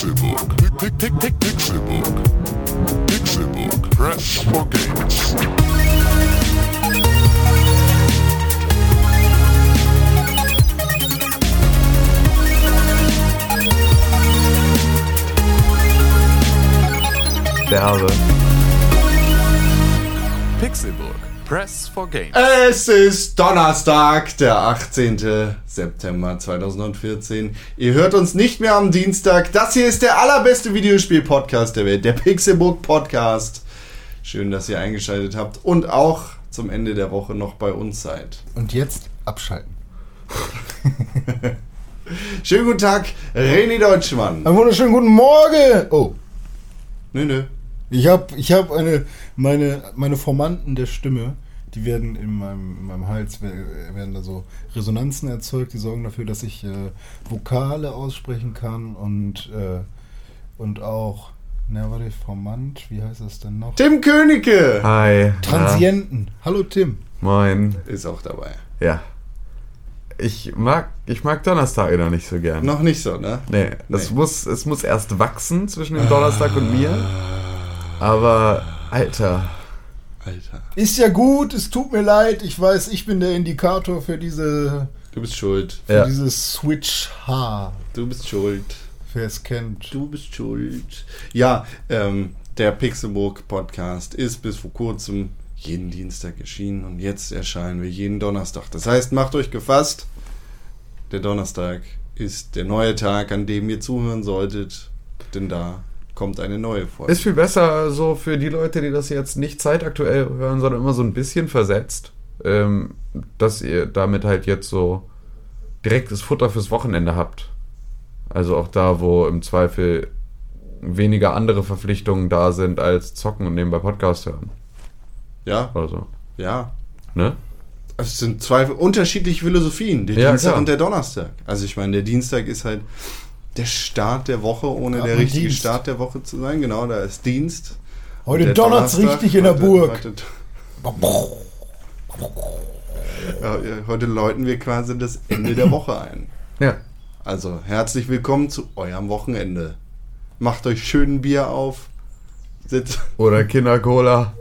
Pixelbook. Pick, pick, pick, Pixelbook. Pixelbook. Press for games. Derbe. Pixelburg. Press for Games. Es ist Donnerstag, der 18. September 2014. Ihr hört uns nicht mehr am Dienstag. Das hier ist der allerbeste Videospiel-Podcast der Welt, der Pixelbook Podcast. Schön, dass ihr eingeschaltet habt und auch zum Ende der Woche noch bei uns seid. Und jetzt abschalten. Schönen guten Tag, René Deutschmann. Einen wunderschönen guten Morgen! Oh, Nö, nö. ich habe ich hab eine, meine, meine Formanten der Stimme, die werden in meinem, in meinem Hals, wer- werden da so Resonanzen erzeugt, die sorgen dafür, dass ich äh, Vokale aussprechen kann und, äh, und auch, na warte, Formant, wie heißt das denn noch? Tim Königke Hi. Transienten. Hallo Tim. Moin. ist auch dabei. Ja. Ich mag, ich mag Donnerstage noch nicht so gern. Noch nicht so, ne? Nee, das Nee. muss, es muss erst wachsen zwischen dem Donnerstag und mir. Aber, Alter. Alter, Ist ja gut, es tut mir leid, ich weiß, ich bin der Indikator für diese, du bist schuld. für Ja. dieses Switch-H, Du bist schuld. wer es kennt. Du bist schuld. Ja, ähm, der Pixelburg Podcast ist bis vor kurzem jeden Dienstag erschienen und jetzt erscheinen wir jeden Donnerstag. Das heißt, macht euch gefasst, der Donnerstag ist der neue Tag, an dem ihr zuhören solltet, denn da kommt eine neue Folge. Ist viel besser so für die Leute, die das jetzt nicht zeitaktuell hören, sondern immer so ein bisschen versetzt. Ähm, dass ihr damit halt jetzt so direktes Futter fürs Wochenende habt. Also auch da, wo im Zweifel weniger andere Verpflichtungen da sind als zocken und nebenbei Podcast hören. ja, Oder so. ja. Ne? Es sind zwei unterschiedliche Philosophien, der Ja, Dienstag klar. und der Donnerstag. Also ich meine, der Dienstag ist halt der Start der Woche, ohne Ja, der richtige Dienst. Start der Woche zu sein. Genau, da ist Dienst. Heute donnert's Donnerstag, richtig in der heute- Burg. Heute, ja, heute läuten wir quasi das Ende der Woche ein. Ja. Also herzlich willkommen zu eurem Wochenende. Macht euch schön Bier auf. Sitzt Oder Kindercola.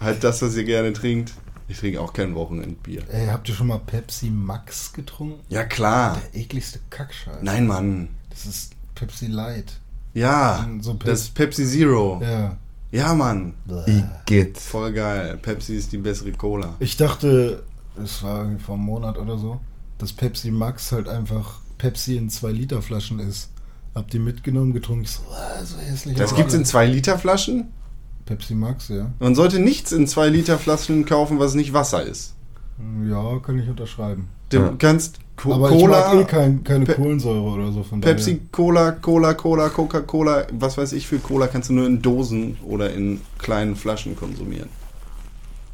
halt das, was ihr gerne trinkt. Ich trinke auch kein Wochenendbier. Ey, habt ihr schon mal Pepsi Max getrunken? Ja, klar. Der ekligste Kackscheiß. Nein, Mann. Das ist Pepsi Light. Ja, so Pep das ist Pepsi Zero. Ja. Ja, Mann. Igitt. Voll geil. Pepsi ist die bessere Cola. Ich dachte, es war irgendwie vor einem Monat oder so, dass Pepsi Max halt einfach Pepsi in 2-Liter-Flaschen ist. Hab die mitgenommen, getrunken. Ich so, so hässlich. Das gibt's in 2-Liter-Flaschen? Pepsi Max, ja. Man sollte nichts in 2 Liter Flaschen kaufen, was nicht Wasser ist. Ja, kann ich unterschreiben. Du Ja. kannst Co Aber Cola, ich mag eh kein, keine Pe- Kohlensäure oder so von Pepsi, Cola, Cola, Cola, Coca-Cola, was weiß ich für Cola kannst du nur in Dosen oder in kleinen Flaschen konsumieren.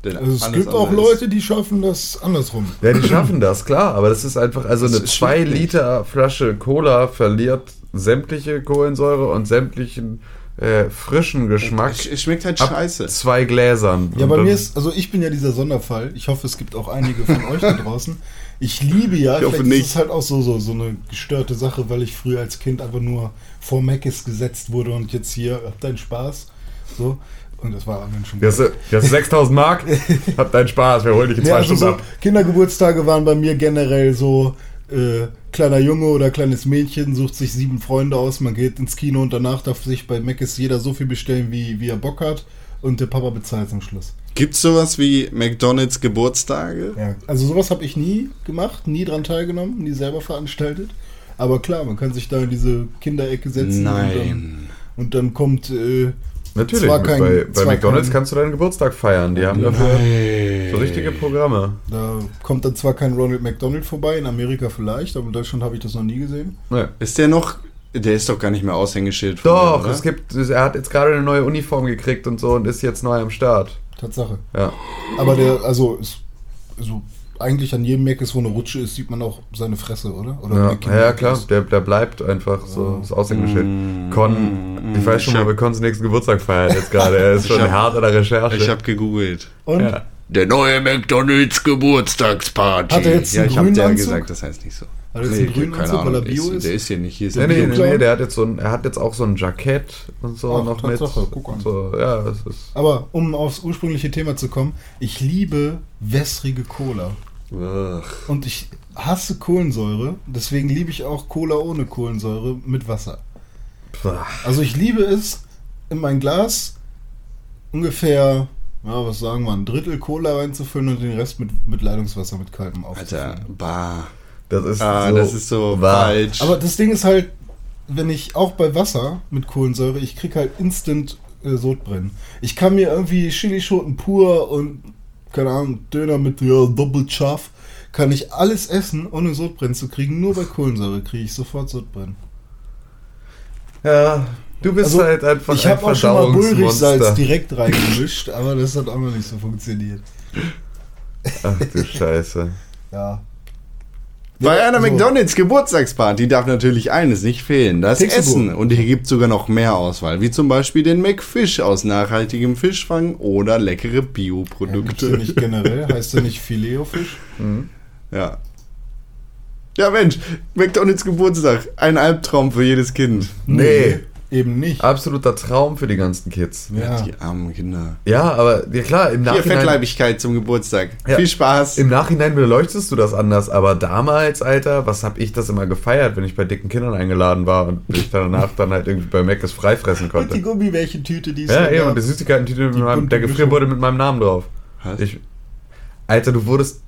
Daher. Also es gibt auch Leute, die schaffen das andersrum. Ja, die schaffen das, klar, aber das ist einfach, also Das eine ist 2 schwierig. Liter Flasche Cola verliert sämtliche Kohlensäure und sämtlichen äh, frischen Geschmack Es, schmeckt halt ab scheiße. zwei Gläsern. Ja, bei mir ist, also ich bin ja dieser Sonderfall. Ich hoffe, es gibt auch einige von euch da draußen. Ich liebe ja, Ich hoffe vielleicht nicht. ist es halt auch so, so, so eine gestörte Sache, weil ich früher als Kind einfach nur vor Meckes gesetzt wurde und jetzt hier, hab deinen Spaß. So. Und das war dann schon. Die hast du 6000 Mark? Hab deinen Spaß, wir holen dich in zwei Ja, also Stunden so, ab. Kindergeburtstage waren bei mir generell so, äh, kleiner Junge oder kleines Mädchen sucht sich sieben Freunde aus, man geht ins Kino und danach darf sich bei Meckes jeder so viel bestellen, wie, wie er Bock hat und der Papa bezahlt zum Schluss. Gibt's sowas wie McDonalds Geburtstage? Ja, also sowas habe ich nie gemacht, nie dran teilgenommen, nie selber veranstaltet. Aber klar, man kann sich da in diese Kinderecke setzen und dann, Nein. und dann kommt äh, Natürlich, kein- bei, bei zwar McDonalds kein- kannst du deinen Geburtstag feiern. Die haben dafür so richtige Programme. da kommt dann zwar kein Ronald McDonald vorbei, in Amerika vielleicht, aber in Deutschland habe ich das noch nie gesehen. Ist der noch. Der ist doch gar nicht mehr Aushängeschild. von Doch, oder? es gibt, er hat jetzt gerade eine neue Uniform gekriegt und so und ist jetzt neu am Start. Tatsache. Ja. Aber der, also, ist, also eigentlich an jedem Meckes, wo eine Rutsche ist, sieht man auch seine Fresse, oder? oder Ja, ja, ja klar, der, der bleibt einfach so, das Aushängeschild. Con, ich weiß schon mal, wir Cons nächsten Geburtstag feiern jetzt gerade. Er ist Ich schon hab- hart an der Recherche. Ich habe gegoogelt. Und ja. Der neue McDonalds Geburtstagsparty. Hat er jetzt Ja, einen ich habe dir gesagt, das heißt nicht so. Hat er jetzt Nee, einen grünen Anzug, weil er Ahnung. Bio Ist- ist? Der ist hier nicht. Hier ist Nee, der nee, nee, nee, der hat jetzt so ein, er hat jetzt auch so ein Jackett und so Ach, noch Tatsache, mit. guck an. So, ja, das ist. Aber um aufs ursprüngliche Thema zu kommen, ich liebe wässrige Cola. Ugh. Und ich hasse Kohlensäure, deswegen liebe ich auch Cola ohne Kohlensäure mit Wasser. Pah. Also ich liebe es, in mein Glas ungefähr, ja, was sagen wir, ein Drittel Cola reinzufüllen und den Rest mit, mit Leitungswasser mit kaltem Alter, aufzufüllen. bah. Das ist Ah, so das ist so falsch. Aber das Ding ist halt, wenn ich auch bei Wasser mit Kohlensäure, ich krieg halt instant äh, Sodbrennen. Ich kann mir irgendwie Chilischoten pur und, keine Ahnung, Döner mit ja, doppelt scharf, kann ich alles essen, ohne Sodbrennen zu kriegen. Nur bei Kohlensäure kriege ich sofort Sodbrennen. Ja, du bist Also, halt einfach ich ein habe auch schon mal. Bullrichsalz direkt reingemischt, aber das hat auch noch nicht so funktioniert. Ach du Scheiße. Ja. Bei Ja, einer also- McDonalds Geburtstagsparty darf natürlich eines nicht fehlen, das Pixelburg. Essen. Und hier gibt es sogar noch mehr Auswahl, wie zum Beispiel den McFish aus nachhaltigem Fischfang oder leckere Bioprodukte. ja nicht generell, heißt ja nicht Fileofisch. Ja. Ja, Mensch, McDonalds Geburtstag, ein Albtraum für jedes Kind. Nee. Eben nicht. Absoluter Traum für die ganzen Kids. Ja. Die armen Kinder. Ja, aber ja klar, im Hier Nachhinein, Fettleibigkeit zum Geburtstag. Ja. Viel Spaß. im Nachhinein beleuchtest du das anders, aber damals, Alter, was hab ich das immer gefeiert, wenn ich bei dicken Kindern eingeladen war und ich danach dann halt irgendwie bei Mac es freifressen Und die konnte. Gummibärchentüte, die es Ja, gab. und die Süßigkeiten-Tüte mit Die meinem, der wurde mit meinem Namen drauf. Was? Ich, Alter, du wurdest,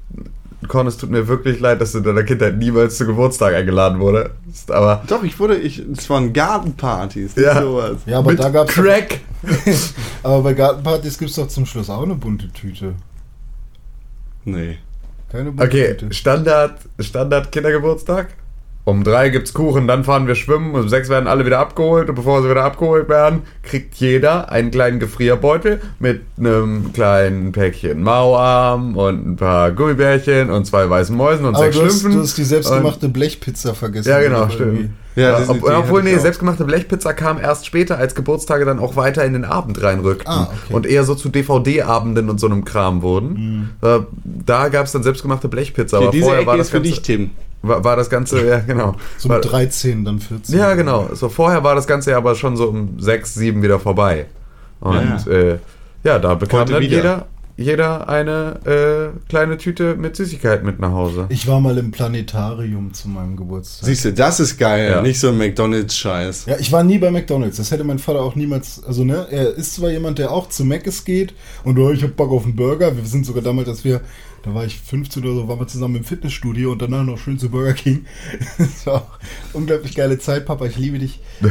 Korn, es tut mir wirklich leid, dass du in deiner Kindheit niemals zu Geburtstag eingeladen wurdest, aber Doch, ich wurde, ich, es waren Gartenpartys, Ja. sowas. Ja, aber mit da gab's Crack. aber bei Gartenpartys gibt es doch zum Schluss auch eine bunte Tüte. Nee. Keine bunte Okay, Tüte. Standard, Standard Kindergeburtstag. Um drei gibt's Kuchen, dann fahren wir schwimmen. Um sechs werden alle wieder abgeholt. Und bevor sie wieder abgeholt werden, kriegt jeder einen kleinen Gefrierbeutel mit einem kleinen Päckchen Mauarm und ein paar Gummibärchen und zwei weißen Mäusen und Aber sechs du hast, Schlümpfen. du hast die selbstgemachte Blechpizza vergessen. Ja, genau, stimmt. irgendwie. Ja, Ja, das- ob, die obwohl, nee, selbstgemachte Blechpizza kam erst später, als Geburtstage dann auch weiter in den Abend reinrückten Ah, okay. und eher so zu DVD-Abenden und so einem Kram wurden. Äh, Da gab es dann selbstgemachte Blechpizza, Okay, aber diese vorher Ecke war das ist für Ganze, dich, Tim. war, war das Ganze, ja genau. So war, mit 13, dann 14. ja, genau. So vorher war das Ganze ja aber schon so um sechs, sieben wieder vorbei. Und Ja, ja, äh, ja da bekam Heute dann wieder. jeder, jeder eine äh, kleine Tüte mit Süßigkeiten mit nach Hause. Ich war mal im Planetarium zu meinem Geburtstag. Siehst du, das ist geil, Ja. nicht so ein McDonalds-Scheiß. Ja, ich war nie bei McDonalds. Das hätte mein Vater auch niemals. Also, ne, er ist zwar jemand, der auch zu Mc's geht und oh, ich hab Bock auf einen Burger. Wir sind sogar damals, als wir, da war ich 15 oder so, waren wir zusammen im Fitnessstudio und danach noch schön zu Burger King. Das war auch unglaublich geile Zeit, Papa, ich liebe dich.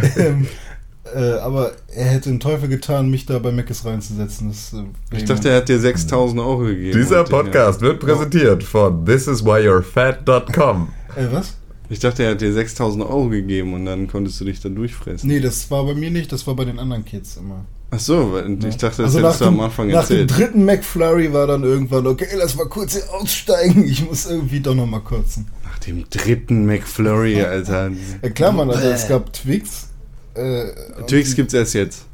äh, aber er hätte den Teufel getan, mich da bei Mc's reinzusetzen. Das, äh, Ich dachte, er hat dir 6000 Euro gegeben. Dieser. Podcast wird präsentiert von thisiswhyyourfat.com. Äh, was? Ich dachte, er hat dir 6000 Euro gegeben und dann konntest du dich dann durchfressen. Nee, das war bei mir nicht, das war bei den anderen Kids immer. Ach so, ich dachte, das Also hättest du dem, am Anfang nach dem erzählt. dritten McFlurry war dann irgendwann, okay, lass mal kurz hier aussteigen. Ich muss irgendwie doch noch mal kotzen. Nach dem dritten McFlurry, Alter. Ja klar, Mann, also es gab Twix. Äh, Twix und gibt's erst jetzt.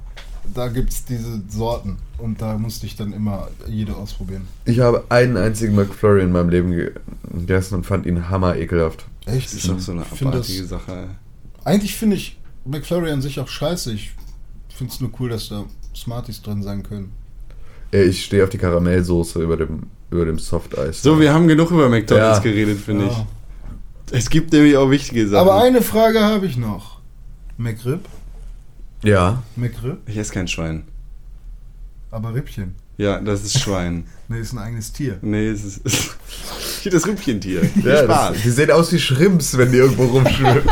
Da gibt's diese Sorten. Und da musste ich dann immer jede ausprobieren. Ich habe einen einzigen McFlurry in meinem Leben ge- gegessen und fand ihn hammer ekelhaft. Echt? Das ist doch so eine abartige das- Sache. ey. Eigentlich finde ich McFlurry an sich auch scheiße. Ich finde es nur cool, dass da Smarties drin sein können. Ich stehe auf die Karamellsoße über dem, über dem Softeis. So, wir haben genug über McDonalds Ja. geredet, finde Ja. ich. Es gibt nämlich auch wichtige Sachen. Aber eine Frage habe ich noch. McRib? Ja. McRib? ich esse kein Schwein. Aber Rippchen. Ja, das ist Schwein. Ne, ist ein eigenes Tier. nee, es ist. Hier das Rüppchentier. Viel ja Spaß. das, die sehen aus wie Shrimps, wenn die irgendwo rumschwimmen.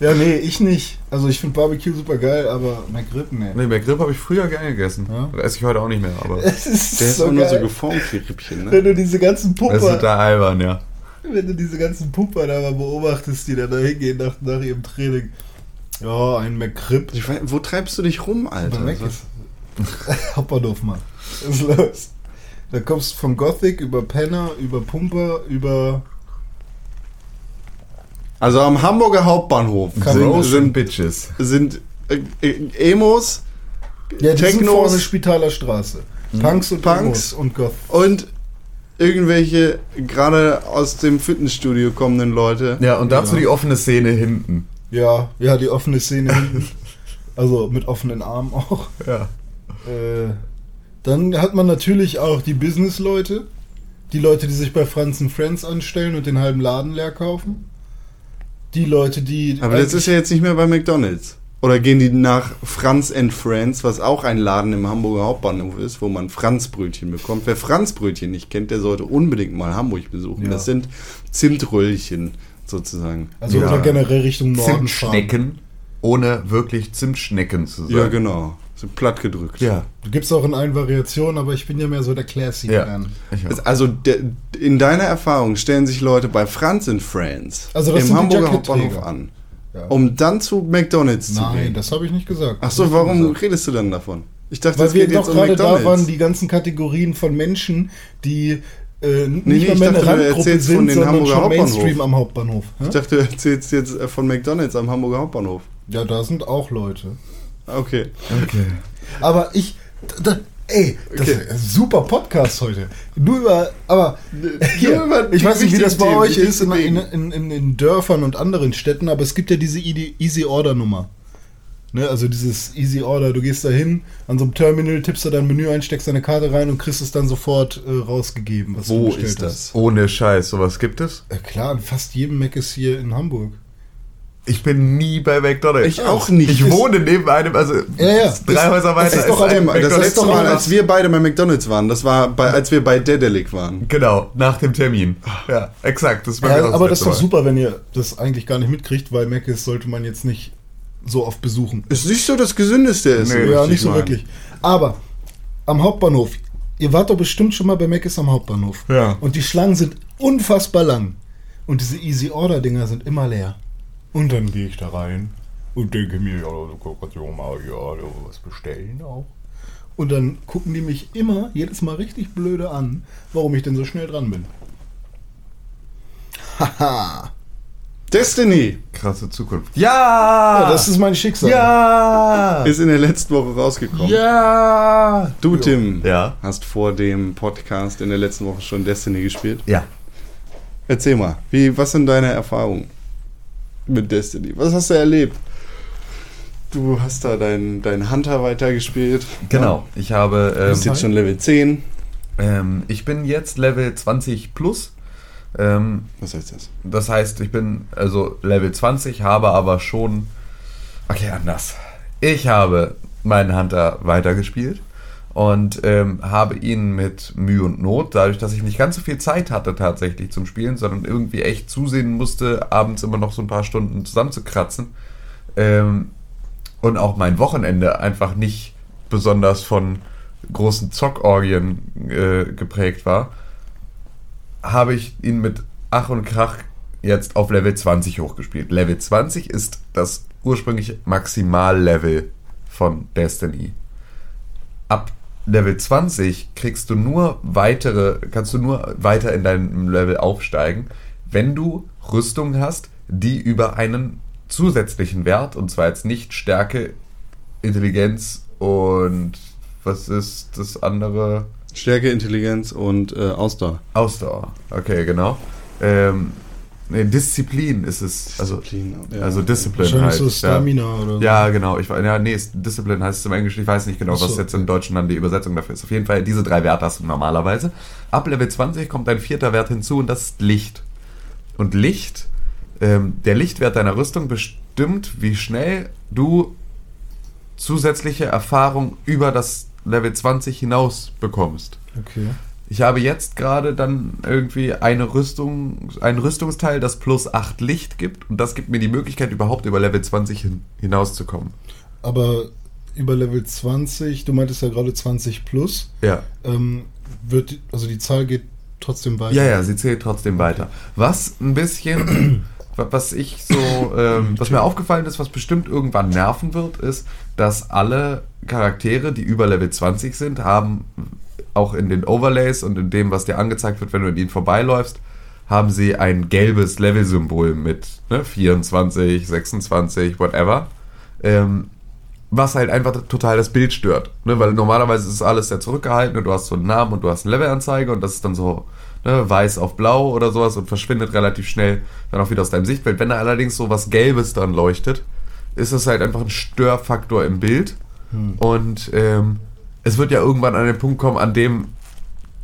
Ja, nee, ich nicht. Also ich finde Barbecue super geil, aber McRib, nee. nee, McRib habe ich früher gerne gegessen. Ja? Das esse ich heute auch nicht mehr, aber Es ist Der ist so auch nur so geformt wie Rippchen, ne? Wenn du diese ganzen das ist Pupper, total albern, ja. wenn du diese ganzen Pupper da mal beobachtest, die da da hingehen nach, nach ihrem Training. Ja, ein McRib. Ich weiß, wo treibst du dich rum, Alter? Bei Mac Hauptbahnhof mal. Was ist los? Da kommst du von Gothic über Penner, über Pumper, über. Also am Hamburger Hauptbahnhof sind, sind, Bitches. sind äh, äh, Emos Ja, die sind Technos. vorne Spitaler Straße. Punks und Punks. Und Goth. und irgendwelche gerade aus dem Fitnessstudio kommenden Leute. Ja, und dazu Ja. die offene Szene hinten. Ja, ja, die offene Szene hinten. Also mit offenen Armen auch. Ja. Äh, dann hat man natürlich auch die Business-Leute. Die Leute, die sich bei Franz Friends anstellen und den halben Laden leer kaufen. Die Leute, die. Aber das ist ja jetzt nicht mehr bei McDonalds. Oder gehen die nach Franz and Friends, was auch ein Laden im Hamburger Hauptbahnhof ist, wo man Franzbrötchen bekommt. Wer Franzbrötchen nicht kennt, der sollte unbedingt mal Hamburg besuchen. Ja. Das sind Zimtröllchen sozusagen. Also Ja. oder generell Richtung Norden fahren. Zimtschnecken, ohne wirklich Zimtschnecken zu sein. Ja, genau. Sind platt gedrückt. Ja. Gibt es auch in allen Variationen, aber ich bin ja mehr so der Classy-Fan. Ich auch. Also der, in deiner Erfahrung stellen sich Leute bei Franz and Friends Also das im Hamburger. Hauptbahnhof an, Ja. um dann zu McDonalds zu Nein, gehen. das habe ich nicht gesagt. Ach so, Das warum gesagt. redest du dann davon? Ich dachte, Weil es wir geht doch jetzt um gerade da McDonalds. waren, die ganzen Kategorien von Menschen, die äh, nicht nee, mehr ich dachte, du erzählst von sind, den sondern Hamburger Hauptbahnhof. Am Hauptbahnhof. Hä? ich dachte, du erzählst jetzt äh, von McDonalds am Hamburger Hauptbahnhof. Ja, da sind auch Leute. Okay. Okay. Aber ich, da, ey, das Okay. ist ein super Podcast heute. Nur über, aber hier, Nur über ich weiß nicht, wie das bei wichtigen euch Themen, ist in, in, in, in, Dörfern und anderen Städten, aber es gibt ja diese Easy- Easy Order Nummer. Ne, also dieses Easy Order, du gehst da hin, an so einem Terminal, tippst da dein Menü ein, steckst deine Karte rein und kriegst es dann sofort äh, rausgegeben. Was du Wo bestellt ist hast. das? Ohne Scheiß, sowas gibt es? Ja, klar, in fast jedem Mac ist hier in Hamburg. Ich bin nie bei McDonalds. Ich auch nicht. Ich Ist- wohne neben einem, also Ja, ja. drei Das- Häuser weiter. das ist doch ein Das McDonald's. letzte Mal, als wir beide bei McDonalds waren, das war bei, als wir bei Dedelic waren. Genau, nach dem Termin. Ja, exakt. Das war Ja, aber das ist doch super, wenn ihr das eigentlich gar nicht mitkriegt, weil Mac sollte man jetzt nicht so oft besuchen. Ist nicht so das Gesündeste. Ist Nee, ja, nicht ich so meinen. wirklich. Aber am Hauptbahnhof, ihr wart doch bestimmt schon mal bei Mac am Hauptbahnhof. Ja. Und die Schlangen sind unfassbar lang. Und diese Easy Order Dinger sind immer leer. Und dann gehe ich da rein und denke mir, ja, du kannst ja mal ja, was bestellen auch. Und dann gucken die mich immer, jedes Mal richtig blöde an, warum ich denn so schnell dran bin. Haha. Destiny Krasse Zukunft. Ja! Ja, das ist mein Schicksal. Ja! ist in der letzten Woche rausgekommen. Ja! Du, Tim, Ja. hast vor dem Podcast in der letzten Woche schon Destiny gespielt. Ja. Erzähl mal, wie, was sind deine Erfahrungen mit Destiny? Was hast du erlebt? Du hast da deinen dein Hunter weitergespielt. Genau. Ich habe. Du Ähm, bist jetzt schon Level 10. ähm, ich bin jetzt Level 20 plus. Ähm, Was heißt das? das heißt, ich bin also Level 20, habe aber schon. Okay, anders. Ich habe meinen Hunter weitergespielt und ähm, habe ihn mit Mühe und Not, dadurch, dass ich nicht ganz so viel Zeit hatte tatsächlich zum Spielen, sondern irgendwie echt zusehen musste, abends immer noch so ein paar Stunden zusammenzukratzen. Ähm, und auch mein Wochenende einfach nicht besonders von großen Zockorgien äh, geprägt war, habe ich ihn mit Ach und Krach jetzt auf Level 20 hochgespielt. Level 20 ist das ursprüngliche Maximallevel von Destiny. Ab Level 20 kriegst du nur weitere, kannst du nur weiter in deinem Level aufsteigen, wenn du Rüstung hast, die über einen zusätzlichen Wert, und zwar jetzt nicht Stärke, Intelligenz und was ist das andere? Stärke, Intelligenz und äh, Ausdauer. Ausdauer. Okay, genau. Ähm, nee, Disziplin ist es. Also, Disziplin, ja. also Discipline Wahrscheinlich halt. so Stamina ja. oder so. Ja, genau. Ich, ja, nee, Discipline heißt es im Englischen. Ich weiß nicht genau, so, was jetzt im Deutschen dann die Übersetzung dafür ist. Auf jeden Fall, diese drei Werte hast du normalerweise. Ab Level 20 kommt ein vierter Wert hinzu und das ist Licht. Und Licht, ähm, der Lichtwert deiner Rüstung bestimmt, wie schnell du zusätzliche Erfahrung über das Level 20 hinaus bekommst. Okay. Ich habe jetzt gerade dann irgendwie eine Rüstung, ein Rüstungsteil, das plus 8 Licht gibt und das gibt mir die Möglichkeit, überhaupt über Level 20 hin, hinauszukommen. Aber über Level 20, du meintest ja gerade 20 plus, Ja. ähm, wird, also die Zahl geht trotzdem weiter. Ja, ja, sie zählt trotzdem weiter. Was ein bisschen, was ich so, ähm, was mir aufgefallen ist, was bestimmt irgendwann nerven wird, ist, dass alle Charaktere, die über Level 20 sind, haben auch in den Overlays und in dem, was dir angezeigt wird, wenn du an ihnen vorbeiläufst, haben sie ein gelbes Level-Symbol mit ne, 24, 26, whatever. Ähm, was halt einfach total das Bild stört. Ne? Weil normalerweise ist alles sehr zurückgehalten und du hast so einen Namen und du hast eine Levelanzeige und das ist dann so ne, weiß auf blau oder sowas und verschwindet relativ schnell dann auch wieder aus deinem Sichtfeld. Wenn da allerdings so was Gelbes dann leuchtet, ist es halt einfach ein Störfaktor im Bild. Und ähm, es wird ja irgendwann an den Punkt kommen, an dem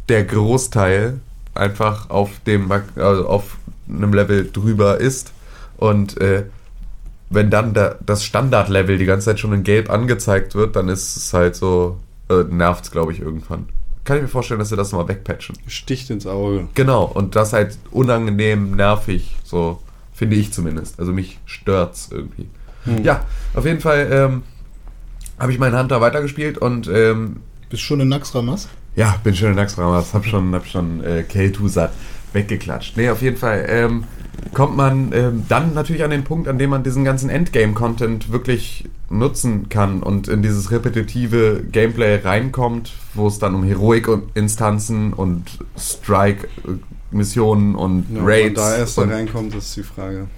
der Großteil einfach auf dem also auf einem Level drüber ist und äh, wenn dann da, das Standardlevel die ganze Zeit schon in Gelb angezeigt wird, dann ist es halt so äh, nervt es glaube ich irgendwann. Kann ich mir vorstellen, dass sie das mal wegpatchen. Sticht ins Auge. Genau und das halt unangenehm nervig so finde ich zumindest. Also mich stört's irgendwie. Ja, auf jeden Fall ähm, habe ich meinen Hunter weitergespielt und ähm, Bist schon in Naxramas? ja, bin schon in Naxramas, hab schon, hab schon äh, K2 satt weggeklatscht. Nee, auf jeden Fall ähm, kommt man ähm, dann natürlich an den Punkt, an dem man diesen ganzen Endgame-Content wirklich nutzen kann und in dieses repetitive Gameplay reinkommt, wo es dann um Heroic-Instanzen und Strike-Missionen und Ja, ob man Raids da erst da reinkommt, ist die Frage.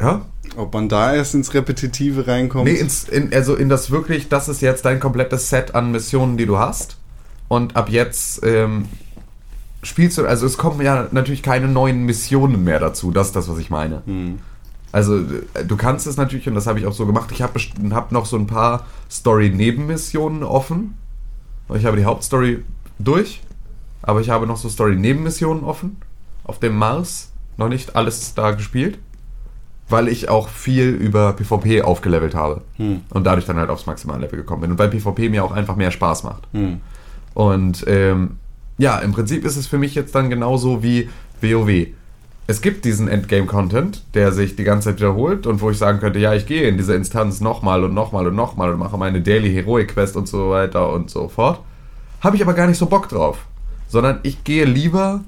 ja? Ob man da erst ins Repetitive reinkommt. Nee, ins, in, also in das wirklich, das ist jetzt dein komplettes Set an Missionen, die du hast. Und ab jetzt ähm, spielst du, also es kommen ja natürlich keine neuen Missionen mehr dazu. Das ist das, was ich meine. Hm. Also äh, du kannst es natürlich, und das habe ich auch so gemacht, ich habe hab noch so ein paar Story-Nebenmissionen offen. Ich habe die Hauptstory durch, aber ich habe noch so Story-Nebenmissionen offen. Auf dem Mars noch nicht alles da gespielt, weil ich auch viel über PvP aufgelevelt habe Hm. und dadurch dann halt aufs Maximallevel gekommen bin. Und weil PvP mir auch einfach mehr Spaß macht. Hm. Und ähm, ja, im Prinzip ist es für mich jetzt dann genauso wie WoW. Es gibt diesen Endgame-Content, der sich die ganze Zeit wiederholt und wo ich sagen könnte, ja, ich gehe in diese Instanz nochmal und nochmal und nochmal und mache meine Daily Heroic Quest und so weiter und so fort. Habe ich aber gar nicht so Bock drauf. Sondern ich gehe lieber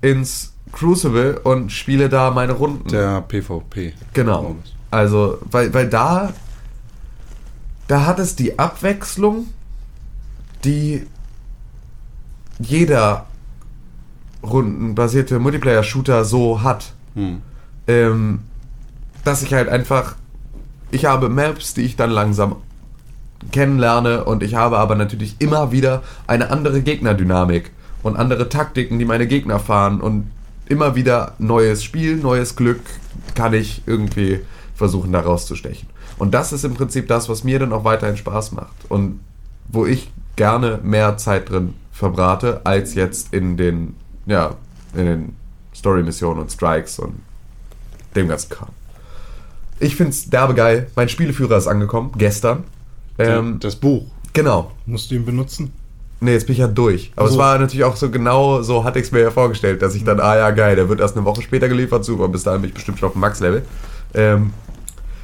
ins Crucible und spiele da meine Runden. Der PvP. Genau. Also, weil, weil da, da hat es die Abwechslung, die jeder rundenbasierte Multiplayer-Shooter so hat. Hm. Ähm, dass ich halt einfach, ich habe Maps, die ich dann langsam kennenlerne und ich habe aber natürlich immer wieder eine andere Gegnerdynamik und andere Taktiken, die meine Gegner fahren und immer wieder neues Spiel, neues Glück kann ich irgendwie versuchen da rauszustechen. Und das ist im Prinzip das, was mir dann auch weiterhin Spaß macht und wo ich gerne mehr Zeit drin verbrate, als jetzt in den, ja, in den Story-Missionen und Strikes und dem ganzen Kram. Ich find's derbe geil. Mein Spieleführer ist angekommen, gestern. Ähm, das Buch. genau. Musst du ihn benutzen? Nee, jetzt bin ich ja durch. Aber So. es war natürlich auch so genau so hatte ich es mir ja vorgestellt, dass ich dann, ah ja, geil, der wird erst eine Woche später geliefert, super, bis dahin bin ich bestimmt schon auf dem Max-Level. Ähm,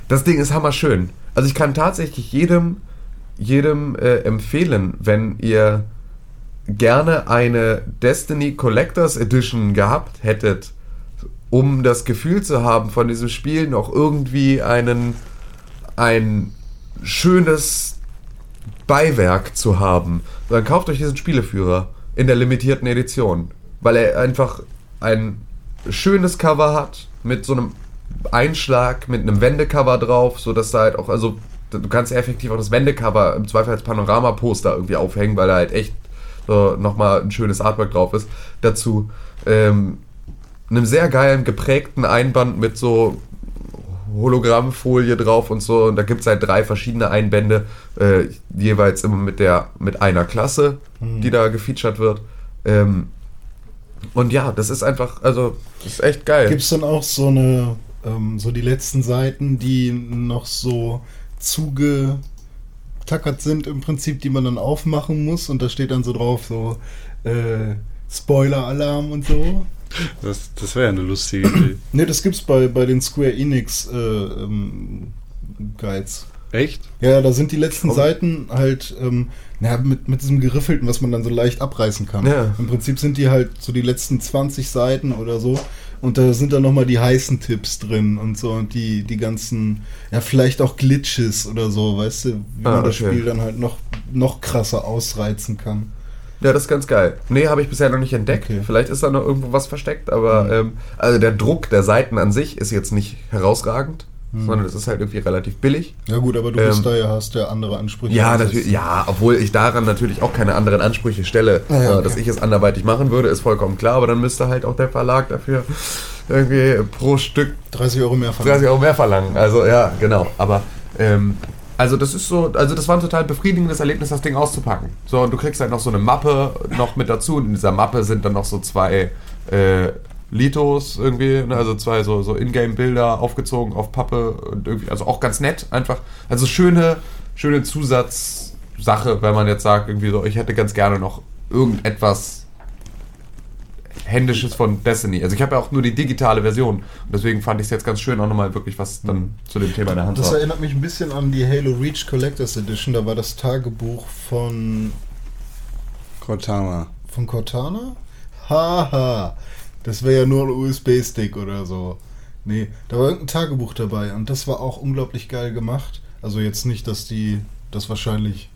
das Ding ist hammerschön. Also ich kann tatsächlich jedem, jedem äh, empfehlen, wenn ihr gerne eine Destiny Collectors Edition gehabt hättet, um das Gefühl zu haben, von diesem Spiel noch irgendwie einen, ein schönes Beiwerk zu haben, dann kauft euch diesen Spieleführer in der limitierten Edition, weil er einfach ein schönes Cover hat mit so einem Einschlag, mit einem Wendecover drauf, so dass da halt auch, also du kannst effektiv auch das Wendecover im Zweifel als Panorama-Poster irgendwie aufhängen, weil da halt echt so nochmal ein schönes Artwork drauf ist. Dazu ähm, einem sehr geilen geprägten Einband mit so Hologrammfolie drauf und so. Und da gibt es halt drei verschiedene Einbände, äh, jeweils immer mit der mit einer Klasse, die da gefeatured wird. Ähm, und ja, das ist einfach, also, das ist echt geil. Gibt es dann auch so eine, ähm, so die letzten Seiten, die noch so zugetackert sind im Prinzip, die man dann aufmachen muss und da steht dann so drauf so äh, Spoiler-Alarm und so. Das, das wäre eine lustige Idee. Ne, das gibt's bei, bei den Square Enix äh, ähm, Guides. Echt? Ja, da sind die letzten. Seiten halt ähm, na, mit, mit diesem Geriffelten, was man dann so leicht abreißen kann. Ja. Im Prinzip sind die halt so die letzten 20 Seiten oder so. Und da sind dann nochmal die heißen Tipps drin und so und die, die ganzen, ja, vielleicht auch Glitches oder so, weißt du, wie Ah, man das okay. Spiel dann halt noch, noch krasser ausreizen kann. Ja, das ist ganz geil. Nee, habe ich bisher noch nicht entdeckt. Okay. Vielleicht ist da noch irgendwo was versteckt, aber Mhm. ähm, also der Druck der Seiten an sich ist jetzt nicht herausragend. Sondern es ist halt irgendwie relativ billig. Ja gut, aber du Ähm, bist da ja, hast ja andere Ansprüche. Ja, natürlich, ja, obwohl ich daran natürlich auch keine anderen Ansprüche stelle. Ah, ja, Äh, okay. Dass ich es anderweitig machen würde, ist vollkommen klar, aber dann müsste halt auch der Verlag dafür irgendwie pro Stück 30 Euro mehr verlangen. 30 Euro mehr verlangen. Also ja, genau. Aber ähm, also das ist so, also das war ein total befriedigendes Erlebnis, das Ding auszupacken. So, und du kriegst halt noch so eine Mappe noch mit dazu. Und in dieser Mappe sind dann noch so zwei äh, Litos irgendwie, ne, also zwei so, so Ingame-Bilder aufgezogen auf Pappe und irgendwie, also auch ganz nett, einfach. Also schöne, schöne Zusatzsache, wenn man jetzt sagt, irgendwie so, ich hätte ganz gerne noch irgendetwas Händisches von Destiny. Also ich habe ja auch nur die digitale Version. Und deswegen fand ich es jetzt ganz schön, auch nochmal wirklich was dann zu dem Thema in der Hand Das war. erinnert mich ein bisschen an die Halo Reach Collectors Edition. Da war das Tagebuch von, Cortana. von Cortana? Haha. Das wäre ja nur ein USB-Stick oder so. Nee, da war irgendein Tagebuch dabei und das war auch unglaublich geil gemacht. Also jetzt nicht, dass die das wahrscheinlich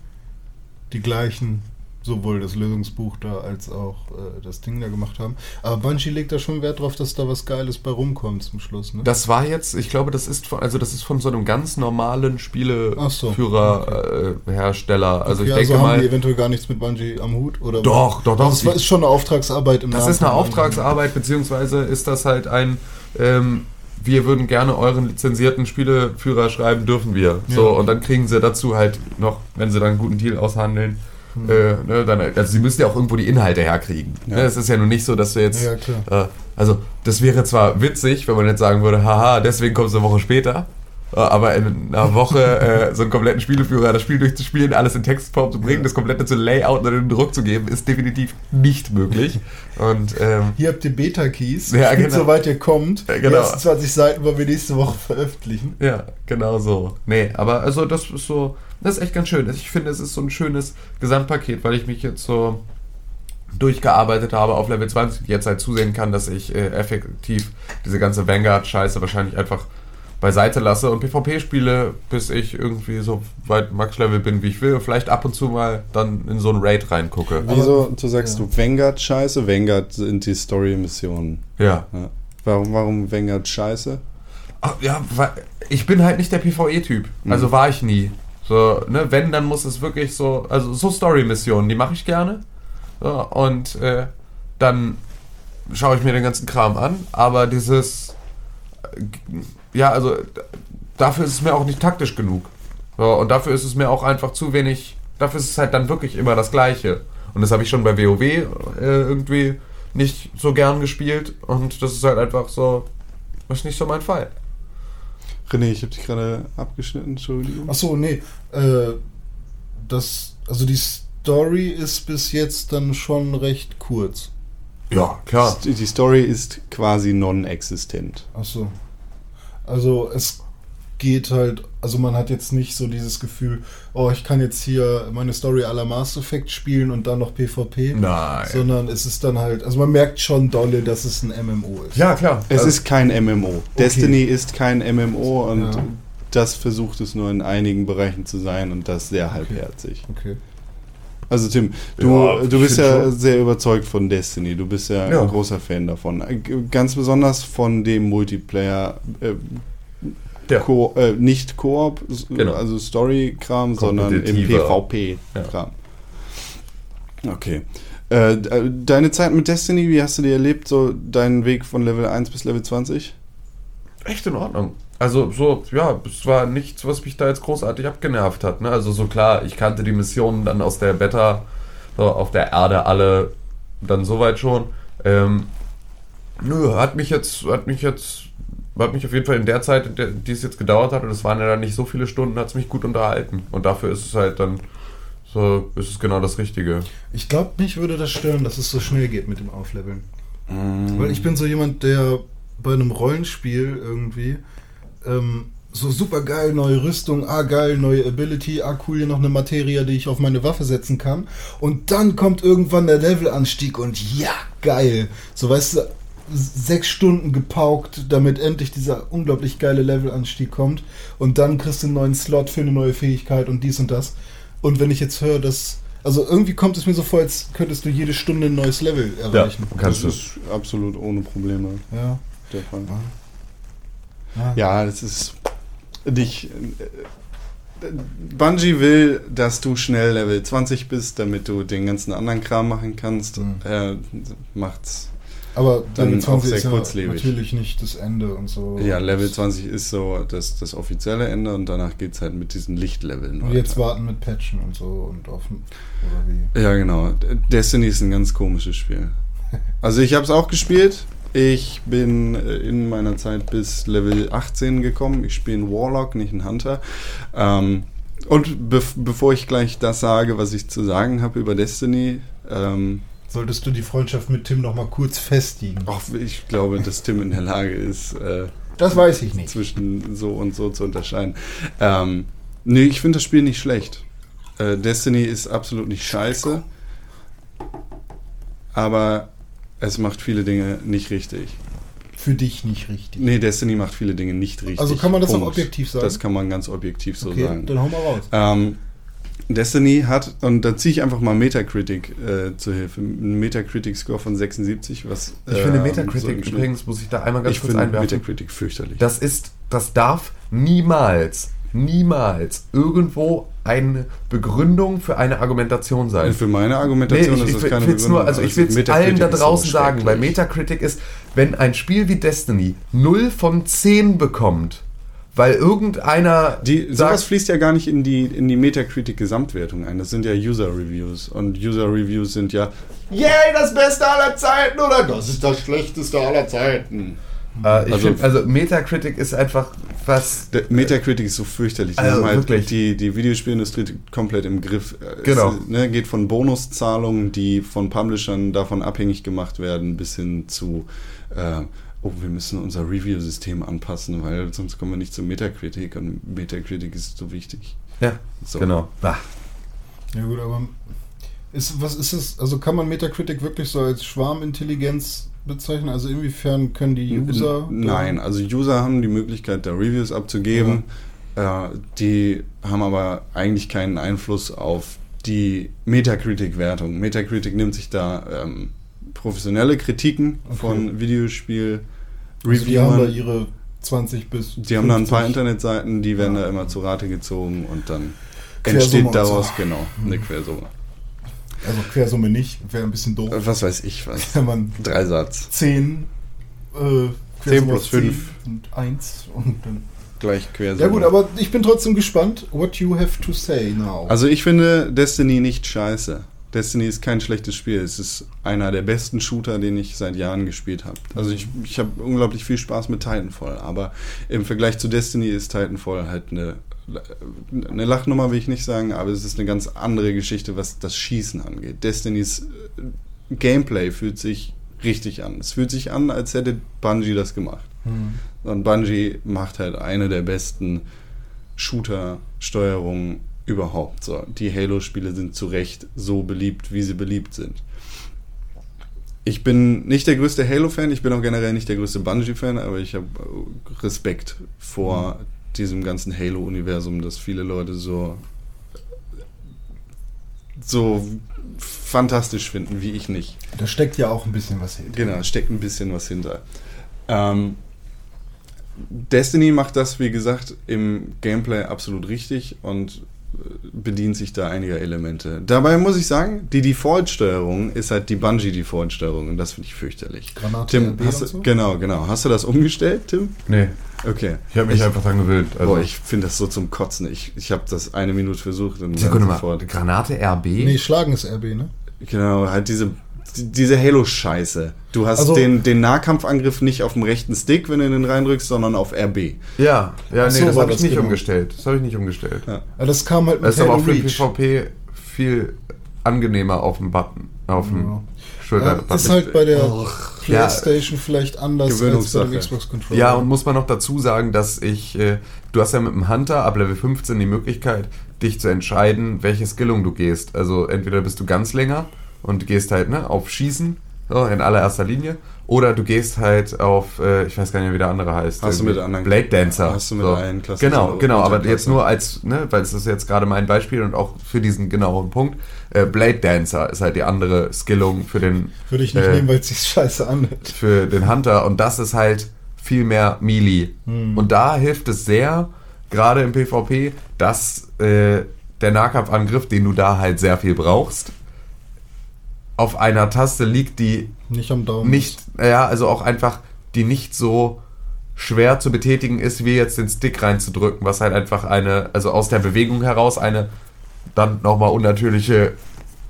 die gleichen, sowohl das Lösungsbuch da als auch äh, das Ding da gemacht haben. Aber Bungie legt da schon Wert drauf, dass da was Geiles bei rumkommt zum Schluss, ne? Das war jetzt, ich glaube, das ist von, also das ist von so einem ganz normalen Ach so, Spieleführer-Hersteller. Also Okay, ich denke also haben mal. die eventuell gar nichts mit Bungie am Hut? Oder Doch, doch, doch. Das ist schon eine Auftragsarbeit im Das Namen ist eine Bungie. Auftragsarbeit, beziehungsweise ist das halt ein, ähm, wir würden gerne euren lizenzierten Spieleführer schreiben, dürfen wir. So, Ja. und dann kriegen sie dazu halt noch, wenn sie dann einen guten Deal aushandeln, Hm. äh, ne, dann, also sie müssen ja auch irgendwo die Inhalte herkriegen. Ja. Ne, es ist ja nun nicht so, dass du jetzt, Ja, klar. äh, also das wäre zwar witzig, wenn man jetzt sagen würde, haha, deswegen kommst du eine Woche später, äh, aber in einer Woche äh, so einen kompletten Spieleführer, das Spiel durchzuspielen, alles in Textform zu bringen, Ja. das komplette zu Layout und den Druck zu geben, ist definitiv nicht möglich. Und ähm, Hier habt ihr Beta-Keys. Ja, genau. soweit ihr kommt. Ja, genau. Die ersten 20 Seiten wollen wir nächste Woche veröffentlichen. Ja, genau so. Nee, aber also das ist so, das ist echt ganz schön. Ich finde, es ist so ein schönes Gesamtpaket, weil ich mich jetzt so durchgearbeitet habe auf Level 20 und jetzt halt zusehen kann, dass ich äh, effektiv diese ganze Vanguard-Scheiße wahrscheinlich einfach beiseite lasse und PvP spiele, bis ich irgendwie so weit Max-Level bin, wie ich will. Vielleicht ab und zu mal dann in so ein Raid reingucke. Wieso, du sagst ja. du Vanguard scheiße? Vanguard sind die Story-Missionen. Ja. Ja. Warum, warum Vanguard scheiße? Ach, ja, weil ich bin halt nicht der PvE-Typ. Also Mhm. war ich nie. So, ne, wenn, dann muss es wirklich so, also so Story-Missionen, die mache ich gerne. So, und äh, dann schaue ich mir den ganzen Kram an, aber dieses, äh, ja, also dafür ist es mir auch nicht taktisch genug. So, und dafür ist es mir auch einfach zu wenig, dafür ist es halt dann wirklich immer das Gleiche. Und das habe ich schon bei WoW äh, irgendwie nicht so gern gespielt und das ist halt einfach so, das ist nicht so mein Fall. René, ich habe dich gerade abgeschnitten, Entschuldigung. Achso, nee. Äh, das, also die Story ist bis jetzt dann schon recht kurz. Ja, klar. Die die Story ist quasi non-existent. Achso. Also es geht halt, also man hat jetzt nicht so dieses Gefühl, oh, ich kann jetzt hier meine Story à la Mass Effect spielen und dann noch PvP. Nein. Sondern es ist dann halt, also man merkt schon dolle, dass es ein MMO ist. Ja, klar. Es Also, ist kein MMO. Destiny ist kein MMO und Ja. das versucht es nur in einigen Bereichen zu sein und das sehr halbherzig. Okay. Also Tim, du, Ja, du bist ja schon. sehr überzeugt von Destiny. Du bist ja, Ja. ein großer Fan davon. Äh, Ganz besonders von dem Multiplayer, äh, Ja. Ko äh, nicht Koop, Genau. also Story-Kram, sondern im. PvP-Kram. Okay. Äh, äh, deine Zeit mit Destiny, wie hast du die erlebt? So deinen Weg von Level 1 bis Level 20? echt in Ordnung. Also so, ja, es war nichts, was mich da jetzt großartig abgenervt hat. Ne? Also so klar, ich kannte die Missionen dann aus der Beta so auf der Erde alle dann soweit schon. Ähm, nö, hat mich jetzt, hat mich jetzt, hat mich auf jeden Fall in der Zeit, in der, die es jetzt gedauert hat, und es waren ja dann nicht so viele Stunden, hat es mich gut unterhalten. Und dafür ist es halt dann so, ist es genau das Richtige. Ich glaube, mich würde das stören, dass es so schnell geht mit dem Aufleveln. Mhm. Weil ich bin so jemand, der bei einem Rollenspiel irgendwie ähm, so super geil, neue Rüstung, ah geil, neue Ability, ah cool, hier noch eine Materie, die ich auf meine Waffe setzen kann. Und dann kommt irgendwann der Levelanstieg und ja, geil. So weißt du, sechs Stunden gepaukt, damit endlich dieser unglaublich geile Levelanstieg kommt. Und dann kriegst du einen neuen Slot für eine neue Fähigkeit und dies und das. Und wenn ich jetzt höre, dass. Also irgendwie kommt es mir so vor, als könntest du jede Stunde ein neues Level erreichen. kannst du. das ist absolut ohne Probleme Ja. der Fall. ja. Ja, das ist dich. äh, Bungie will, dass du schnell Level 20 bist, damit du den ganzen anderen Kram machen kannst. Mhm. Er macht's. Aber Dann Level auch 20 sehr ist ja kurzlebig. natürlich nicht das Ende und so. Ja, Level 20 ist so das, das offizielle Ende und danach geht's halt mit diesen Lichtleveln. Und jetzt warten mit Patchen und so und offen. Oder wie? Ja, genau. Destiny ist ein ganz komisches Spiel. Also ich habe es auch gespielt. Ich bin äh, in meiner Zeit bis Level 18 gekommen. Ich spiele einen Warlock, nicht einen Hunter. Ähm, und bev bevor ich gleich das sage, was ich zu sagen habe über Destiny, ähm, Solltest du die Freundschaft mit Tim noch mal kurz festigen? auch ich glaube, dass Tim in der Lage ist, äh, Das weiß ich nicht. zwischen so und so zu unterscheiden. Ähm, nee, ich finde das Spiel nicht schlecht. Äh, Destiny ist absolut nicht scheiße. Aber es macht viele Dinge nicht richtig. Für dich nicht richtig. Nee, Destiny macht viele Dinge nicht richtig. Also kann man das auch Punkt. objektiv sagen? Das kann man ganz objektiv so okay, sagen. dann hau mal raus. Ähm, Destiny hat, und da ziehe ich einfach mal Metacritic äh, zur Hilfe, einen Metacritic-Score von 76, was Ich finde ähm, Metacritic so übrigens, muss ich da einmal ganz ich kurz finde einwerfen. Metacritic fürchterlich. Das ist, das darf niemals, niemals irgendwo eine Begründung für eine Argumentation sein. für meine Nee, Argumentation ich, ist das ich keine es nur, Begründung. also ich will es allen da draußen sagen, weil. Metacritic ist, wenn ein Spiel wie Destiny 0 von 10 bekommt, weil irgendeiner Die, sowas sagt, fließt ja gar nicht in die, in die Metacritic-Gesamtwertung ein. Das sind ja User-Reviews. Und User-Reviews sind ja, yay, das Beste aller Zeiten oder das ist das Schlechteste aller Zeiten. äh, also- find, also Metacritic ist einfach was, Metacritic ist so fürchterlich. Die Also haben halt wirklich. die, die Videospielindustrie komplett im Griff. Es, Genau. ne, geht von Bonuszahlungen, die von Publishern davon abhängig gemacht werden, bis hin zu, äh, oh, wir müssen unser Review-System anpassen, weil sonst kommen wir nicht zu Metacritic und Metacritic ist so wichtig. ja, So. genau. Ah, Ja gut, aber ist, was ist es, also kann man Metacritic wirklich so als Schwarmintelligenz bezeichnen? Also inwiefern können die User... Nein, also User haben die Möglichkeit, da Reviews abzugeben. Äh, die haben aber eigentlich keinen Einfluss auf die Metacritic-Wertung. Metacritic nimmt sich da ähm, professionelle Kritiken Okay. von Videospiel Also die haben da ihre 20 bis Die haben da ein paar 50. Internetseiten, die werden Ja. da immer zu Rate gezogen und dann Quersumme entsteht daraus so. genau eine Quersumme. Also Quersumme nicht, wäre ein bisschen doof. Was weiß ich was. Wenn man Dreisatz. 10 äh, 10 Quersumme plus aus 10 5. und 1 und dann... Gleich Quersumme. Ja gut, aber ich bin trotzdem gespannt, what you have to say now. Also ich finde Destiny nicht scheiße. Destiny ist kein schlechtes Spiel. Es ist einer der besten Shooter, den ich seit Jahren gespielt habe. Also ich, ich habe unglaublich viel Spaß mit Titanfall. Aber im Vergleich zu Destiny ist Titanfall halt eine, eine Lachnummer, will ich nicht sagen, aber es ist eine ganz andere Geschichte, was das Schießen angeht. Destinys äh, Gameplay fühlt sich richtig an. Es fühlt sich an, als hätte Bungie das gemacht. Hm. Und Bungie macht halt eine der besten Shooter-Steuerungen überhaupt. So, die Halo-Spiele sind zu Recht so beliebt, wie sie beliebt sind. Ich bin nicht der größte Halo-Fan, ich bin auch generell nicht der größte Bungie-Fan, aber ich habe Respekt vor diesem ganzen Halo-Universum, das viele Leute so so fantastisch finden, wie ich nicht. Da steckt ja auch ein bisschen was hinter. Genau, steckt ein bisschen was hinter. Ähm, Destiny macht das, wie gesagt, im Gameplay absolut richtig und bedient sich da einiger Elemente. Dabei muss ich sagen, die Default-Steuerung ist halt die Bungie-Default-Steuerung und das finde ich fürchterlich. Granate Tim, hast du, so? genau, genau. Hast du das umgestellt, Tim? nee, Okay. ich habe mich einfach dran gewöhnt. Also, Boah, ich finde das so zum Kotzen. Ich, ich habe das eine Minute versucht und Sekunde mal, sofort. Granate RB? Nee, Schlagen ist RB, ne? Genau, halt diese, diese Halo-Scheiße. Du hast Also- den, den Nahkampfangriff nicht auf dem rechten Stick, wenn du den reindrückst, sondern auf RB. Ja, ja, Ach nee, so, das habe ich das nicht genau. umgestellt. Das habe ich nicht umgestellt. Ja. Aber das kam halt mit Das ist aber auch für Reach. PvP viel angenehmer auf dem Button, auf dem Ja. Schulter. Ja, ist halt bei der Ja. Playstation vielleicht anders als bei dem Xbox Controller. Ja, und muss man noch dazu sagen, dass ich, äh, du hast ja mit dem Hunter ab Level 15 die Möglichkeit, dich zu entscheiden, welche Skillung du gehst. Also entweder bist du ganz länger und gehst halt ne, auf Schießen, so, in allererster Linie, oder du gehst halt auf, äh, ich weiß gar nicht mehr, wie der andere heißt. Hast du mit anderen- Blade Dancer. Hast du mit so. allen Klassen Genau, genau, aber jetzt nur als, ne, weil es ist jetzt gerade mein Beispiel und auch für diesen genauen Punkt. Äh, Blade Dancer ist halt die andere Skillung für den Würde ich nicht äh, nehmen, weil es sich scheiße anhört. für den Hunter und das ist halt viel mehr Melee. Hm. Und da hilft es sehr, gerade im PvP, dass äh, der Nahkampfangriff, den du da halt sehr viel brauchst, auf einer Taste liegt, die Nicht am Daumen. nicht, ja, also auch einfach, die nicht so schwer zu betätigen ist, wie jetzt den Stick reinzudrücken, was halt einfach eine, also aus der Bewegung heraus eine dann nochmal unnatürliche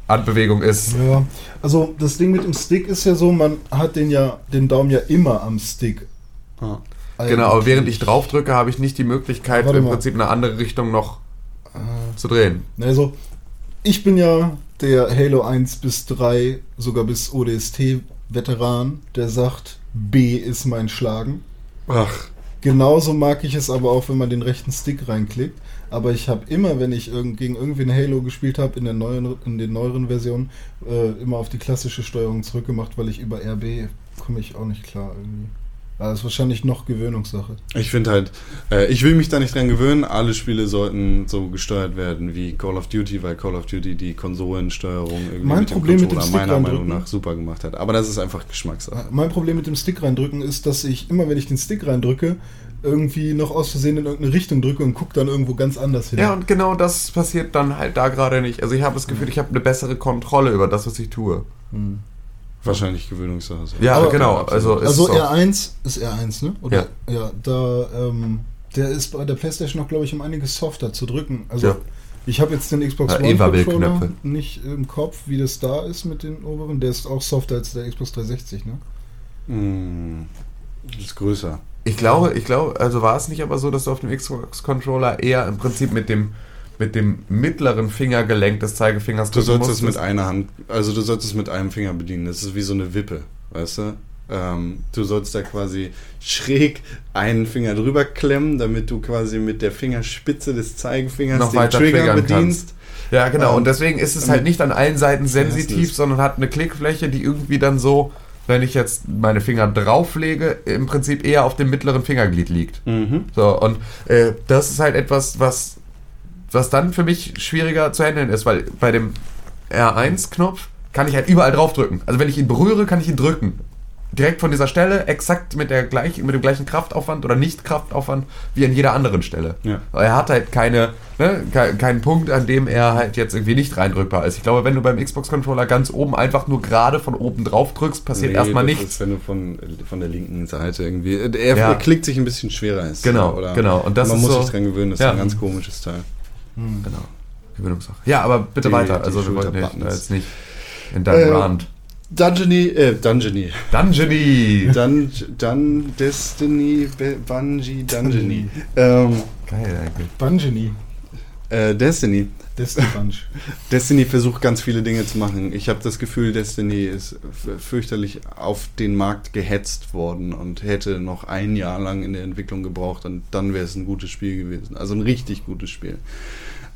Handbewegung ist. Ja, also das Ding mit dem Stick ist ja so, man hat den ja, den Daumen ja immer am Stick. Ah. Genau, aber während ich drauf drücke, habe ich nicht die Möglichkeit, Warte im mal. Prinzip in eine andere Richtung noch zu drehen. Also, ich bin ja der Halo 1 bis 3, sogar bis ODST-Veteran, der sagt, B ist mein Schlagen. Ach, Genauso mag ich es aber auch, wenn man den rechten Stick reinklickt. Aber ich habe immer, wenn ich irgend, gegen irgendwie ein Halo gespielt habe, in, der neuen, in den neueren Versionen, äh, immer auf die klassische Steuerung zurückgemacht, weil ich über RB komme ich auch nicht klar irgendwie. Aber das ist wahrscheinlich noch Gewöhnungssache. ich finde halt, äh, ich will mich da nicht dran gewöhnen. Alle Spiele sollten so gesteuert werden wie Call of Duty, weil Call of Duty die Konsolensteuerung irgendwie Mein mit dem Problem mit dem Controller Stick meiner Meinung nach super gemacht hat. Aber das ist einfach Geschmackssache. Mein Problem mit dem Stick reindrücken ist, dass ich immer, wenn ich den Stick reindrücke, irgendwie noch aus Versehen in irgendeine Richtung drücke und gucke dann irgendwo ganz anders hin. Ja, und genau das passiert dann halt da gerade nicht. Also ich habe das Gefühl, ich habe eine bessere Kontrolle über das, was ich tue. Wahrscheinlich Gewöhnungssache. Ja, Aber- genau. Also, also es auch- R1 ist R1, ne? Oder? Ja. da, ähm, der ist bei der Playstation noch, glaube ich, um einiges softer zu drücken. Also Ja. ich habe jetzt den Xbox Ja, One Eva-Will-Knöpfe. Controller nicht im Kopf, wie das da ist mit den oberen. Der ist auch softer als der Xbox 360, ne? Mm, das ist größer. Ich glaube, ich glaube, also war es nicht aber so, dass du auf dem Xbox-Controller eher im Prinzip mit dem, mit dem mittleren Fingergelenk des Zeigefingers Du sollst es mit einer Hand, also du sollst es mit einem Finger bedienen. Das ist wie so eine Wippe, weißt du? Ähm, du sollst da quasi schräg einen Finger drüber klemmen, damit du quasi mit der Fingerspitze des Zeigefingers Noch den Trigger bedienst. Ja, genau. Ähm, und deswegen ist es halt nicht an allen Seiten sensitiv, sondern hat eine Klickfläche, die irgendwie dann so, wenn ich jetzt meine Finger drauflege, im Prinzip eher auf dem mittleren Fingerglied liegt. Mhm. So, und äh, das ist halt etwas, was, was dann für mich schwieriger zu handeln ist, weil bei dem R1-Knopf kann ich halt überall draufdrücken. Also wenn ich ihn berühre, kann ich ihn drücken. Direkt von dieser Stelle, exakt mit, der gleichen, mit dem gleichen Kraftaufwand oder Nicht-Kraftaufwand wie an jeder anderen Stelle. Ja. Er hat halt keine, ne, ke- keinen Punkt, an dem er halt jetzt irgendwie nicht reindrückbar ist. Ich glaube, wenn du beim Xbox-Controller ganz oben einfach nur gerade von oben drauf drückst, passiert Nee, erstmal nichts. Ist, wenn du von, von der linken Seite irgendwie. Er Ja. klickt sich ein bisschen schwerer. Ist, Genau, genau. Und das man muss so- sich dran gewöhnen, das Ja. ist ein ganz komisches Teil. Genau. Gewöhnungssache. Ja, aber bitte Die- weiter. die Also wir wollten nicht, jetzt nicht in deinem Äh, Rand. Dungeony, äh, Dungeony. Dungeony! Dun, Dun, Destiny, Be- Bungie, Dungeony. ähm, Geil eigentlich. Bungeony. Äh, Destiny. Destiny Bunch. Destiny versucht ganz viele Dinge zu machen. Ich habe das Gefühl, Destiny ist fürchterlich auf den Markt gehetzt worden und hätte noch ein Jahr lang in der Entwicklung gebraucht und dann wäre es ein gutes Spiel gewesen. Also ein richtig gutes Spiel.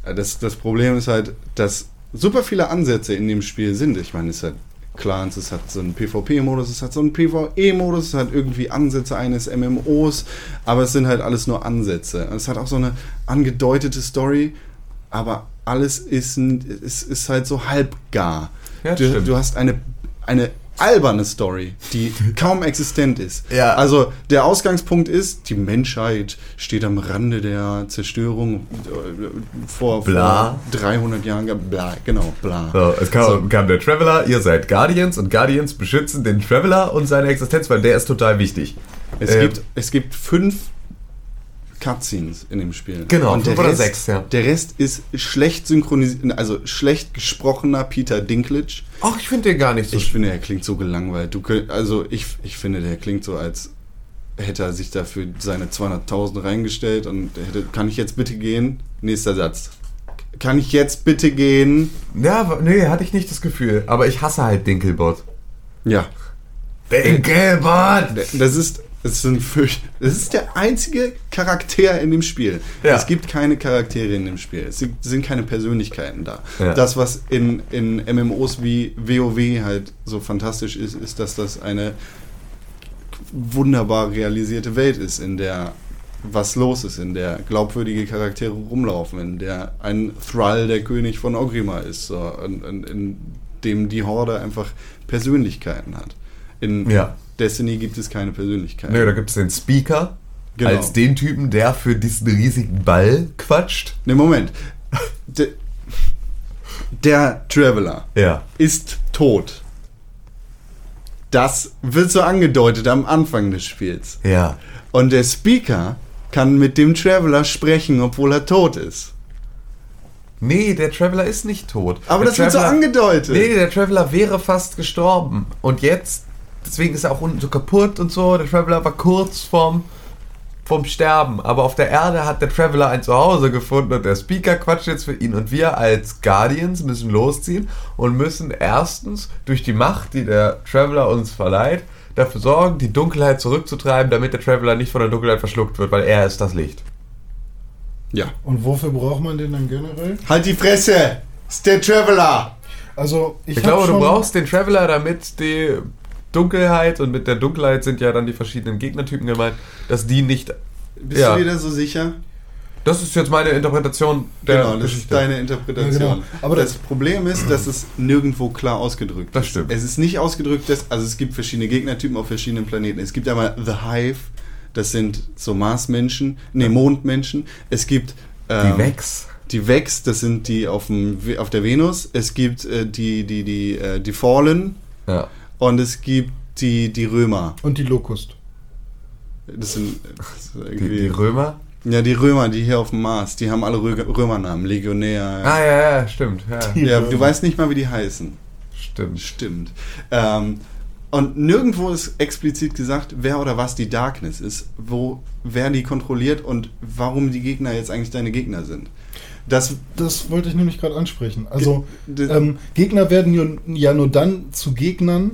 Äh, Das, das Problem ist halt, dass super viele Ansätze in dem Spiel sind. Ich meine, es hat Clans, es hat so einen PvP-Modus, es hat so einen PvE-Modus, es hat irgendwie Ansätze eines MMOs, aber es sind halt alles nur Ansätze. Es hat auch so eine angedeutete Story, aber alles ist, ein, ist, ist halt so halbgar. Ja, du, du hast eine, eine alberne Story, die kaum existent ist. Ja. Also der Ausgangspunkt ist, die Menschheit steht am Rande der Zerstörung äh, vor, Bla. vor 300 Jahren. Bla, genau, bla. So, es kam, kam der Traveler, ihr seid Guardians und Guardians beschützen den Traveler und seine Existenz, weil der ist total wichtig. Es, Ähm, gibt, es gibt fünf Cutscenes in dem Spiel. Genau, und fünf der oder Rest, sechs, ja. Der Rest ist schlecht synchronisiert, also schlecht gesprochener Peter Dinklage. Ach, ich finde den gar nicht so Ich finde, er klingt so gelangweilt. Du könnt, also ich, ich finde, der klingt so, als hätte er sich dafür seine 200.000 reingestellt und er hätte, kann ich jetzt bitte gehen? Nächster Satz. Kann ich jetzt bitte gehen? Ja, nee, hatte ich nicht das Gefühl. Aber ich hasse halt Dinkelbot. Ja. Dinkelbot! Das ist, das ist, das ist der einzige Charakter in dem Spiel. Ja. Es gibt keine Charaktere in dem Spiel. Es sind- sind keine Persönlichkeiten da. Ja. Das, was in, in MMOs wie WoW halt so fantastisch ist, ist, dass das eine wunderbar realisierte Welt ist, in der was los ist, in der glaubwürdige Charaktere rumlaufen, in der ein Thrall der König von Ogrimmar ist, so, in, in, in dem die Horde einfach Persönlichkeiten hat. In Ja. Destiny gibt es keine Persönlichkeiten. Nö, da gibt es den Speaker. Genau. Als den Typen, der für diesen riesigen Ball quatscht. Ne, Moment. Der, der Traveler Ja. ist tot. Das wird so angedeutet am Anfang des Spiels. Ja. Und der Speaker kann mit dem Traveler sprechen, obwohl er tot ist. Nee, der Traveler ist nicht tot. Aber der das wird so Traveler- angedeutet. Nee, der Traveler wäre fast gestorben. Und jetzt, deswegen ist er auch unten so kaputt und so. Der Traveler war kurz vorm, vorm Sterben. Aber auf der Erde hat der Traveler ein Zuhause gefunden und der Speaker quatscht jetzt für ihn. Und wir als Guardians müssen losziehen und müssen erstens durch die Macht, die der Traveler uns verleiht, dafür sorgen, die Dunkelheit zurückzutreiben, damit der Traveler nicht von der Dunkelheit verschluckt wird, weil er ist das Licht. Ja. Und wofür braucht man den dann generell? Halt die Fresse! Ist der Traveler! Also, ich, Ich glaube, du brauchst den Traveler, damit die Dunkelheit und mit der Dunkelheit sind ja dann die verschiedenen Gegnertypen gemeint, dass die nicht. Bist Ja. du wieder so sicher? Das ist jetzt meine Interpretation der genau, das ist Geschichte. deine Interpretation. Ja, genau. Aber Aber das Problem ist, dass es nirgendwo klar ausgedrückt Das ist. stimmt. Es ist nicht ausgedrückt, dass, also es gibt verschiedene Gegnertypen auf verschiedenen Planeten. Es gibt einmal The Hive, das sind so Marsmenschen, nee, Mondmenschen. Es gibt die ähm, Vex. Die Vex, das sind die auf, dem, auf der Venus. Es gibt äh, die, die, die, äh, die Fallen Ja. Und es gibt die, die Römer. Und die Locust. Das sind das ist Die, die Römer. ja die Römer, die hier auf dem Mars, die haben alle Rö Römernamen, Legionär. Ah, ja, ja, stimmt. Ja, Ja, du weißt nicht mal, wie die heißen. stimmt. Stimmt. Ähm, und nirgendwo ist explizit gesagt, wer oder was die Darkness ist, wo wer die kontrolliert und warum die Gegner jetzt eigentlich deine Gegner sind. Das Das wollte ich nämlich gerade ansprechen. Also, Ge- ähm, Gegner werden ja nur dann zu Gegnern,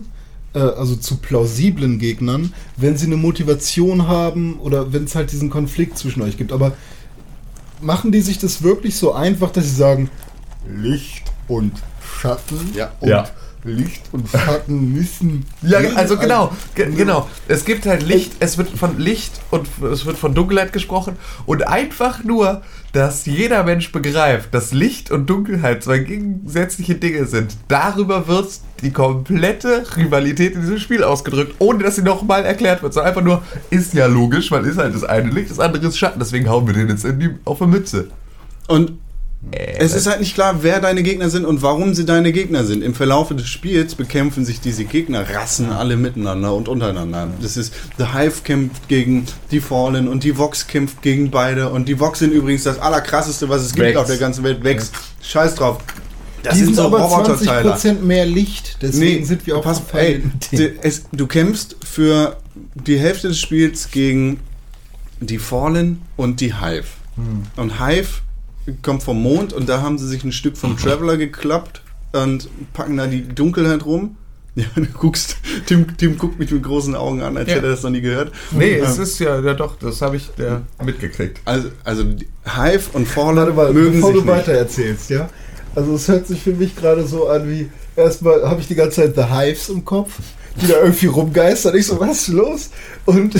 äh, also zu plausiblen Gegnern, wenn sie eine Motivation haben oder wenn es halt diesen Konflikt zwischen euch gibt. Aber machen die sich das wirklich so einfach, dass sie sagen, Licht und Schatten Ja. und Ja. Licht und Schatten müssen. Ja, also genau, ge genau. Es gibt halt Licht, es wird von Licht und es wird von Dunkelheit gesprochen und einfach nur, dass jeder Mensch begreift, dass Licht und Dunkelheit zwei gegensätzliche Dinge sind. Darüber wird die komplette Rivalität in diesem Spiel ausgedrückt, ohne dass sie nochmal erklärt wird. sondern einfach nur, ist ja logisch, weil ist halt das eine Licht, das andere ist Schatten, deswegen hauen wir den jetzt in die, auf die Mütze. Und Äh, es ist halt nicht klar, wer deine Gegner sind und warum sie deine Gegner sind. Im Verlaufe des Spiels bekämpfen sich diese Gegnerrassen alle miteinander und untereinander. Das ist The Hive kämpft gegen die Fallen und die Vox kämpft gegen beide. Und die Vox sind übrigens das allerkrasseste, was es gibt Vex. auf der ganzen Welt. Vex. Scheiß drauf. Das die sind sind so aber Roboterteiler. 20% mehr Licht, deswegen sind wir auch pass, ey, es, du kämpfst für die Hälfte des Spiels gegen die Fallen und die Hive. Hm. Und Hive kommt vom Mond und da haben sie sich ein Stück vom Traveler geklappt und packen da die Dunkelheit rum. Ja, du guckst, Tim, Tim guckt mich mit großen Augen an, als Ja. hätte er das noch nie gehört. Nee, Ähm, es ist ja, ja doch, das habe ich ja, mitgekriegt. Also, also Hive und mal, mögen bevor sich du nicht. weiter erzählst, ja? Also es hört sich für mich gerade so an wie, erstmal habe ich die ganze Zeit The Hives im Kopf, die da irgendwie rumgeistern. Ich so, was ist los? Und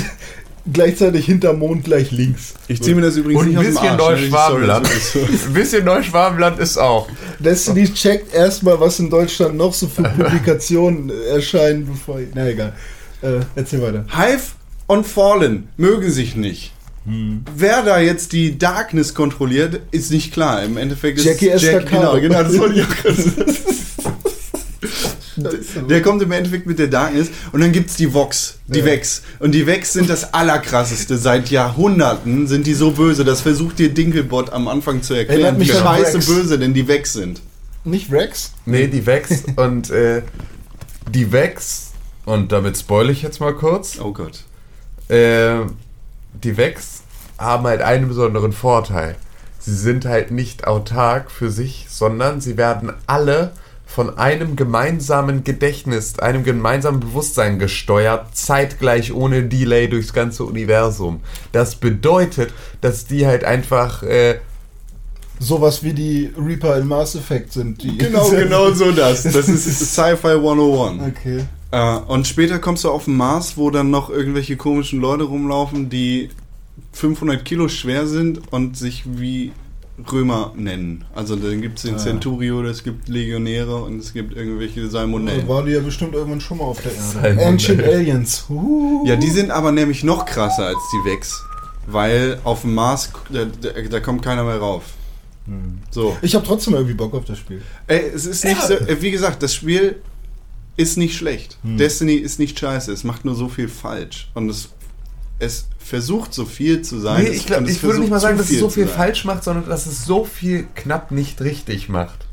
gleichzeitig hinter Mond gleich links. Ich ziehe mir das übrigens Und ein nicht aus dem bisschen ne? Neuschwabenland. Ein bisschen Neuschwabenland ist auch. Destiny checkt erstmal, was in Deutschland noch so für Publikationen erscheinen, bevor ich... Na egal. Äh, erzähl weiter. Hive und Fallen mögen sich nicht. Wer da jetzt die Darkness kontrolliert, ist nicht klar. Im Endeffekt ist Jackie Jack, genau, genau, das wollte ich auch. Der kommt im Endeffekt mit der Darkness und dann gibt's die Vox, die Ja. Vex. Und die Vex sind das allerkrasseste. Seit Jahrhunderten sind die so böse. Das versucht dir Dinkelbot am Anfang zu erklären, wie scheiße Rex. böse denn die Vex sind. Nicht Rex? Nee, die Vex und äh, die Vex, und damit spoil ich jetzt mal kurz, Oh Gott. äh, die Vex haben halt einen besonderen Vorteil. Sie sind halt nicht autark für sich, sondern sie werden alle von einem gemeinsamen Gedächtnis, einem gemeinsamen Bewusstsein gesteuert, zeitgleich ohne Delay durchs ganze Universum. Das bedeutet, dass die halt einfach äh, Sowas wie die Reaper in Mass Effect sind. Die Genau, genau so das. Das ist Sci-Fi 101. Okay. Äh, und später kommst du auf den Mars, wo dann noch irgendwelche komischen Leute rumlaufen, die 500 Kilo schwer sind und sich wie Römer nennen. Also dann gibt es den Ah. Centurio, es gibt Legionäre und es gibt irgendwelche Salmonellen. Da war die ja bestimmt irgendwann schon mal auf der Erde. Salmonellen. Ancient Aliens. Uh. Ja, die sind aber nämlich noch krasser als die Vex. weil auf dem Mars, da, da, da kommt keiner mehr rauf. So. Ich habe trotzdem irgendwie Bock auf das Spiel. Ey, es ist nicht so, äh, wie gesagt, das Spiel ist nicht schlecht. Hm. Destiny ist nicht scheiße, es macht nur so viel falsch. Und es, es versucht so viel zu sein. Nee, es- ich, glaub, ich würde nicht mal sagen, dass es so viel falsch macht, sondern dass es so viel knapp nicht richtig macht.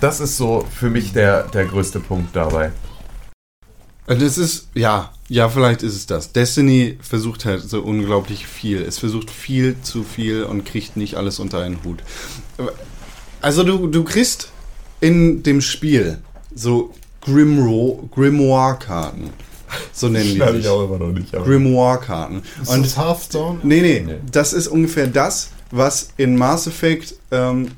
Das ist so für mich der, der größte Punkt dabei. Und es ist, ja, ja, vielleicht ist es das. Destiny versucht halt so unglaublich viel. Es versucht viel zu viel und kriegt nicht alles unter einen Hut. Also du, du kriegst in dem Spiel so Grimro, Grimoire-Karten. So nennen die sich. immer noch nicht. Grimoire-Karten. Und das Hearthstone? Nee, nee, Nee. das ist ungefähr das, was in Mass Effect ähm,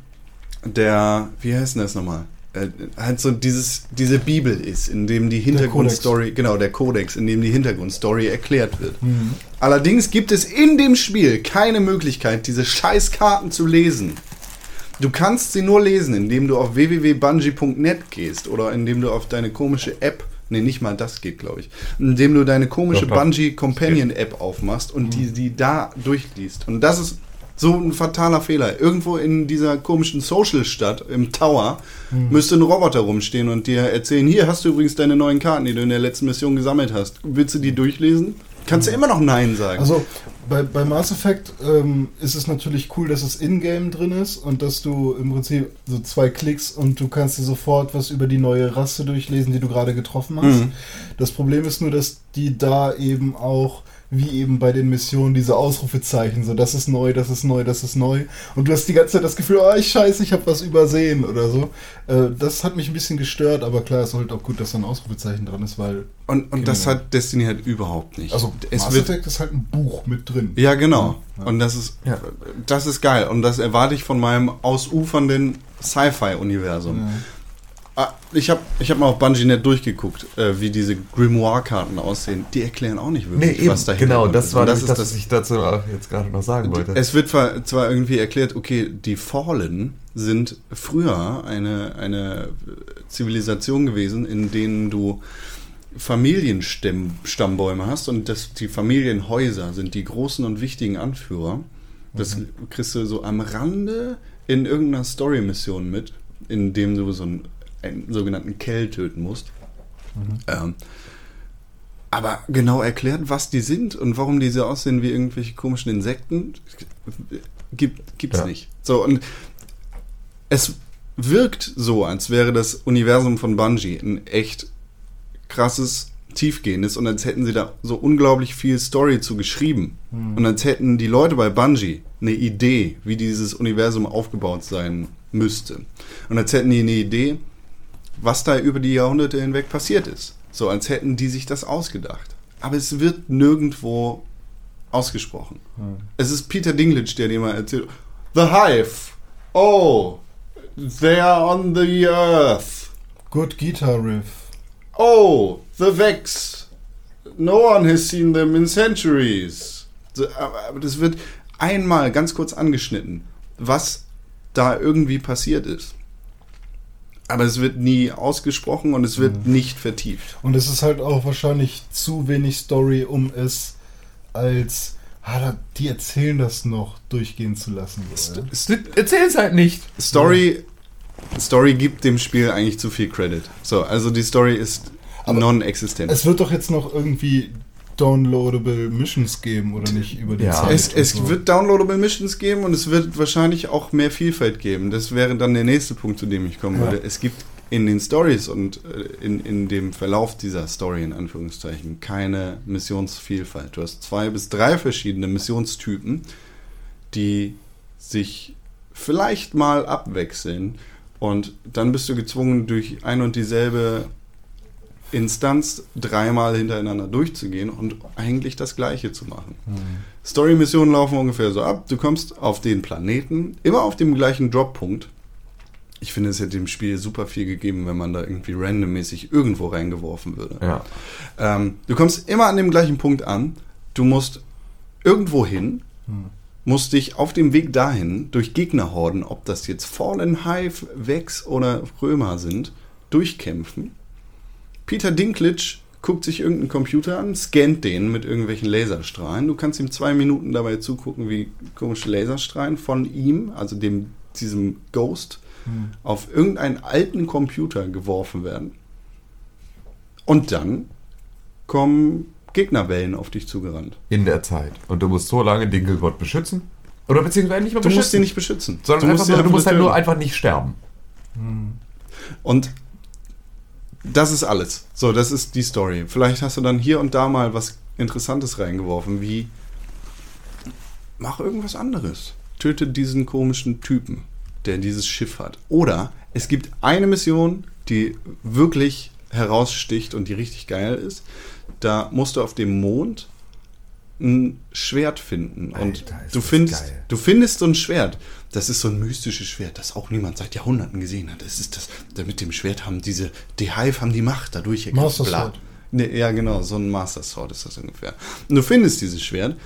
der, wie heißt denn das nochmal? Äh, halt so dieses, diese Bibel ist, in dem die Hintergrundstory, genau, der Kodex, in dem die Hintergrundstory erklärt wird. Mhm. Allerdings gibt es in dem Spiel keine Möglichkeit, diese Scheißkarten zu lesen. Du kannst sie nur lesen, indem du auf www.bungie.net gehst oder indem du auf deine komische App, nee, nicht mal das geht, glaube ich, indem du deine komische Doch. Bungie Companion App aufmachst und die, die da durchliest. Und das ist so ein fataler Fehler. Irgendwo in dieser komischen Social-Stadt im Tower müsste ein Roboter rumstehen und dir erzählen, hier hast du übrigens deine neuen Karten, die du in der letzten Mission gesammelt hast. Willst du die durchlesen? Kannst du immer noch Nein sagen. Also bei, bei Mass Effect ähm, ist es natürlich cool, dass es in-game drin ist und dass du im Prinzip so zwei Klicks und du kannst dir sofort was über die neue Rasse durchlesen, die du gerade getroffen hast. Mhm. Das Problem ist nur, dass die da eben auch wie eben bei den Missionen diese Ausrufezeichen, so das ist neu, das ist neu, das ist neu. Und du hast die ganze Zeit das Gefühl, oh, ich scheiße, ich habe was übersehen oder so. Äh, das hat mich ein bisschen gestört, aber klar, es ist halt auch gut, dass da ein Ausrufezeichen dran ist, weil Und, und das Genau. hat Destiny halt überhaupt nicht. also es Mass wird, Effect ist halt ein Buch mit drin. ja, genau. Ja. Und das ist, Ja. das ist geil. Und das erwarte ich von meinem ausufernden Sci-Fi-Universum. Ja. Ah, ich habe ich hab mal auf BungieNet durchgeguckt, äh, wie diese Grimoire-Karten aussehen. Die erklären auch nicht Nee, wirklich, eben, was dahinter genau, ist. das war Und das, das, was ich dazu jetzt gerade noch sagen wollte. Es wird zwar irgendwie erklärt, okay, die Fallen sind früher eine, eine Zivilisation gewesen, in denen du Familienstammbäume hast und das, die Familienhäuser sind die großen und wichtigen Anführer. Das kriegst du so am Rande in irgendeiner Story-Mission mit, in dem du so einen, einen sogenannten Kell töten musst. Ähm, aber genau erklärt, was die sind und warum die so aussehen wie irgendwelche komischen Insekten, gibt, gibt's Ja. nicht. So, und es wirkt so, als wäre das Universum von Bungie ein echt krasses, tiefgehendes und als hätten sie da so unglaublich viel Story zu geschrieben. Und als hätten die Leute bei Bungie eine Idee, wie dieses Universum aufgebaut sein müsste. Und als hätten die eine Idee, was da über die Jahrhunderte hinweg passiert ist. So als hätten die sich das ausgedacht. Aber es wird nirgendwo ausgesprochen. Es ist Peter Dinklage, der dir mal erzählt, The Hive, oh, they are on the earth. Good Guitar Riff. Oh, the Vex. No one has seen them in centuries. Aber das wird einmal ganz kurz angeschnitten, was da irgendwie passiert ist. Aber es wird nie ausgesprochen und es wird nicht vertieft. Und es ist halt auch wahrscheinlich zu wenig Story, um es als, ah, die erzählen das noch durchgehen zu lassen. So, ja. S- Erzähl's halt nicht. Story, Story gibt dem Spiel eigentlich zu viel Credit. So, also die Story ist non-existent. Es wird doch jetzt noch irgendwie downloadable Missions geben, oder nicht? Über die Ja. Zeit. Es, es so. wird downloadable Missions geben und es wird wahrscheinlich auch mehr Vielfalt geben. Das wäre dann der nächste Punkt, zu dem ich kommen Ja. würde. Es gibt in den Stories und äh, in, in dem Verlauf dieser Story in Anführungszeichen keine Missionsvielfalt. Du hast zwei bis drei verschiedene Missionstypen, die sich vielleicht mal abwechseln und dann bist du gezwungen, durch ein und dieselbe Instanz dreimal hintereinander durchzugehen und eigentlich das Gleiche zu machen. Story-Missionen laufen ungefähr so ab. Du kommst auf den Planeten, immer auf dem gleichen Drop-Punkt. Ich finde, es hätte dem Spiel super viel gegeben, wenn man da irgendwie randommäßig irgendwo reingeworfen würde. Ja. Ähm, du kommst immer an dem gleichen Punkt an. Du musst irgendwo hin, musst dich auf dem Weg dahin durch Gegnerhorden, ob das jetzt Fallen, Hive, Vex oder Römer sind, durchkämpfen. Peter Dinklage guckt sich irgendeinen Computer an, scannt den mit irgendwelchen Laserstrahlen. Du kannst ihm zwei Minuten dabei zugucken, wie komische Laserstrahlen von ihm, also dem, diesem Ghost, auf irgendeinen alten Computer geworfen werden. Und dann kommen Gegnerwellen auf dich zugerannt. In der Zeit. Und du musst so lange Dinkelbot beschützen. Oder beziehungsweise nicht mal Du beschützen. musst ihn nicht beschützen. sondern du einfach sie nur, du musst halt nur einfach nicht sterben. Und das ist alles. So, das ist die Story. Vielleicht hast du dann hier und da mal was Interessantes reingeworfen, wie mach irgendwas anderes. Töte diesen komischen Typen, der dieses Schiff hat. Oder es gibt eine Mission, die wirklich heraussticht und die richtig geil ist. Da musst du auf dem Mond ein Schwert finden. und Alter, ist du findest, geil. du findest so ein Schwert. Das ist so ein mystisches Schwert, das auch niemand seit Jahrhunderten gesehen hat. Das ist das, da mit dem Schwert haben diese, die Hive haben die Macht dadurch. Master. Sword. Ne, ja, genau, so ein Master Sword ist das ungefähr. Und du findest dieses Schwert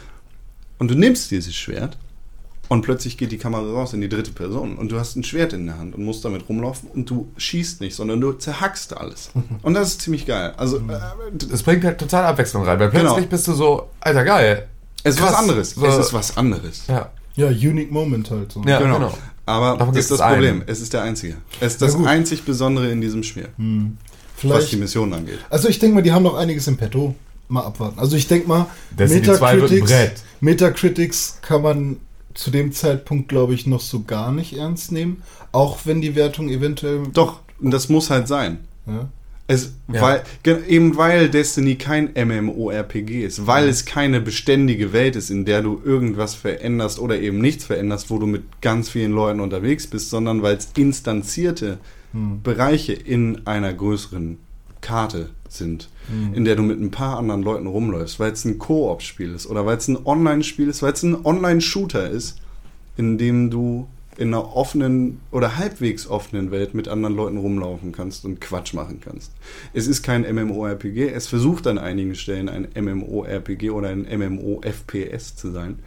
und du nimmst dieses Schwert und plötzlich geht die Kamera raus in die dritte Person und du hast ein Schwert in der Hand und musst damit rumlaufen und du schießt nicht, sondern du zerhackst alles. Und das ist ziemlich geil. Also, äh, Es bringt halt total Abwechslung rein, weil plötzlich Genau. bist du so, alter geil. es ist was anderes. So- Es ist was anderes. Ja, Ja, unique moment halt. So. ja Genau. genau. Aber Davon das ist das Problem. einen. Es ist der einzige. Es ist das Ja, einzig Besondere in diesem Spiel, was die. Mission angeht. Also ich denke mal, die haben noch einiges im Petto. Mal abwarten. Also ich denke mal, Destiny 2 wird ein Brett. Metacritics kann man zu dem Zeitpunkt, glaube ich, noch so gar nicht ernst nehmen. Auch wenn die Wertung eventuell. Doch, das muss halt sein. Ja. Es, Ja. weil, eben weil Destiny kein MMORPG ist, weil es keine beständige Welt ist, in der du irgendwas veränderst oder eben nichts veränderst, wo du mit ganz vielen Leuten unterwegs bist, sondern weil es instanzierte Bereiche in einer größeren Karte sind, in der du mit ein paar anderen Leuten rumläufst, weil es ein Koop-Spiel ist oder weil es ein Online-Spiel ist, weil es ein Online-Shooter ist, in dem du in einer offenen oder halbwegs offenen Welt mit anderen Leuten rumlaufen kannst und Quatsch machen kannst. Es ist kein MMORPG, es versucht an einigen Stellen ein MMORPG oder ein MMO-FPS zu sein.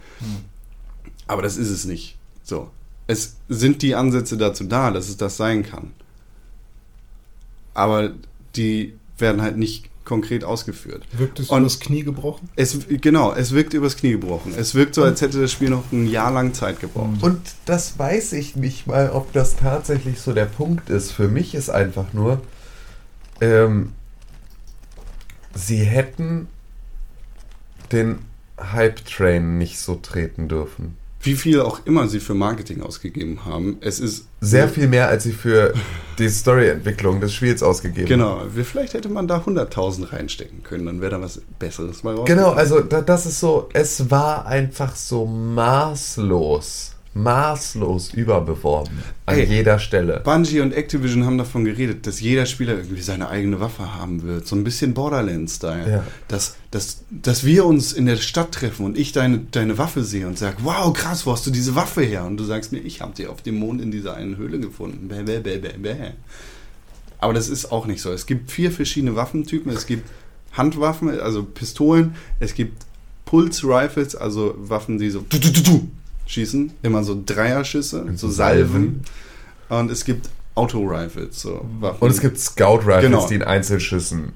Aber das ist es nicht. So. Es sind die Ansätze dazu da, dass es das sein kann. Aber die werden halt nicht konkret ausgeführt. Wirkt es Und- übers Knie gebrochen? Es, genau, es wirkt übers Knie gebrochen. Es wirkt so, als hätte das Spiel noch ein Jahr lang Zeit gebraucht. Und das weiß ich nicht mal, ob das tatsächlich so der Punkt ist. Für mich ist einfach nur, ähm, sie hätten den Hype-Train nicht so treten dürfen. Wie viel auch immer sie für Marketing ausgegeben haben, es ist Sehr viel mehr, als sie für die Storyentwicklung des Spiels ausgegeben Genau, wir- vielleicht hätte man da 100.000 reinstecken können, dann wäre da was Besseres mal raus. Genau, also da, das ist so, es war einfach so maßlos, maßlos überbeworben an Ey. jeder Stelle. Bungie und Activision haben davon geredet, dass jeder Spieler irgendwie seine eigene Waffe haben wird. So ein bisschen Borderlands-Style. Ja. Dass, dass, dass wir uns in der Stadt treffen und ich deine, deine Waffe sehe und sage, wow, krass, wo hast du diese Waffe her? Und du sagst mir, ich habe die auf dem Mond in dieser einen Höhle gefunden. Bäh, bäh, bäh, bäh, bäh. Aber das ist auch nicht so. Es gibt vier verschiedene Waffentypen. Es gibt Handwaffen, also Pistolen. Es gibt Pulse-Rifles, also Waffen, die so schießen. Immer so Dreierschüsse, so Salven. Und es gibt Auto-Rifles, so Waffen, Und es gibt Scout-Rifles, Genau. die in Einzelschüssen.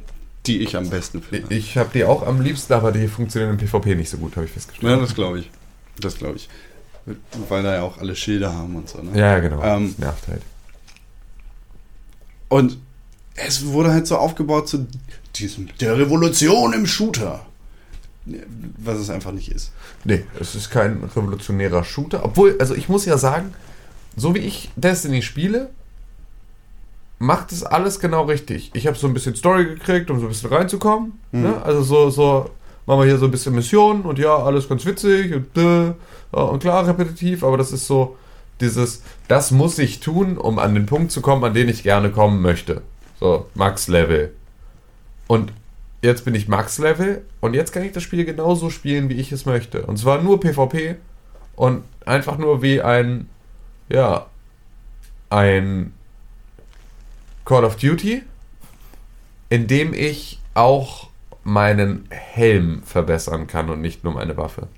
die ich am besten finde. Ich habe die auch am liebsten, aber die funktionieren im PvP nicht so gut, habe ich Ja, festgestellt. das glaube ich. Das glaube ich. Weil da ja auch alle Schilder haben und so. Ne? Ja, ja, genau. Ähm, das nervt halt. Und es wurde halt so aufgebaut zu diesem der Revolution im Shooter. Was es einfach nicht ist. Nee, es ist kein revolutionärer Shooter. Obwohl, also ich muss ja sagen, so wie ich Destiny spiele, macht es alles genau richtig. Ich habe so ein bisschen Story gekriegt, um so ein bisschen reinzukommen. Mhm. Ne? Also so, so, machen wir hier so ein bisschen Missionen und ja, alles ganz witzig und, äh, und klar repetitiv, aber das ist so dieses, das muss ich tun, um an den Punkt zu kommen, an den ich gerne kommen möchte. So, Max-Level. Und jetzt bin ich Max-Level und jetzt kann ich das Spiel genauso spielen, wie ich es möchte. Und zwar nur PvP und einfach nur wie ein, ja, ein Call of Duty, in dem ich auch meinen Helm verbessern kann und nicht nur meine Waffe.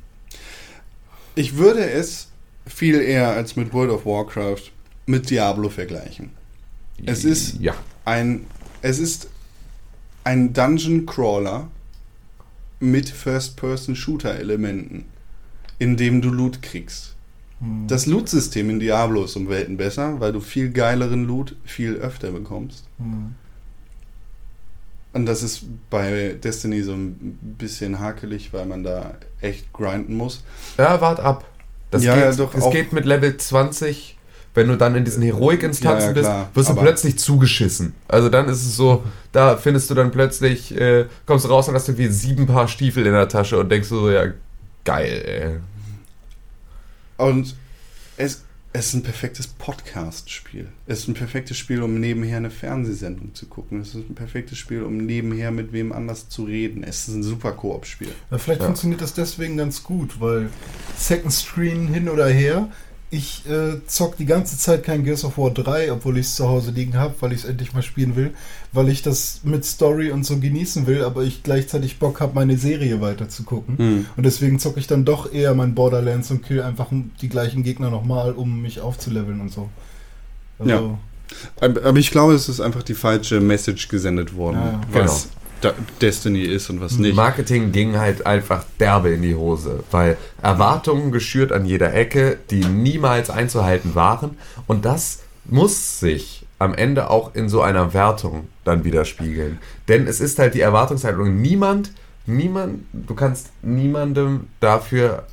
Ich würde es viel eher als mit World of Warcraft mit Diablo vergleichen. Es ist Ja. ein, es ist ein Dungeon Crawler mit First-Person-Shooter-Elementen, in dem du Loot kriegst. Das Loot-System in Diablo ist um Welten besser, weil du viel geileren Loot viel öfter bekommst. Hm. Und das ist bei Destiny so ein bisschen hakelig, weil man da echt grinden muss. Ja, wart ab. Das Ja, geht, ja, doch, es auch- geht mit Level 20, wenn du dann in diesen Heroik-Instanzen Ja, ja, bist, wirst du aber- plötzlich zugeschissen. Also dann ist es so, da findest du dann plötzlich, äh, kommst du raus und hast irgendwie sieben Paar Stiefel in der Tasche und denkst du so, ja, geil, ey. Und es, es ist ein perfektes Podcast-Spiel. Es ist ein perfektes Spiel, um nebenher eine Fernsehsendung zu gucken. Es ist ein perfektes Spiel, um nebenher mit wem anders zu reden. Es ist ein super Koop-Spiel. Ja, vielleicht Ja. funktioniert das deswegen ganz gut, weil Second Screen hin oder her, ich äh, zock die ganze Zeit kein Gears of War 3, obwohl ich es zu Hause liegen habe, weil ich es endlich mal spielen will, weil ich das mit Story und so genießen will, aber ich gleichzeitig Bock habe, meine Serie weiter zu gucken. Hm. Und deswegen zocke ich dann doch eher mein Borderlands und kill einfach die gleichen Gegner nochmal, um mich aufzuleveln und so. Also, Ja. Aber ich glaube, es ist einfach die falsche Message gesendet worden, Ja, ja. was da Destiny ist und was nicht. Marketing ging halt einfach derbe in die Hose, weil Erwartungen geschürt an jeder Ecke, die niemals einzuhalten waren. Und das muss sich am Ende auch in so einer Wertung dann widerspiegeln. Denn es ist halt die Erwartungshaltung. Niemand, niemand, du kannst niemandem dafür,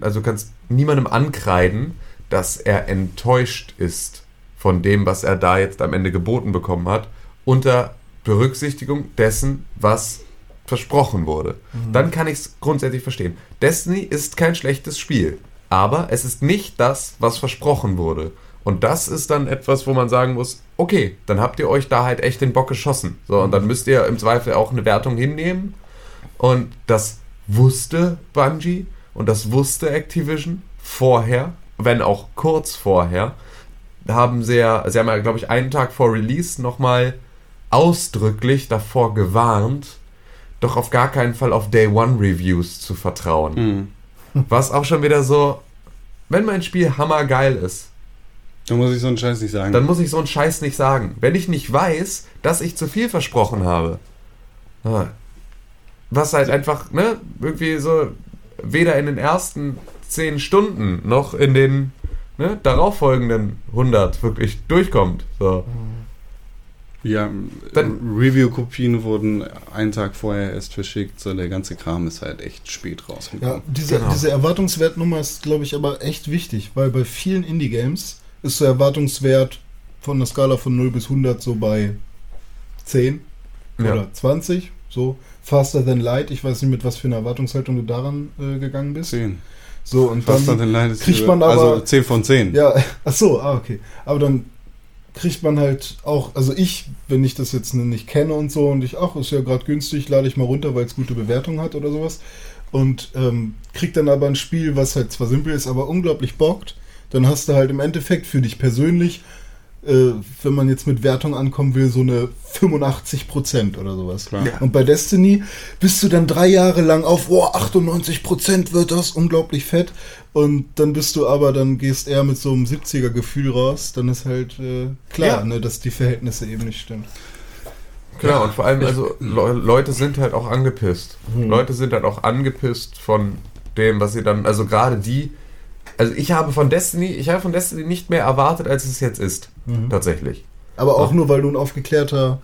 also du kannst niemandem ankreiden, dass er enttäuscht ist von dem, was er da jetzt am Ende geboten bekommen hat, unter Berücksichtigung dessen, was versprochen wurde. Dann kann ich es grundsätzlich verstehen. Destiny ist kein schlechtes Spiel, aber es ist nicht das, was versprochen wurde. Und das ist dann etwas, wo man sagen muss, okay, dann habt ihr euch da halt echt den Bock geschossen. So, und dann müsst ihr im Zweifel auch eine Wertung hinnehmen. Und das wusste Bungie und das wusste Activision vorher, wenn auch kurz vorher, haben sie ja, sie haben ja, glaube ich, einen Tag vor Release nochmal ausdrücklich davor gewarnt, doch auf gar keinen Fall auf Day One Reviews zu vertrauen. Hm. Was auch schon wieder so, wenn mein Spiel hammergeil ist, Da muss ich so einen Scheiß nicht sagen. dann muss ich so einen Scheiß nicht sagen. Wenn ich nicht weiß, dass ich zu viel versprochen habe. Was halt einfach, ne, irgendwie so weder in den ersten 10 Stunden noch in den ne, darauffolgenden 100 wirklich durchkommt. So. Ja, Dann- Review-Kopien wurden einen Tag vorher erst verschickt. So, der ganze Kram ist halt echt spät Ja, rausgekommen. diese, Genau. diese Erwartungswertnummer ist, glaube ich, aber echt wichtig, weil bei vielen Indie-Games ist der Erwartungswert von der Skala von 0 bis 100 so bei 10 Ja. oder 20, so faster than light. Ich weiß nicht, mit was für einer Erwartungshaltung du daran äh, gegangen bist. 10. So, und Was dann, dann leidet kriegt man aber- Also 10 von 10. Ja, ach so, ah, okay. Aber dann kriegt man halt auch, also ich, wenn ich das jetzt nicht kenne und so und ich, ach, ist ja gerade günstig, lade ich mal runter, weil es gute Bewertung hat oder sowas. Und ähm, krieg dann aber ein Spiel, was halt zwar simpel ist, aber unglaublich bockt. Dann hast du halt im Endeffekt für dich persönlich, äh, wenn man jetzt mit Wertung ankommen will, so eine 85% oder sowas. Klar. Ja. Und bei Destiny bist du dann drei Jahre lang auf, oh, 98% wird das, unglaublich fett. Und dann bist du aber, dann gehst eher mit so einem 70er-Gefühl raus, dann ist halt äh, klar, Ja. ne, dass die Verhältnisse eben nicht stimmen. Genau, und vor allem, also Le Leute sind halt auch angepisst. Mhm. Leute sind halt auch angepisst von dem, was sie dann, also gerade die, also ich habe von Destiny, ich habe von Destiny nicht mehr erwartet, als es jetzt ist. Mhm. Tatsächlich. Aber auch Ja. nur, weil du ein aufgeklärter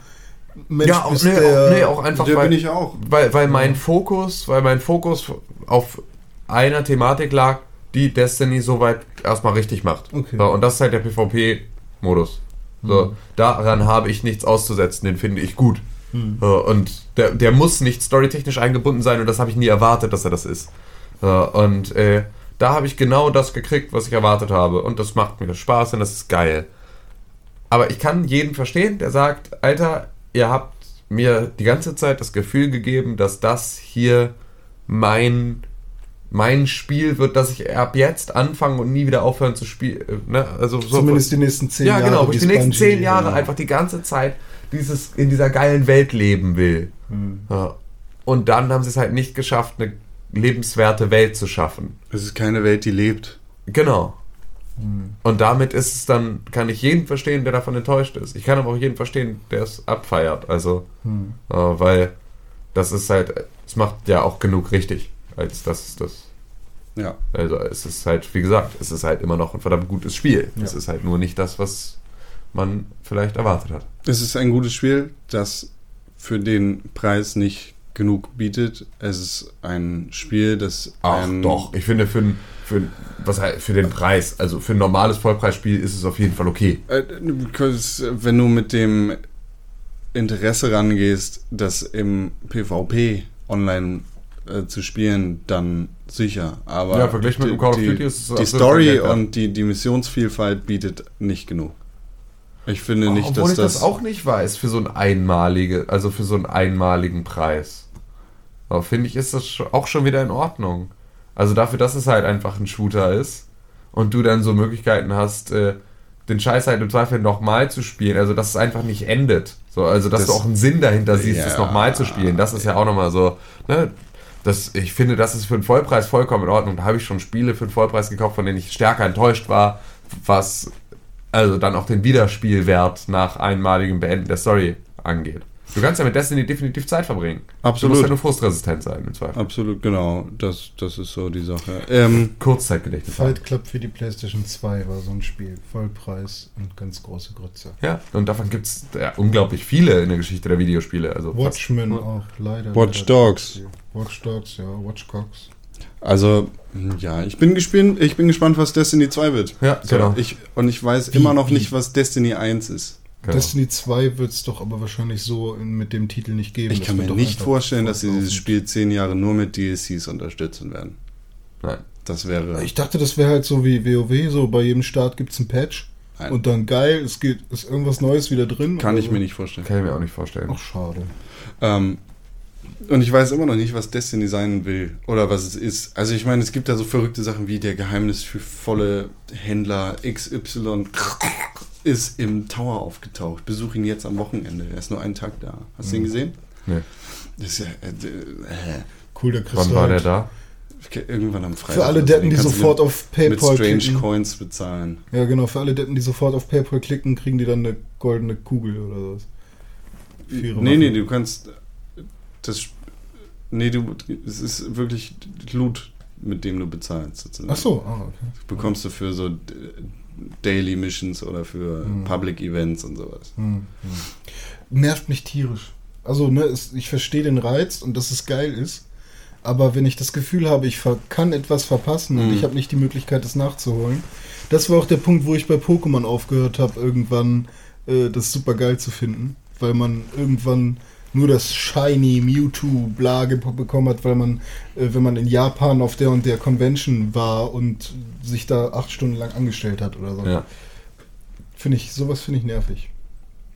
Mensch ja, auch, bist, nee, der... auch, nee, auch einfach, Der weil, bin ich auch. weil, weil mein Fokus, weil mein Fokus auf einer Thematik lag, die Destiny soweit erstmal richtig macht. Okay. So, und das ist halt der PvP-Modus. So, Mhm. Daran habe ich nichts auszusetzen, den finde ich gut. Mhm. So, und der, der muss nicht storytechnisch eingebunden sein und das habe ich nie erwartet, dass er das ist. So, und äh, da habe ich genau das gekriegt, was ich erwartet habe. Und das macht mir Spaß und das ist geil. Aber ich kann jeden verstehen, der sagt, Alter, ihr habt mir die ganze Zeit das Gefühl gegeben, dass das hier mein, mein Spiel wird, dass ich ab jetzt anfangen und nie wieder aufhören zu spielen. Ne? Also so Zumindest die nächsten zehn ja, Jahre. genau, ich wie die nächsten Bungie- zehn Jahre ja. einfach die ganze Zeit dieses, in dieser geilen Welt leben will. Mhm. Ja. Und dann haben sie es halt nicht geschafft, eine lebenswerte Welt zu schaffen. Es ist keine Welt, die lebt. Genau. Und damit ist es dann, kann ich jeden verstehen, der davon enttäuscht ist. Ich kann aber auch jeden verstehen, der es abfeiert. Also, Hm. äh, weil das ist halt, es macht ja auch genug richtig, als dass das Ja. Also es ist halt, wie gesagt, es ist halt immer noch ein verdammt gutes Spiel. Ja. Es ist halt nur nicht das, was man vielleicht erwartet hat. Es ist ein gutes Spiel, das für den Preis nicht genug bietet. Es ist ein Spiel, das Ach ein, doch, ich finde für, ein- für, was für den Preis, also für ein normales Vollpreisspiel ist es auf jeden Fall okay. Äh, because, äh, wenn du mit dem Interesse rangehst, das im PvP online äh, zu spielen, dann sicher. Aber Ja, verglichen mit die, dem Call of Duty ist es die Story und die, die Missionsvielfalt bietet nicht genug. Ich finde nicht, Obwohl dass ich das, das, auch nicht weiß für so ein einmalige, also für so einen einmaligen Preis. Aber finde ich, ist das auch schon wieder in Ordnung. Also dafür, dass es halt einfach ein Shooter ist und du dann so Möglichkeiten hast, äh, den Scheiß halt im Zweifel nochmal zu spielen. Also dass es einfach nicht endet. So, also dass Das- du auch einen Sinn dahinter siehst, Ja. es nochmal zu spielen. Das ist ja auch nochmal so, ne? Das, ich finde, das ist für einen Vollpreis vollkommen in Ordnung. Da habe ich schon Spiele für einen Vollpreis gekauft, von denen ich stärker enttäuscht war, was also dann auch den Wiederspielwert nach einmaligem Beenden der Story angeht. Du kannst ja mit Destiny definitiv Zeit verbringen. Du Absolut. musst ja nur frustresistent sein im Zweifel. Absolut, genau. Das, das ist so die Sache. Ähm, Kurzzeitgedächtnis. Fight Club für die PlayStation 2 war so ein Spiel. Vollpreis und ganz große Grütze. Ja, und davon gibt es ja, unglaublich viele in der Geschichte der Videospiele. Also fast- Watchmen auch, leider. Watch leider Dogs. Watch Dogs, ja, Watch Dogs. Also, ja, ich bin gespannt, ich bin gespannt, was Destiny 2 wird. Ja, So, genau. ich, und ich weiß Wie- immer noch wie? nicht, was Destiny 1 ist. Genau. Destiny 2 wird es doch aber wahrscheinlich so in, mit dem Titel nicht geben. Ich Das kann wird mir doch nicht vorstellen, dass sie dieses. Spiel zehn Jahre nur mit DLCs unterstützen werden. Nein. Das wäre. Ich dachte, das wäre halt so wie WoW, so bei jedem Start gibt es ein Patch. Nein. Und dann geil, es geht, ist irgendwas Neues wieder drin. kann ich so. mir nicht vorstellen. Kann ich mir auch nicht vorstellen. Ach, schade. Ähm, und ich weiß immer noch nicht, was Destiny sein will oder was es ist. Also ich meine, es gibt da so verrückte Sachen wie der Geheimnis für volle Händler XY ist im Tower aufgetaucht. Besuch ihn jetzt am Wochenende. Er ist nur einen Tag da. Hast du ihn gesehen? Nee. Das ist ja äh, äh, Cool, der kriegst Wann war der da? irgendwann am Freitag. Für alle oder so. Deppen, die sofort mit, auf mit PayPal Strange klicken. Coins bezahlen. Ja, genau, für alle Deppen, die sofort auf PayPal klicken, kriegen die dann eine goldene Kugel oder was. Für ihre Nee, Waffen. nee, du kannst das Nee, du es ist wirklich Loot, mit dem du bezahlst sozusagen. Ach so, ah, okay. bekommst du für so äh, Daily Missions oder für Hm. Public Events und sowas. Hm, hm. Nervt mich tierisch. Also, ne, es, ich verstehe den Reiz und dass es geil ist. Aber wenn ich das Gefühl habe, ich kann etwas verpassen und Mhm. ich habe nicht die Möglichkeit, es nachzuholen. Das war auch der Punkt, wo ich bei Pokémon aufgehört habe, irgendwann äh, das super geil zu finden. Weil man irgendwann nur das Shiny Mewtwo bla bekommen hat, weil man, äh, wenn man in Japan auf der und der Convention war und sich da acht Stunden lang angestellt hat oder so. Ja. Finde ich, sowas finde ich nervig.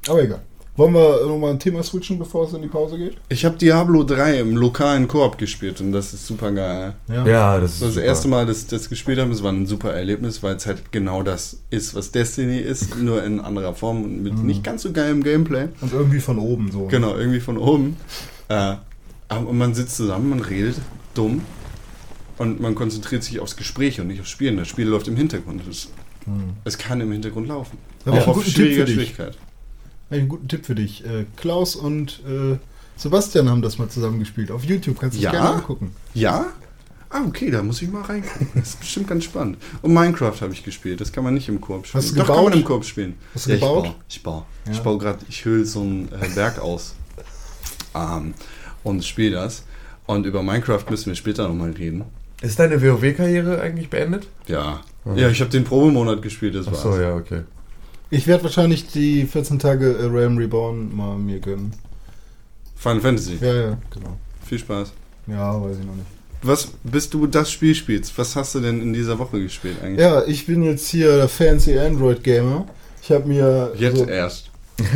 Aber egal. Wollen wir nochmal ein Thema switchen, bevor es in die Pause geht? Ich habe Diablo 3 im lokalen Koop gespielt und das ist super geil. Ja, das ist Das, das super. erste Mal, dass ich das gespielt habe, es war ein super Erlebnis, weil es halt genau das ist, was Destiny ist, nur in anderer Form und mit nicht ganz so geilem Gameplay. Und irgendwie von oben so. Genau, irgendwie von oben. Äh, aber- und man sitzt zusammen, man redet dumm und man konzentriert sich aufs Gespräch und nicht aufs Spielen. Das Spiel läuft im Hintergrund. Es, Hm. es kann im Hintergrund laufen. Auch auf schwieriger. Schwierigkeit. Hab ich einen guten Tipp für dich. Äh, Klaus und äh, Sebastian haben das mal zusammen gespielt. Auf YouTube kannst du Ja? es gerne angucken. Ja? Ah, okay, da muss ich mal reingucken. Das ist bestimmt ganz spannend. Und Minecraft habe ich gespielt. Das kann man nicht im Koop spielen. Hast du Doch, kann gebaut? man im Koop spielen. Hast du ja, gebaut? Ich baue. Ich baue, Ja. ich baue gerade, ich hülle so ein äh, Berg aus. Ähm, und spiele das. Und über Minecraft müssen wir später nochmal reden. Ist deine WoW-Karriere eigentlich beendet? Ja. Mhm. Ja, ich habe den Probemonat gespielt, das Ach war's. so, ja, okay. Ich werde wahrscheinlich die 14 Tage äh, Realm Reborn mal mir gönnen. Final Fantasy. Ja, ja, genau. Viel Spaß. Ja, weiß ich noch nicht. Was, bis du das Spiel spielst, was hast du denn in dieser Woche gespielt eigentlich? Ja, ich bin jetzt hier der fancy Android Gamer. Ich habe mir Jetzt so, erst.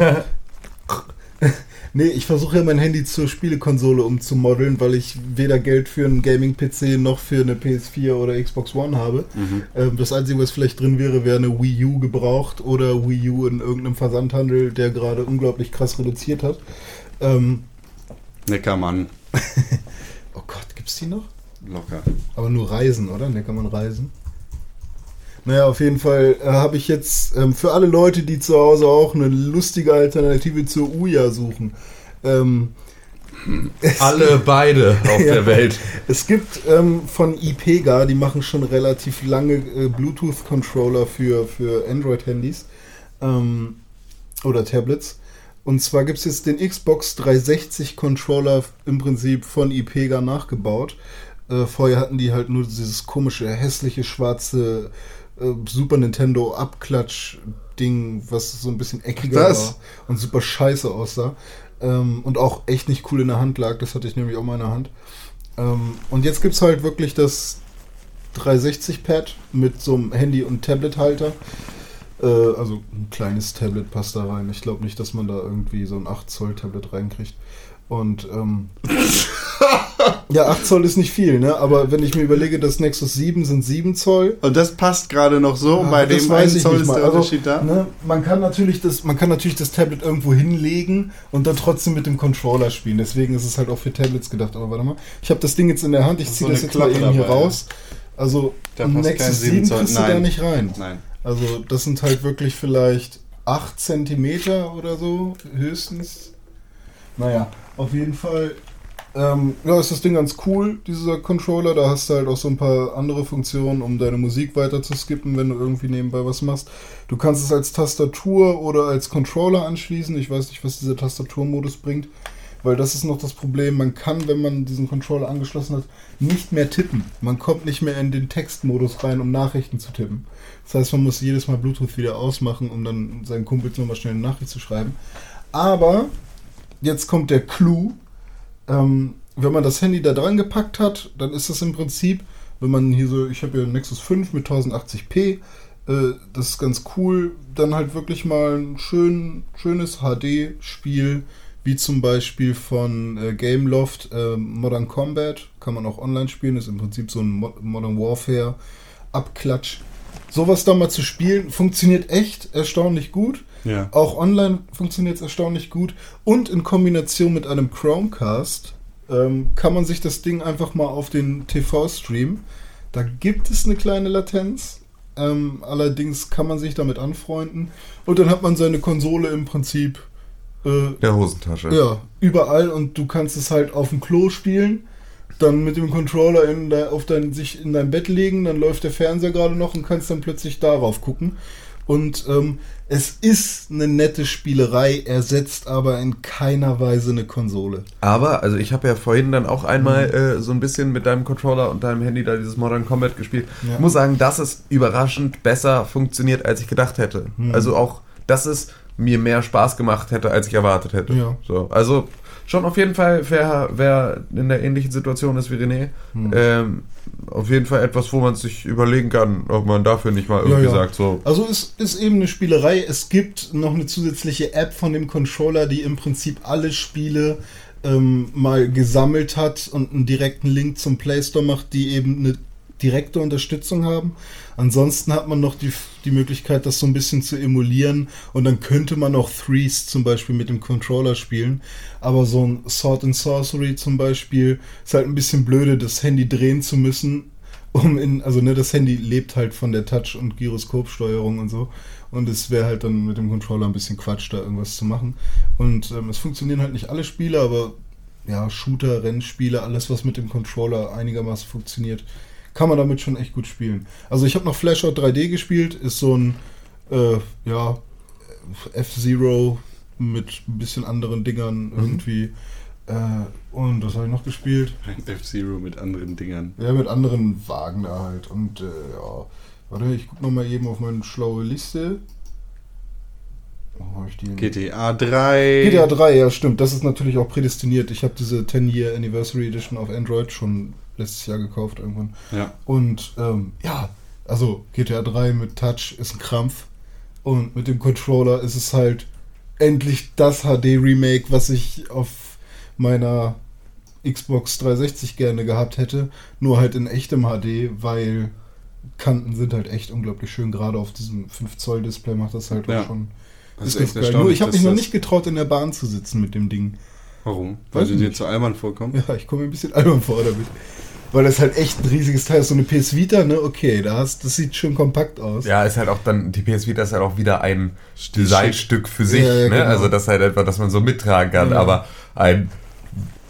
Nee, ich versuche ja mein Handy zur Spielekonsole umzumodeln, weil ich weder Geld für einen Gaming-PC noch für eine PS4 oder Xbox One habe. Mhm. Ähm, das Einzige, was vielleicht drin wäre, wäre eine Wii U gebraucht oder Wii U in irgendeinem Versandhandel, der gerade unglaublich krass reduziert hat. Ähm, Neckermann. oh Gott, gibt's die noch? Locker. Aber nur Reisen, oder? Ne, kann man reisen. Naja, auf jeden Fall äh, habe ich jetzt ähm, für alle Leute, die zu Hause auch eine lustige Alternative zur Uja suchen. Ähm, Alle beide auf Ja. der Welt. Es gibt ähm, von IPEGA, die machen schon relativ lange äh, Bluetooth-Controller für, für Android-Handys ähm, oder Tablets. Und zwar gibt es jetzt den Xbox 360-Controller im Prinzip von IPEGA nachgebaut. Äh, vorher hatten die halt nur dieses komische, hässliche, schwarze äh, Super Nintendo Abklatsch-Ding, was so ein bisschen eckiger das? war und super scheiße aussah. Ähm, und auch echt nicht cool in der Hand lag. Das hatte ich nämlich auch mal in der Hand. Ähm, und jetzt gibt es halt wirklich das 360-Pad mit so einem Handy- und Tablet-Halter. Äh, also ein kleines Tablet passt da rein. Ich glaube nicht, dass man da irgendwie so ein 8-Zoll-Tablet reinkriegt. Und ähm, ja, 8 Zoll ist nicht viel, ne? Aber wenn ich mir überlege, das Nexus 7 sind 7 Zoll. Und das passt gerade noch so. Ja, bei dem weiß einen ich Zoll nicht ist mal. der Also, Unterschied da. Ne, man, kann natürlich das, man kann natürlich das Tablet irgendwo hinlegen und dann trotzdem mit dem Controller spielen. Deswegen ist es halt auch für Tablets gedacht. Aber warte mal, ich habe das Ding jetzt in der Hand, ich ziehe so das jetzt mal Klappe eben hier raus. Also Da Nexus 7 7 Zoll. kriegst du da Nein. nicht rein. Nein. Also das sind halt wirklich vielleicht 8 Zentimeter oder so, höchstens. Naja, auf jeden Fall ähm, ja, ist das Ding ganz cool, dieser Controller. Da hast du halt auch so ein paar andere Funktionen, um deine Musik weiter zu skippen, wenn du irgendwie nebenbei was machst. Du kannst es als Tastatur oder als Controller anschließen. Ich weiß nicht, was dieser Tastaturmodus bringt. Weil das ist noch das Problem, man kann, wenn man diesen Controller angeschlossen hat, nicht mehr tippen. Man kommt nicht mehr in den Textmodus rein, um Nachrichten zu tippen. Das heißt, man muss jedes Mal Bluetooth wieder ausmachen, um dann seinen Kumpels nochmal schnell eine Nachricht zu schreiben. Aber jetzt kommt der Clou. Ähm, wenn man das Handy da dran gepackt hat, dann ist das im Prinzip, wenn man hier so, ich habe hier einen Nexus 5 mit 1080p, äh, das ist ganz cool, dann halt wirklich mal ein schön, schönes HD-Spiel, wie zum Beispiel von äh, Gameloft äh, Modern Combat, kann man auch online spielen, ist im Prinzip so ein Mo Modern Warfare Abklatsch. Sowas da mal zu spielen, funktioniert echt erstaunlich gut. Ja. Auch online funktioniert es erstaunlich gut. Und in Kombination mit einem Chromecast ähm, kann man sich das Ding einfach mal auf den TV streamen. Da gibt es eine kleine Latenz. Ähm, allerdings kann man sich damit anfreunden. Und dann hat man seine Konsole im Prinzip äh, Der Hosentasche. ja, überall und du kannst es halt auf dem Klo spielen, dann mit dem Controller in de, auf dein, sich in dein Bett legen, dann läuft der Fernseher gerade noch und kannst dann plötzlich darauf gucken. Und ähm, es ist eine nette Spielerei, ersetzt aber in keiner Weise eine Konsole. Aber, also ich habe ja vorhin dann auch einmal Mhm. äh, so ein bisschen mit deinem Controller und deinem Handy da dieses Modern Combat gespielt. Ja. Ich muss sagen, dass es überraschend besser funktioniert, als ich gedacht hätte. Mhm. Also auch, dass es mir mehr Spaß gemacht hätte, als ich erwartet hätte. Ja. So, also schon auf jeden Fall, wer, wer in der ähnlichen Situation ist wie René, Mhm. ähm, auf jeden Fall etwas, wo man sich überlegen kann, ob man dafür nicht mal irgendwie Ja, ja. sagt, so, Also es ist eben eine Spielerei. Es gibt noch eine zusätzliche App von dem Controller, die im Prinzip alle Spiele ähm, mal gesammelt hat und einen direkten Link zum Play Store macht, die eben eine direkte Unterstützung haben. Ansonsten hat man noch die, die Möglichkeit, das so ein bisschen zu emulieren und dann könnte man auch Threes zum Beispiel mit dem Controller spielen. Aber so ein Sword and Sorcery zum Beispiel ist halt ein bisschen blöde, das Handy drehen zu müssen, um in, also ne, das Handy lebt halt von der Touch- und Gyroskopsteuerung und so. Und es wäre halt dann mit dem Controller ein bisschen Quatsch, da irgendwas zu machen. Und ähm, es funktionieren halt nicht alle Spiele, aber ja, Shooter, Rennspiele, alles, was mit dem Controller einigermaßen funktioniert, kann man damit schon echt gut spielen. Also ich habe noch Flashout 3D gespielt, ist so ein, äh, ja, F-Zero mit ein bisschen anderen Dingern irgendwie. Äh, und das habe ich noch gespielt. F-Zero mit anderen Dingern. Ja, mit anderen Wagen da halt. Und äh, ja, warte, ich guck noch mal eben auf meine schlaue Liste. GTA 3. GTA 3, ja stimmt. Das ist natürlich auch prädestiniert. Ich habe diese 10-Year Anniversary Edition auf Android schon letztes Jahr gekauft irgendwann. Ja. Und ähm, ja, also GTA 3 mit Touch ist ein Krampf. Und mit dem Controller ist es halt endlich das HD-Remake, was ich auf meiner Xbox 360 gerne gehabt hätte. Nur halt in echtem HD, weil Kanten sind halt echt unglaublich schön. Gerade auf diesem 5 Zoll Display macht das halt Ja. auch schon. Das ist ist echt geil. Nur ich habe mich noch nicht getraut, in der Bahn zu sitzen mit dem Ding. Warum? Weil Weiß ich dir zu albern vorkommst? Ja, ich komme mir ein bisschen albern vor damit. weil das halt echt ein riesiges Teil ist. So eine PS Vita, ne? Okay, da hast, das sieht schon kompakt aus. Ja, ist halt auch dann, die PS Vita ist halt auch wieder ein Designstück für sich, Ja, ja, ne? genau. Also das halt etwa, dass man so mittragen kann, Ja. aber ein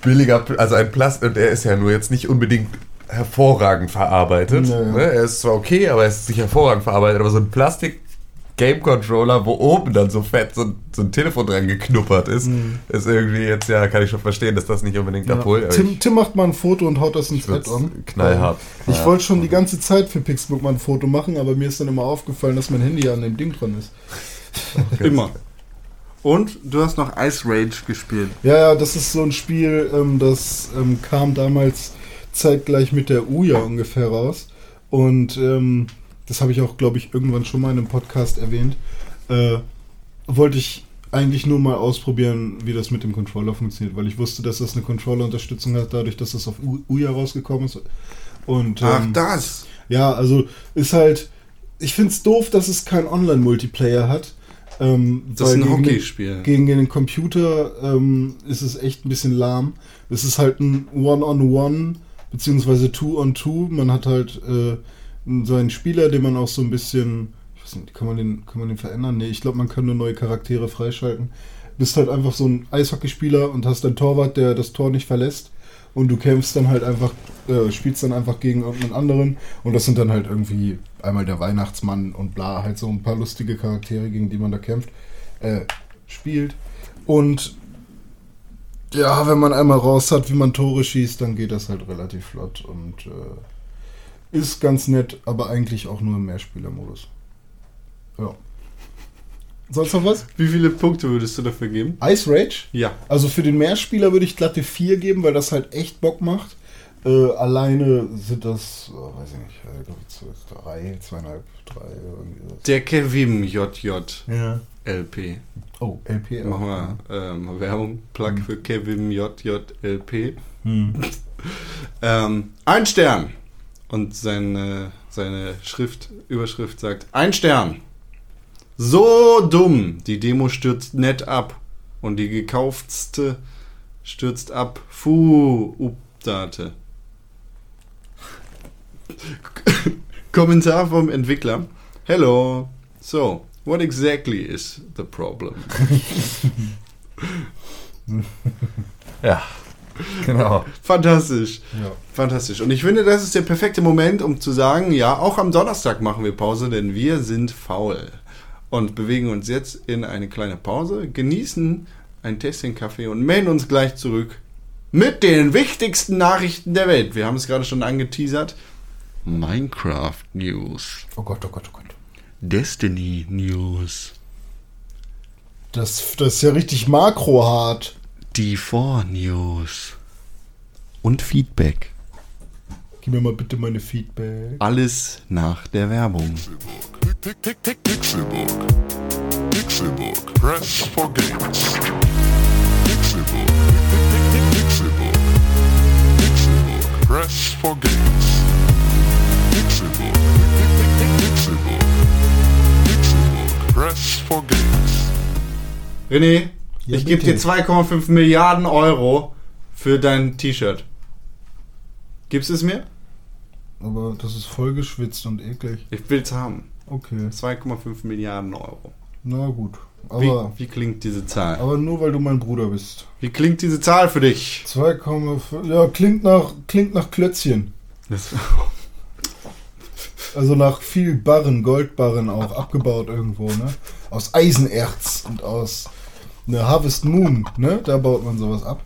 billiger, also ein Plast, und er ist ja nur jetzt nicht unbedingt hervorragend verarbeitet. Ne? Er ist zwar okay, aber er ist nicht hervorragend verarbeitet, aber so ein Plastik Game Controller, wo oben dann so fett so, ein- so ein Telefon dran geknuppert ist, ist irgendwie jetzt, ja, kann ich schon verstehen, dass das nicht unbedingt Mhm. Ja. abholt. Tim, Tim macht mal ein Foto und haut das ins ich find's Add-on. knallhart. Ich Ja. wollte schon die ganze Zeit für Pixelbook mal ein Foto machen, aber mir ist dann immer aufgefallen, dass mein Handy ja an dem Ding dran ist. Immer. Und du hast noch Ice Rage gespielt. Ja, ja, das ist so ein Spiel, ähm, das ähm, kam damals zeitgleich mit der Uja ungefähr raus. Und ähm, das habe ich auch, glaube ich, irgendwann schon mal in einem Podcast erwähnt. Äh, wollte ich eigentlich nur mal ausprobieren, wie das mit dem Controller funktioniert, weil ich wusste, dass das eine Controller-Unterstützung hat, dadurch, dass das auf U- Uja rausgekommen ist. Und Ach, ähm, das. ja, also ist halt. Ich finde es doof, dass es keinen Online-Multiplayer hat. Ähm, Das ist ein gegen den- Hockeyspiel. Gegen den Computer ähm, ist es echt ein bisschen lahm. Es ist halt ein One-on-One, beziehungsweise Two-on-Two. Man hat halt äh, so einen Spieler, den man auch so ein bisschen. Ich weiß nicht, kann man den, kann man den verändern? Nee, ich glaube, man kann nur neue Charaktere freischalten. Bist halt einfach so ein Eishockeyspieler und hast einen Torwart, der das Tor nicht verlässt. Und du kämpfst dann halt einfach, äh, spielst dann einfach gegen irgendeinen anderen. Und das sind dann halt irgendwie einmal der Weihnachtsmann und bla, halt so ein paar lustige Charaktere, gegen die man da kämpft, äh, spielt. Und ja, wenn man einmal raus hat, wie man Tore schießt, dann geht das halt relativ flott und äh, ist ganz nett, aber eigentlich auch nur im Mehrspielermodus. Ja. Sonst noch was? Wie viele Punkte würdest du dafür geben? Ice Rage? Ja. Also für den Mehrspieler würde ich glatte 4 geben, weil das halt echt Bock macht. Äh, alleine sind das, oh, weiß ich nicht, äh, ich, zwei, drei, zweieinhalb, drei, irgendwie so. Der Kevin JJ Ja. LP. Oh, LP. Machen wir ähm, Werbung. Plug für Kevin JJ LP. Hm. Ähm, ein Stern. Und seine, seine Schrift, Überschrift sagt: Ein Stern. So dumm. Die Demo stürzt nett ab. Und die gekauftste stürzt ab. Fuh, Update. Kommentar vom Entwickler. Hello. So, what exactly is the problem? Ja, genau. Fantastisch. Ja. Fantastisch. Und ich finde, das ist der perfekte Moment, um zu sagen, ja, auch am Donnerstag machen wir Pause, denn wir sind faul. Und bewegen uns jetzt in eine kleine Pause, genießen ein Tässchen Kaffee und melden uns gleich zurück mit den wichtigsten Nachrichten der Welt. Wir haben es gerade schon angeteasert. Minecraft News. Oh Gott, oh Gott, oh Gott. Destiny News. Das, das ist ja richtig makrohart. Die 4 News. Und Feedback. Gib mir mal bitte meine Feedback. Alles nach der Werbung. Pixelbook. Pixelbook. Press for games. Pixelbook. Pixelbook. Press for games. Pixelbook. Tick, tick, tick, tick, Pixelbook. Pixelbook. Press for games. René, Ja, ich gebe dir bitte. 2,5 Milliarden Euro für dein T-Shirt. Gibst es mir? Aber das ist voll geschwitzt und eklig. Ich will's haben. Okay, 2,5 Milliarden Euro. na gut. Wie, Aber, wie klingt diese Zahl? aber nur weil du mein Bruder bist. Wie klingt diese Zahl für dich? 2,5. Ja, klingt nach, klingt nach Klötzchen. Das, Also nach viel Barren, Goldbarren auch, abgebaut irgendwo, ne? Aus Eisenerz und aus ne Harvest Moon, ne? Da baut man sowas ab.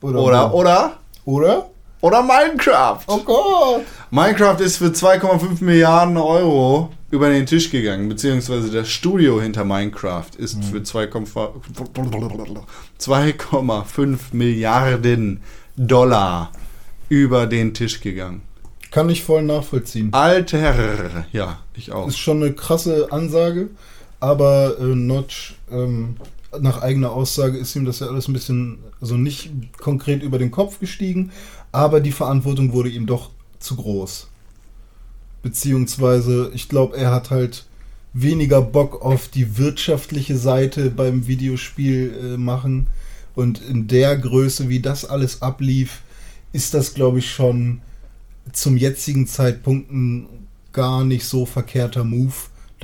oder, wo? oder? Oder? Oder Minecraft. Oh Gott! Minecraft ist für 2,5 Milliarden Euro über den Tisch gegangen, beziehungsweise das Studio hinter Minecraft ist für 2,5 2,5 Milliarden Dollar über den Tisch gegangen. Kann ich voll nachvollziehen. Alter, ja, ich auch. Ist schon eine krasse Ansage, aber äh, Notch, ähm, nach eigener Aussage ist ihm das ja alles ein bisschen, also nicht konkret über den Kopf gestiegen, aber die Verantwortung wurde ihm doch zu groß. Beziehungsweise, ich glaube, er hat halt weniger Bock auf die wirtschaftliche Seite beim Videospiel äh, machen. Und in der Größe, wie das alles ablief, ist das, glaube ich, schon zum jetzigen Zeitpunkt ein gar nicht so verkehrter Move,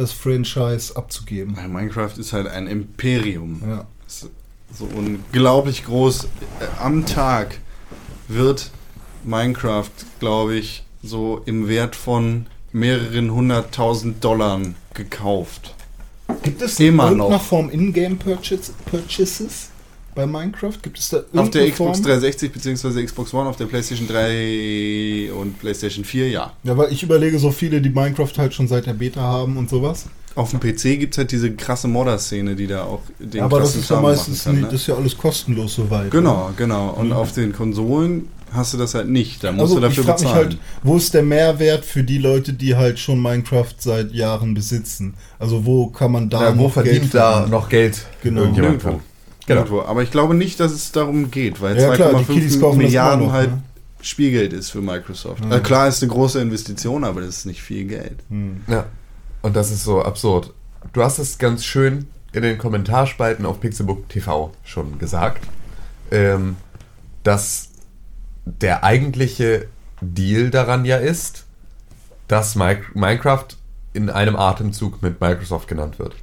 das Franchise abzugeben. Minecraft ist halt ein Imperium. Ja. So unglaublich groß. Äh, Am Tag wird Minecraft, glaube ich, so im Wert von mehreren hunderttausend Dollar gekauft. Gibt es Immer in irgendeiner noch. Form Ingame Purchase, Purchases bei Minecraft? Gibt es da Auf der irgendeine Xbox Form? 360 bzw. Xbox One, auf der PlayStation 3 und PlayStation 4, ja. Ja, weil ich überlege, so viele, die Minecraft halt schon seit der Beta haben und sowas. Auf dem PC gibt es halt diese krasse Modder-Szene, die da auch den aber das ist ja meistens kann, ne? das ist ja alles kostenlos soweit. Genau, genau. Und Mhm. auf den Konsolen hast du das halt nicht. Da musst Also du ich dafür frage mich bezahlen. halt, wo ist der Mehrwert für die Leute, die halt schon Minecraft seit Jahren besitzen? Also wo kann man da Ja, wo noch Geld verdient da verdienen? noch Geld Genau. dran? Genau. Irgendwo. Aber ich glaube nicht, dass es darum geht, weil Ja, klar, die 2,5 Kiddies kaufen das Milliarden noch, halt ne? Spielgeld ist für Microsoft. Ja. Äh, klar ist eine große Investition, aber das ist nicht viel Geld. Hm. Ja. Und das ist so absurd. Du hast es ganz schön in den Kommentarspalten auf Pixelbook TV schon gesagt, ähm, dass der eigentliche Deal daran ja ist, dass Mi Minecraft in einem Atemzug mit Microsoft genannt wird.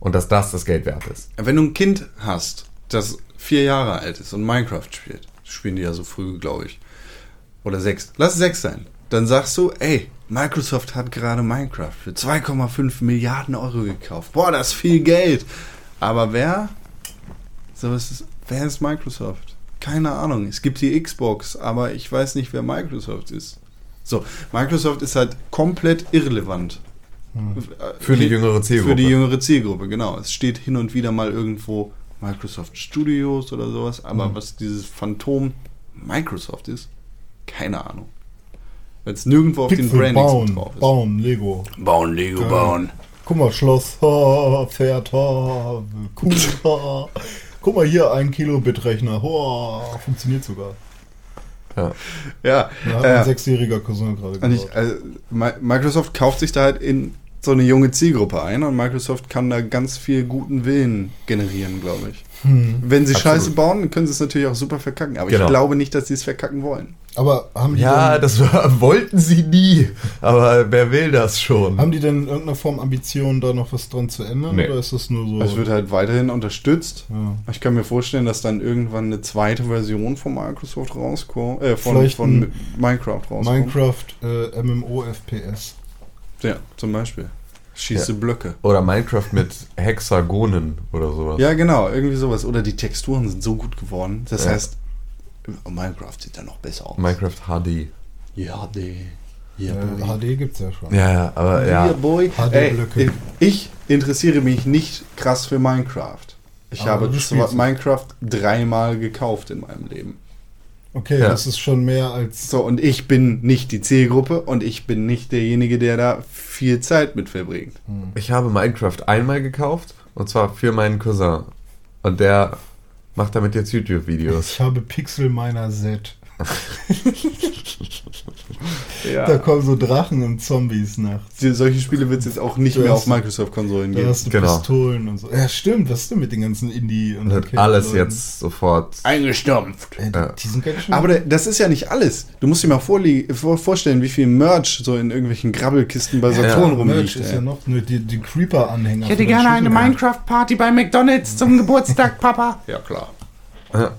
Und dass das das Geld wert ist. Wenn du ein Kind hast, das vier Jahre alt ist und Minecraft spielt, spielen die ja so früh, glaube ich. Oder sechs. Lass sechs sein. Dann sagst du, ey, Microsoft hat gerade Minecraft für 2,5 Milliarden Euro gekauft. Boah, das ist viel Geld. Aber wer? So ist es, wer ist Microsoft? Keine Ahnung. Es gibt die Xbox, aber ich weiß nicht, wer Microsoft ist. So, Microsoft ist halt komplett irrelevant. Für die jüngere Zielgruppe. Für die jüngere Zielgruppe, genau. Es steht hin und wieder mal irgendwo Microsoft Studios oder sowas, aber Mhm. was dieses Phantom Microsoft ist, keine Ahnung. Weil es nirgendwo auf den Brandings bauen, drauf ist. bauen, Lego. Bauen, Lego Geil. bauen. Guck mal, Schloss, ha, Pferd, ha, Kuh, ha. Guck mal hier, ein Kilobit-Rechner, ha, funktioniert sogar. Ja. Ja, Da hat äh, ein sechsjähriger Cousin gerade ich, also, Mi- Microsoft kauft sich da halt in so eine junge Zielgruppe ein und Microsoft kann da ganz viel guten Willen generieren, glaube ich. Hm. Wenn sie Absolut. Scheiße bauen, dann können sie es natürlich auch super verkacken, aber Genau. ich glaube nicht, dass sie es verkacken wollen. Aber haben die, Ja, denn, das war, wollten sie nie. Aber wer will das schon? haben die denn in irgendeiner Form Ambitionen, da noch was dran zu ändern? Nee. Oder ist das nur so? Es wird halt weiterhin unterstützt. ja. Ich kann mir vorstellen, dass dann irgendwann eine zweite Version von Microsoft rauskommt, äh, von, von Minecraft rauskommt. Minecraft äh, MMO FPS. Ja, zum Beispiel. Schieße Blöcke. Oder Minecraft mit Hexagonen oder sowas. Ja, genau, irgendwie sowas. Oder die Texturen sind so gut geworden. Das Ja. heißt, Minecraft sieht dann noch besser aus. Minecraft HD. ja, die. Ja, HD gibt's ja schon. Ja, ja, aber ja. boy. HD-Blöcke. Ey, ich interessiere mich nicht krass für Minecraft. Ich Aber habe. Minecraft dreimal gekauft in meinem Leben. Okay, Ja. das ist schon mehr als. So, und ich bin nicht die Zielgruppe und ich bin nicht derjenige, der da viel Zeit mit verbringt. Ich habe Minecraft einmal gekauft und zwar für meinen Cousin. Und der macht damit jetzt YouTube-Videos. Ich habe Pixel Miner Z. Ja. Da kommen so Drachen und Zombies nachts. Die, solche Spiele wird es jetzt auch nicht Du mehr hast- auf Microsoft-Konsolen Da geben. hast du Genau. Pistolen und so. Ja, stimmt, was ist denn mit den ganzen Indie und Arcade- alles Leuten? jetzt sofort. Eingestampft. Äh, die, Ja. die sind ganz schön. Aber da- das ist ja nicht alles. Du musst dir mal vor, vorstellen, wie viel Merch so in irgendwelchen Grabbelkisten bei Saturn Ja, rumliegt. Merch ist ja noch nur die, die Creeper-Anhänger. Ich hätte gerne eine. Minecraft-Party bei McDonalds zum Geburtstag, Papa. Ja, klar. Ja,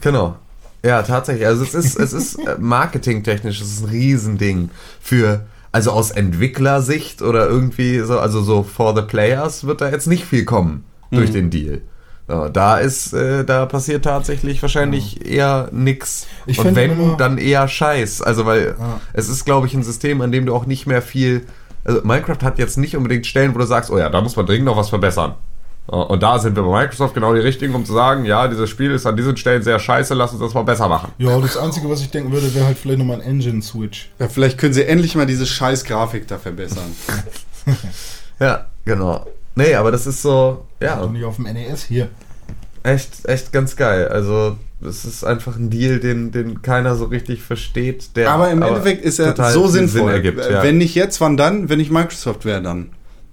genau. Ja, tatsächlich. Also es ist, es ist äh, marketingtechnisch, es ist ein Riesending für, also aus Entwicklersicht oder irgendwie so, also so for the players wird da jetzt nicht viel kommen durch den Deal. So, da ist, äh, da passiert tatsächlich wahrscheinlich eher nix. Ich Und wenn, immer- dann eher Scheiß. Also weil Ja. es ist, glaube ich, ein System, an dem du auch nicht mehr viel. Also Minecraft hat jetzt nicht unbedingt Stellen, wo du sagst, oh ja, da muss man dringend noch was verbessern. Ja, Und da sind wir bei Microsoft genau die richtigen, um zu sagen, ja, dieses Spiel ist an diesen Stellen sehr scheiße, lass uns das mal besser machen. Ja, das Einzige, was ich denken würde, wäre halt vielleicht nochmal ein Engine-Switch. Ja, vielleicht können sie endlich mal diese scheiß Grafik da verbessern. Ja, genau. Nee, aber das ist so, Und ja, nicht auf dem NES hier. echt, echt ganz geil. Also, es ist einfach ein Deal, den, den keiner so richtig versteht. Der Aber im Endeffekt ist er so sinnvoll. ergibt, Äh, ja. Wenn nicht jetzt, wann dann? Wenn ich Microsoft wäre, dann.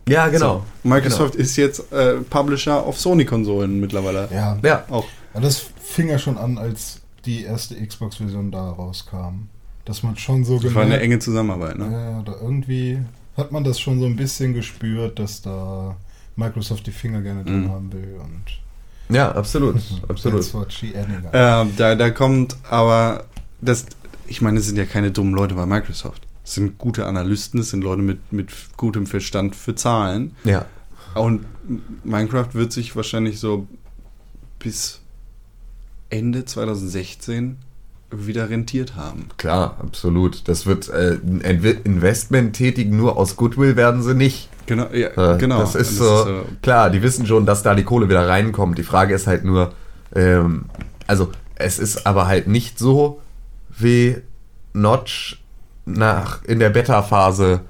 Ja, genau. So. Microsoft ist jetzt äh, Publisher auf Sony-Konsolen mittlerweile. Ja. Ja, Auch. ja. Das fing ja schon an, als die erste Xbox-Version da rauskam. dass man schon so Das war eine enge Zusammenarbeit, ne? Ja, da irgendwie hat man das schon so ein bisschen gespürt, dass da Microsoft die Finger gerne drin Mhm. haben will und Ja, absolut. absolut. Ähm, da, da kommt aber das, ich meine, es sind ja keine dummen Leute bei Microsoft. Es sind gute Analysten, es sind Leute mit, mit gutem Verstand für Zahlen. Ja. Und Minecraft wird sich wahrscheinlich so bis Ende 2016 wieder rentiert haben. Klar, absolut. Das wird äh, ein Inve- Investment tätigen, nur aus Goodwill werden sie nicht. Genau, ja, Äh, genau. Das ist, Und so, klar, die wissen schon, dass da die Kohle wieder reinkommt. Die Frage ist halt nur, ähm, also es ist aber halt nicht so, wie Notch nach in der Beta-Phase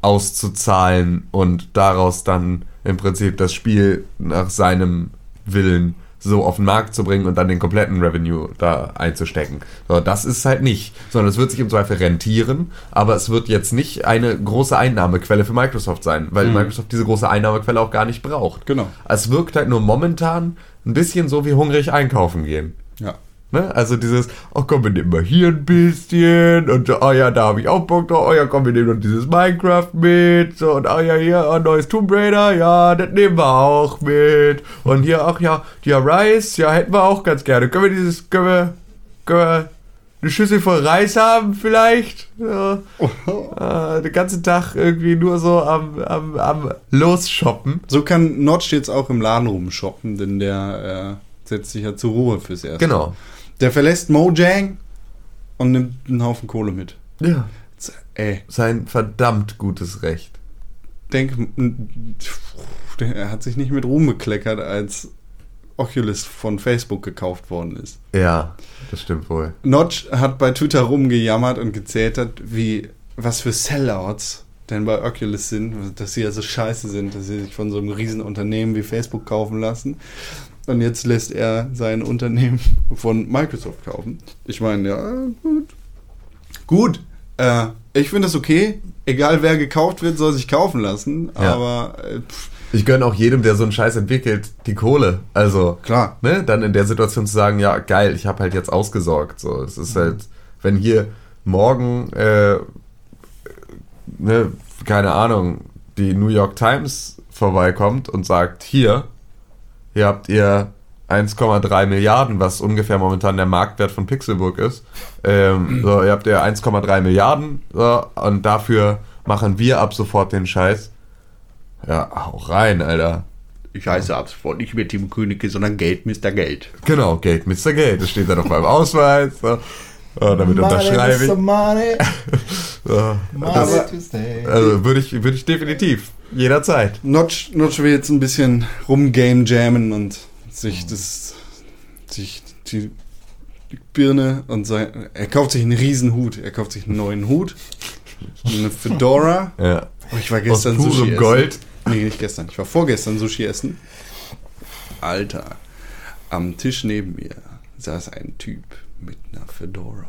auszuzahlen und daraus dann im Prinzip das Spiel nach seinem Willen so auf den Markt zu bringen und dann den kompletten Revenue da einzustecken. So, das ist halt nicht, sondern es wird sich im Zweifel rentieren, aber es wird jetzt nicht eine große Einnahmequelle für Microsoft sein, weil Microsoft diese große Einnahmequelle auch gar nicht braucht. Genau. Es wirkt halt nur momentan ein bisschen so wie hungrig einkaufen gehen. Ja. Ne? Also dieses, oh komm, wir nehmen mal hier ein bisschen und oh ja, da habe ich auch Bock drauf, oh ja, komm, wir nehmen noch dieses Minecraft mit so, und oh ja, hier, oh, neues Tomb Raider, ja, das nehmen wir auch mit und hier, ach ja, die Rice, ja, hätten wir auch ganz gerne. Können wir dieses, können wir, können wir eine Schüssel voll Reis haben vielleicht? Ja. Äh, den ganzen Tag irgendwie nur so am, am, am Losshoppen. So kann Notch jetzt auch im Laden rumshoppen, denn der äh, setzt sich ja zur Ruhe fürs Erste. Genau. Der verlässt Mojang und nimmt einen Haufen Kohle mit. Ja. Ey, Sein verdammt gutes Recht. denk, er hat sich nicht mit Ruhm bekleckert, als Oculus von Facebook gekauft worden ist. Ja, das stimmt wohl. Notch hat bei Twitter rumgejammert und gezählt, wie, was für Sellouts denn bei Oculus sind, dass sie ja so scheiße sind, dass sie sich von so einem riesen Unternehmen wie Facebook kaufen lassen. Und jetzt lässt er sein Unternehmen von Microsoft kaufen. Ich meine, ja, gut. Gut. Äh, ich finde das okay. Egal wer gekauft wird, soll sich kaufen lassen. Ja. Aber äh, pff, Ich gönne auch jedem, der so einen Scheiß entwickelt, die Kohle. Also, klar. ne, dann in der Situation zu sagen, ja, geil, ich habe halt jetzt ausgesorgt. So, es ist halt, wenn hier morgen, äh, ne, keine Ahnung, die New York Times vorbeikommt und sagt, hier, hier habt ihr 1,3 Milliarden, was ungefähr momentan der Marktwert von Pixelburg ist. Ähm, so, ihr habt ja 1,3 Milliarden so, und dafür machen wir ab sofort den Scheiß. Ja, auch rein, Alter. Ich heiße ab sofort nicht mehr Tim Königke, sondern Geld, Mr. Geld. Genau, Geld, Mr. Geld. Das steht da noch beim Ausweis. So. Ja, damit unterschreibe ich. Money, So. Das, also würde ich, würde ich definitiv. Jederzeit. Notch, Notch will jetzt ein bisschen rumgame jammen und sich das, sich die Birne und sein, er kauft sich einen riesen Hut. Er kauft sich einen neuen Hut, eine Fedora. Ja. Oh, ich war Aus gestern purem Sushi essen. Gold. Nee, nicht gestern. Ich war vorgestern Sushi essen. Alter, am Tisch neben mir saß ein Typ mit einer Fedora.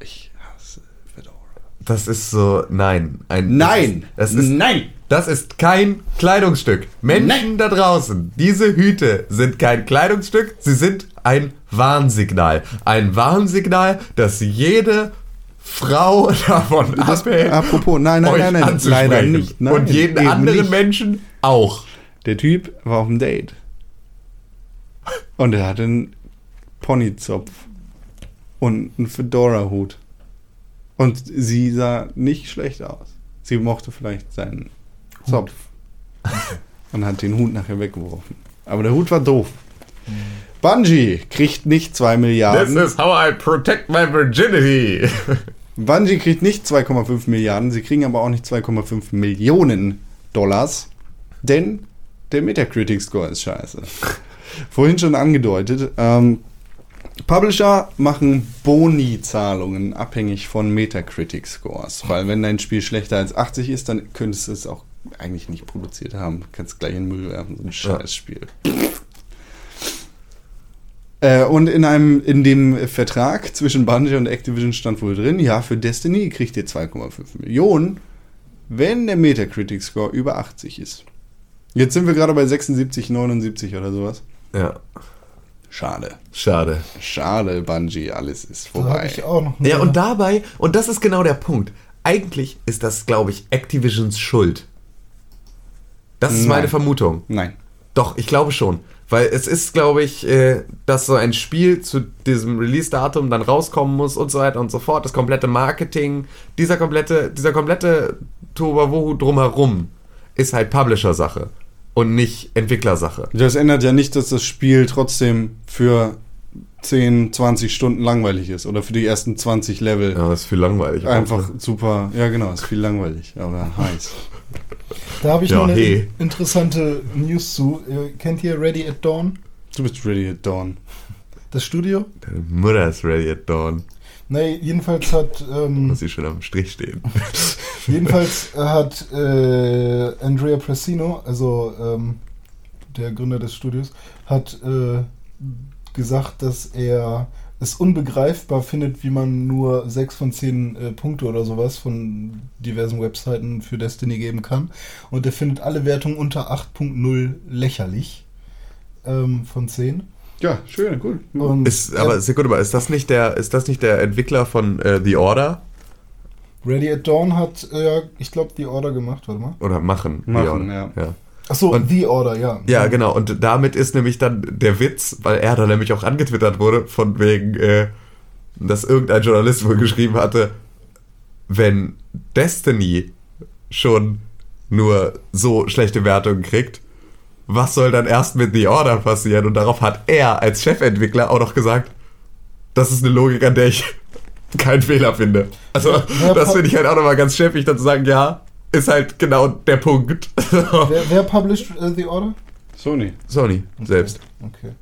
Ich hasse Fedora. Das ist so, nein. Ein, Nein! Das ist, Nein! das ist kein Kleidungsstück. Menschen da draußen, diese Hüte sind kein Kleidungsstück, sie sind ein Warnsignal. Ein Warnsignal, das jede Frau davon Das, abhält, apropos, nein, nein, euch nein, nein, anzusprechen. leider nicht. Nein, Und jeden anderen nicht. Menschen auch. Der Typ war auf dem Date. Und er hatte einen Ponyzopf und einen Fedora-Hut. Und sie sah nicht schlecht aus. Sie mochte vielleicht seinen Zopf. Und hat den Hut nachher weggeworfen. Aber der Hut war doof. Bungie kriegt nicht 2 This Milliarden. is how I protect my virginity. Bungie kriegt nicht 2,5 Milliarden, sie kriegen aber auch nicht 2,5 Millionen Dollars, denn der Metacritic-Score ist scheiße. Vorhin schon angedeutet, ähm, Publisher machen Boni-Zahlungen abhängig von Metacritic-Scores, weil wenn dein Spiel schlechter als 80 ist, dann könntest du es auch eigentlich nicht produziert haben. Kannst gleich in den Müll werfen, so ein Scheißspiel. Äh, und in einem, in dem Vertrag zwischen Bungie und Activision stand wohl drin, ja, für Destiny kriegt ihr 2,5 Millionen, wenn der Metacritic-Score über 80 ist. Jetzt sind wir gerade bei 76, 79 oder sowas. ja. Schade. Schade. Schade, Bungie, alles ist vorbei. ich auch noch Ja, und dabei, und das ist genau der Punkt. Eigentlich ist das, glaube ich, Activisions Schuld. Das ist Nein. meine Vermutung. Nein. Doch, ich glaube schon. Weil es ist, glaube ich, äh, dass so ein Spiel zu diesem Release-Datum dann rauskommen muss und so weiter und so fort. Das komplette Marketing, dieser komplette, dieser komplette Tohuwabohu drumherum ist halt Publisher-Sache und nicht Entwicklersache. Das ändert ja nicht, dass das Spiel trotzdem für 10, 20 Stunden langweilig ist. Oder für die ersten 20 Level. Ja, ist viel langweilig. Einfach super. Ja, genau, ist viel langweilig, aber heiß. Da habe ich Ja, noch eine hey. interessante News zu. Ihr kennt ihr Ready at Dawn? Du bist ready at dawn. Das Studio? Deine Mutter ist ready at dawn. Nee, jedenfalls hat ähm, Muss sie schon am Strich stehen. jedenfalls hat äh, Andrea Pressino, also ähm, der Gründer des Studios, hat äh, gesagt, dass er es unbegreifbar findet, wie man nur 6 von 10 äh, Punkte oder sowas von diversen Webseiten für Destiny geben kann. Und er findet alle Wertungen unter 8.0 lächerlich ähm, von 10. Ja, schön, cool. Und Ist, aber er- Sekunde mal, ist das nicht der, ist das nicht der Entwickler von äh, The Order? Ready at Dawn hat, äh, ich glaube, die Order gemacht, warte mal. Oder machen? The Machen, ja. ja. Achso, Und- The Order, ja. Ja, genau. Und damit ist nämlich dann der Witz, weil er dann nämlich auch angetwittert wurde, von wegen, äh, dass irgendein Journalist wohl geschrieben hatte, wenn Destiny schon nur so schlechte Wertungen kriegt, was soll dann erst mit The Order passieren? Und darauf hat er als Chefentwickler auch noch gesagt, das ist eine Logik, an der ich keinen Fehler finde. Also, Ja, das finde ich halt auch nochmal ganz chefig, dann zu sagen, ja, ist halt genau der Punkt. Wer, wer published äh, The Order? Sony. Sony selbst. Okay.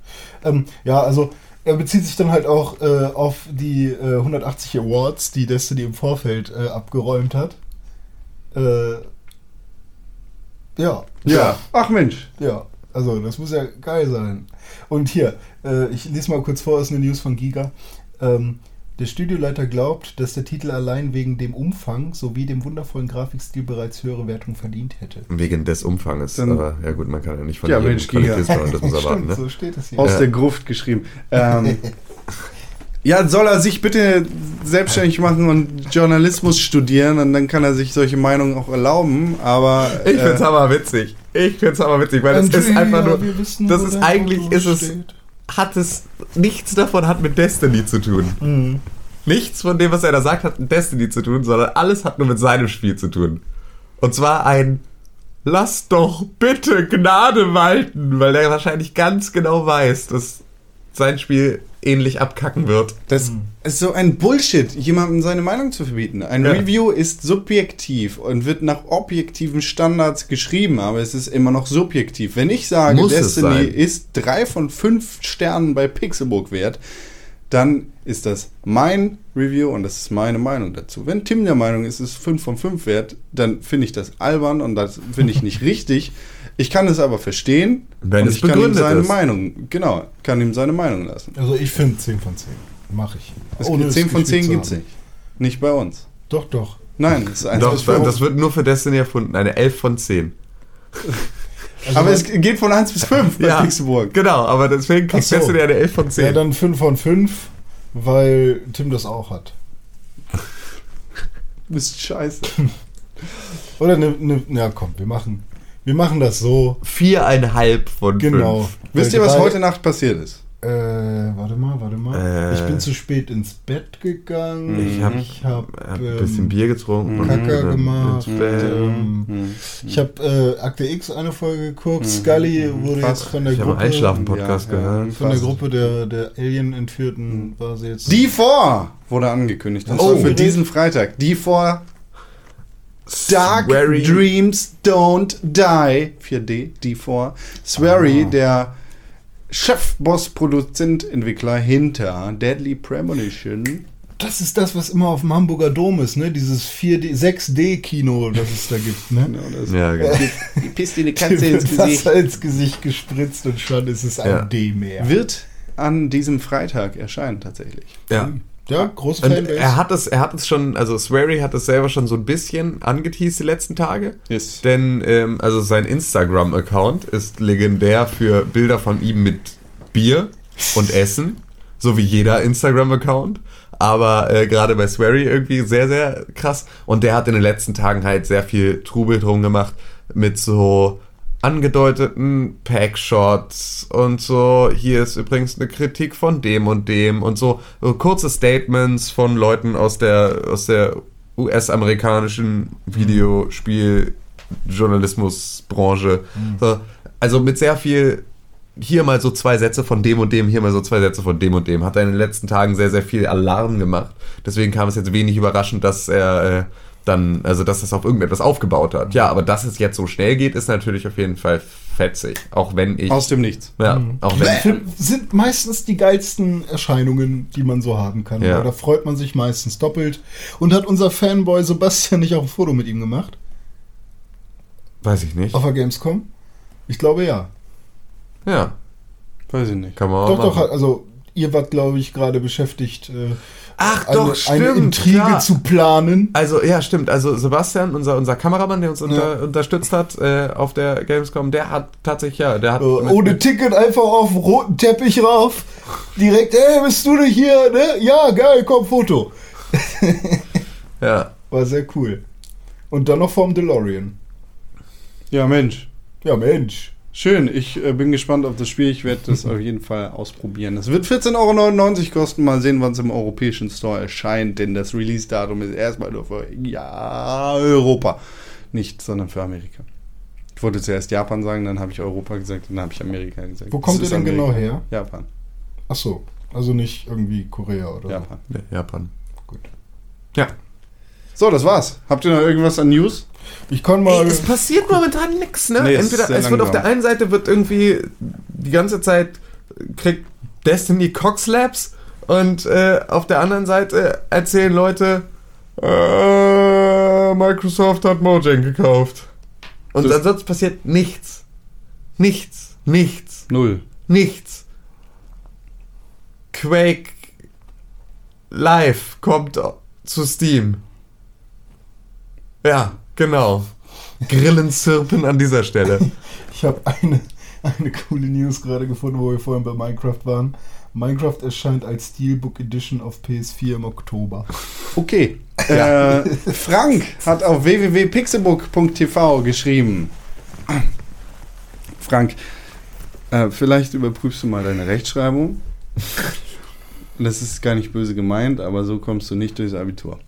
Ähm, ja, also er bezieht sich dann halt auch äh, auf die äh, 180 Awards, die Destiny im Vorfeld äh, abgeräumt hat. Äh, ja, Ja. Ach Mensch. ja. Also das muss ja geil sein. Und hier, äh, ich lese mal kurz vor, ist eine News von Giga. Ähm, der Studioleiter glaubt, dass der Titel allein wegen dem Umfang sowie dem wundervollen Grafikstil bereits höhere Wertung verdient hätte. Wegen des Umfanges. Dann- aber ja gut, man kann ja nicht von Ja, jedem Mensch, Giga. Qualitätsjournalismus erwarten. Stimmt, Ne? so steht es hier. Aus Ja. der Gruft geschrieben. Ähm, ja, soll er sich bitte selbstständig machen und Journalismus studieren und dann kann er sich solche Meinungen auch erlauben, aber Ich find's äh, hammer witzig. Ich find's hammer witzig, weil das ist einfach nur. wissen, Das ist eigentlich, ist es, steht. Hat es, nichts davon hat mit Destiny zu tun. Mhm. Nichts von dem, was er da sagt, hat mit Destiny zu tun, sondern alles hat nur mit seinem Spiel zu tun. Und zwar ein Lass doch bitte Gnade walten, weil der wahrscheinlich ganz genau weiß, dass sein Spiel ähnlich abkacken wird. das ist so ein Bullshit, jemandem seine Meinung zu verbieten. Ein Ja. Review ist subjektiv und wird nach objektiven Standards geschrieben, aber es ist immer noch subjektiv. Wenn ich sage, Muss es Destiny ist drei von fünf Sternen bei Pixelbook wert, dann ist das mein Review und das ist meine Meinung dazu. Wenn Tim der Meinung ist, es ist 5 von 5 wert, dann finde ich das albern und das finde ich nicht richtig. Ich kann es aber verstehen Wenn und es ich kann ihm begründet seine ist. Meinung, genau, kann ihm seine Meinung lassen. Also ich finde 10 von 10. Mache ich. Es Ohne gibt 10 von gespielt 10 zu gibt es nicht. Nicht bei uns. Doch, doch. Nein, es ist eins Doch, bis fünf. das wird nur für Destiny erfunden. Eine 11 von 10. Also aber es geht von 1 bis 5 bei Ja. Pixelburg. Genau, aber deswegen kriegt so. Destiny eine 11 von 10. ja, dann 5 von 5, weil Tim das auch hat. Du bist scheiße. Oder ne, ne, ja komm, wir machen, wir machen das so. Viereinhalb von Genau. fünf. Wisst Weil ihr, was heute Nacht passiert ist? Äh, warte mal, warte mal. Äh. ich bin zu spät ins Bett gegangen. Ich hab- ich hab, Hab ähm, ein bisschen Bier getrunken. und Kacker gemacht. ins Bett. Ähm, Hm. Ich habe äh, Akte X eine Folge geguckt. Scully wurde Fast. jetzt von der Ich habe einen Gruppe, Einschlafen-Podcast Ja, gehört. von der. Gruppe der, der Alien-Entführten war sie jetzt. D4 wurde angekündigt. Und Oh. zwar für diesen Freitag. D4 Dark Swery. Dreams Don't Die. 4D, D4. Swery, Ah. der Chefboss, Produzent, Entwickler hinter Deadly Premonition. Das ist das, was immer auf dem Hamburger Dom ist, ne? Dieses 4D, 6D-Kino, das es da gibt, ne? Genau, das Ja, genau. Die pisst dir eine Katze ins Gesicht. Wasser ins Gesicht gespritzt und schon ist es ein Ja. D mehr. Wird an diesem Freitag erscheinen tatsächlich. ja. Ja, große Und Fanbase. er hat es, er hat es schon, also Swery hat es selber schon so ein bisschen angeteased die letzten Tage. Yes. Denn, ähm, also sein Instagram-Account ist legendär für Bilder von ihm mit Bier. und Essen, so wie jeder Instagram-Account. Aber äh, gerade bei Swery irgendwie sehr, sehr krass. Und der hat in den letzten Tagen halt sehr viel Trubel drum gemacht mit so angedeuteten Packshots und so. Hier ist übrigens eine Kritik von dem und dem und so, so kurze Statements von Leuten aus der aus der US-amerikanischen Videospieljournalismusbranche. So, also mit sehr viel hier mal so zwei Sätze von dem und dem, hier mal so zwei Sätze von dem und dem. Hat er in den letzten Tagen sehr, sehr viel Alarm gemacht. Deswegen kam es jetzt wenig überraschend, dass er äh, dann, also dass das auf irgendetwas aufgebaut hat. Ja, aber dass es jetzt so schnell geht, ist natürlich auf jeden Fall fetzig. Auch wenn ich. Aus dem Nichts. ja, auch wenn sind meistens die geilsten Erscheinungen, die man so haben kann. Ja. Da freut man sich meistens doppelt. Und hat unser Fanboy Sebastian nicht auch ein Foto mit ihm gemacht? Weiß ich nicht. Auf der Gamescom? Ich glaube ja. Ja, Weiß ich nicht. kann man auch Doch, doch, machen. also ihr wart, glaube ich, gerade beschäftigt, äh, Ach eine, doch, eine stimmt. Intrige klar. zu planen. Also, ja, stimmt. Also, Sebastian, unser, unser Kameramann, der uns unter, unterstützt hat äh, auf der Gamescom, der hat tatsächlich, ja, der hat. Äh, mit- ohne Ticket einfach auf roten Teppich rauf. Direkt, ey, bist du denn hier? Ne? Ja, geil, komm, Foto. Ja. War sehr cool. Und dann noch vorm DeLorean. Ja, Mensch. Ja, Mensch. Schön, ich äh, bin gespannt auf das Spiel. Ich werde das auf jeden Fall ausprobieren. Es wird 14,99 Euro kosten. Mal sehen, wann es im europäischen Store erscheint, denn das Release-Datum ist erstmal nur für ja, Europa. Nicht, sondern für Amerika. Ich wollte zuerst Japan sagen, dann habe ich Europa gesagt und dann habe ich Amerika gesagt. Wo Das kommt ihr ist denn genau her? Japan. Ach so, also nicht irgendwie Korea oder Japan. Ja, Japan. Gut. Ja. So, das war's. Habt ihr noch irgendwas an News? Ich kann mal. Ey, es passiert momentan nichts, ne? Nee, es ist Entweder es wird auf langsam. der einen Seite wird irgendwie die ganze Zeit kriegt Destiny Cockslaps und äh, auf der anderen Seite erzählen Leute, äh, Microsoft hat Mojang gekauft. Und Das- ansonsten passiert nichts. Nichts. Nichts. Null. Nichts. Quake Live kommt zu Steam. Ja, genau. Grillenzirpen an dieser Stelle. Ich habe eine, eine coole News gerade gefunden, wo wir vorhin bei Minecraft waren. Minecraft erscheint als Steelbook Edition auf PS4 im Oktober. Okay. Äh, Frank hat auf www.pixelbook.tv geschrieben. Frank, äh, vielleicht überprüfst du mal deine Rechtschreibung. Das ist gar nicht böse gemeint, aber so kommst du nicht durchs Abitur.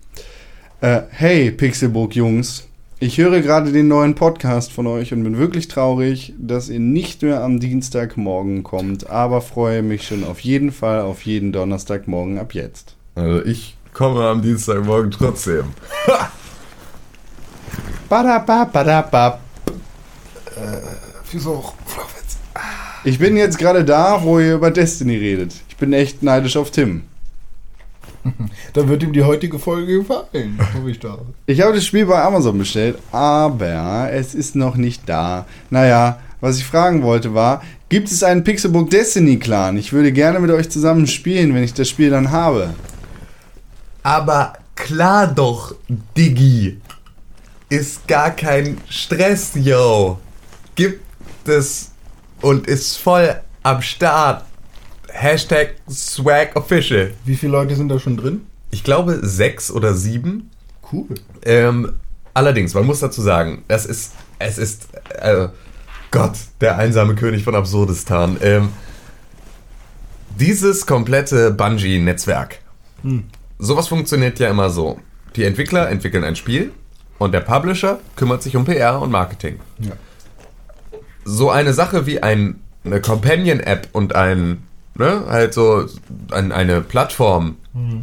Äh, hey, Pixelbook-Jungs. Ich höre gerade den neuen Podcast von euch und bin wirklich traurig, dass ihr nicht mehr am Dienstagmorgen kommt, aber freue mich schon auf jeden Fall auf jeden Donnerstagmorgen ab jetzt. Also ich komme am Dienstagmorgen trotzdem. Badabab, badabab. Flachwitz. Ich bin jetzt gerade da, wo ihr über Destiny redet. Ich bin echt neidisch auf Tim. Dann wird ihm die heutige Folge gefallen. Hoffe ich da. Ich habe das Spiel bei Amazon bestellt, aber es ist noch nicht da. Naja, was ich fragen wollte war, gibt es einen Pixelbook Destiny Clan? Ich würde gerne mit euch zusammen spielen, wenn ich das Spiel dann habe. Aber klar doch, Diggi. Ist gar kein Stress, yo. Gibt es und ist voll am Start. Hashtag Swag Official. Wie viele Leute sind da schon drin? Ich glaube sechs oder sieben. Cool. Ähm, allerdings, man muss dazu sagen, es ist, es ist, äh, Gott, der einsame König von Absurdistan. Ähm, dieses komplette Bungie-Netzwerk. Sowas funktioniert ja immer so. Die Entwickler entwickeln ein Spiel und der Publisher kümmert sich um PR und Marketing. Ja. So eine Sache wie ein, eine Companion-App und ein, ne, halt so ein, eine Plattform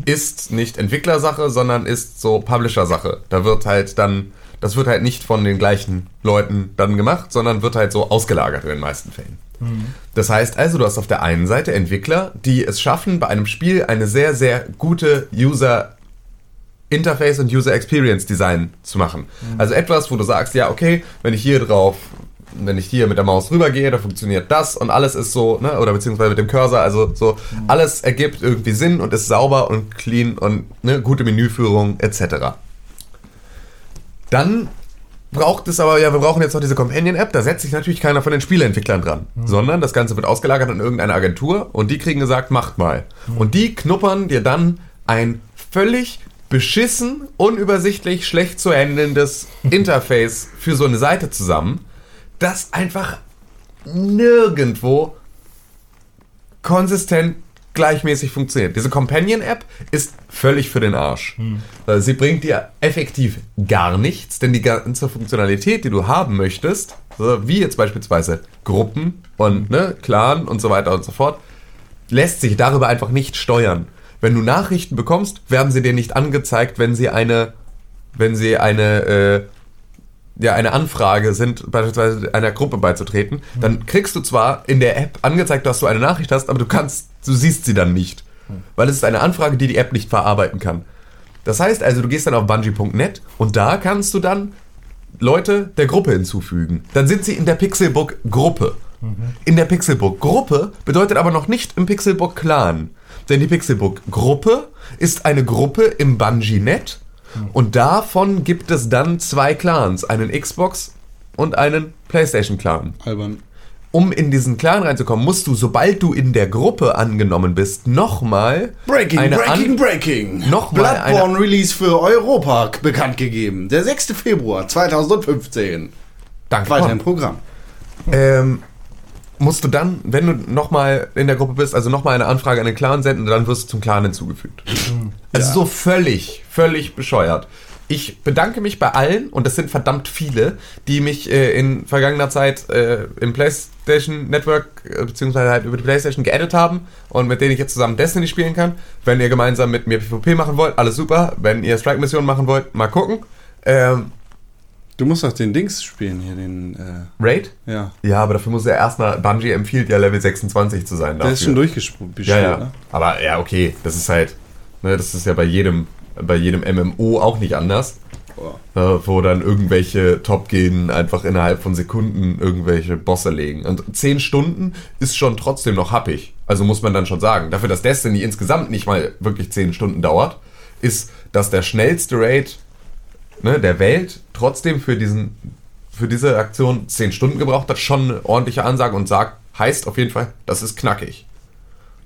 ist nicht Entwicklersache, sondern ist so Publisher-Sache. Da wird halt dann, das wird halt nicht von den gleichen Leuten dann gemacht, sondern wird halt so ausgelagert in den meisten Fällen. Das heißt also, du hast auf der einen Seite Entwickler, die es schaffen, bei einem Spiel eine sehr, sehr gute User Interface und User Experience Design zu machen. Also etwas, wo du sagst, ja, okay, wenn ich hier drauf, wenn ich hier mit der Maus rübergehe, da funktioniert das und alles ist so, ne, oder beziehungsweise mit dem Cursor, also so, alles ergibt irgendwie Sinn und ist sauber und clean und ne, gute Menüführung etc. Dann braucht es aber, ja, wir brauchen jetzt noch diese Companion-App, da setzt sich natürlich keiner von den Spieleentwicklern dran, sondern das Ganze wird ausgelagert an irgendeine Agentur und die kriegen gesagt, macht mal. Und die knuppern dir dann ein völlig beschissen, unübersichtlich, schlecht zu handelndes Interface für so eine Seite zusammen, das einfach nirgendwo konsistent gleichmäßig funktioniert. Diese Companion-App ist völlig für den Arsch. Äh, Sie bringt dir effektiv gar nichts, denn die ganze Funktionalität, die du haben möchtest, wie jetzt beispielsweise Gruppen und ne, Clan und so weiter und so fort, lässt sich darüber einfach nicht steuern. Wenn du Nachrichten bekommst, werden sie dir nicht angezeigt, wenn sie eine, wenn sie eine, äh, ja, eine Anfrage sind, beispielsweise einer Gruppe beizutreten, dann kriegst du zwar in der App angezeigt, dass du eine Nachricht hast, aber du kannst, du siehst sie dann nicht. Weil es ist eine Anfrage, die die App nicht verarbeiten kann. Das heißt also, du gehst dann auf bungee.net und da kannst du dann Leute der Gruppe hinzufügen. Dann sind sie in der Pixelbook Gruppe. In der Pixelbook Gruppe bedeutet aber noch nicht im Pixelbook Clan. Denn die Pixelbook Gruppe ist eine Gruppe im Bungie-Net und davon gibt es dann zwei Clans, einen Xbox und einen PlayStation Clan. Albern. Um in diesen Clan reinzukommen, musst du, sobald du in der Gruppe angenommen bist, nochmal Breaking, eine breaking, an- breaking. Nochmal eine- Bloodborne Release für Europa bekannt gegeben. Der 6. Februar 2015. Danke. Weiter im Programm. ähm, musst du dann, wenn du nochmal in der Gruppe bist, also nochmal eine Anfrage an den Clan senden und dann wirst du zum Clan hinzugefügt. Also so völlig, völlig bescheuert. Ich bedanke mich bei allen, und das sind verdammt viele, die mich äh, in vergangener Zeit äh, im PlayStation Network, äh, beziehungsweise halt über die PlayStation geaddet haben und mit denen ich jetzt zusammen Destiny spielen kann. Wenn ihr gemeinsam mit mir PvP machen wollt, alles super. Wenn ihr Strike-Missionen machen wollt, mal gucken. Ähm, Du musst doch den Dings spielen hier, den, äh, Raid? ja. Ja, aber dafür muss er erstmal, Bungie empfiehlt ja Level 26 zu sein. Der ist dafür. schon durchgespielt, Ja, ja. ne? Aber ja, okay, das ist halt, ne, das ist ja bei jedem, bei jedem MMO auch nicht anders. Äh, wo dann irgendwelche Top-Genen einfach innerhalb von Sekunden irgendwelche Bosse legen. Und 10 Stunden ist schon trotzdem noch happig. Also muss man dann schon sagen. Dafür, dass Destiny insgesamt nicht mal wirklich 10 Stunden dauert, ist, dass der schnellste Raid ne, der Welt trotzdem für diesen für diese Aktion 10 Stunden gebraucht hat, schon eine ordentliche Ansage und sagt, heißt auf jeden Fall, das ist knackig.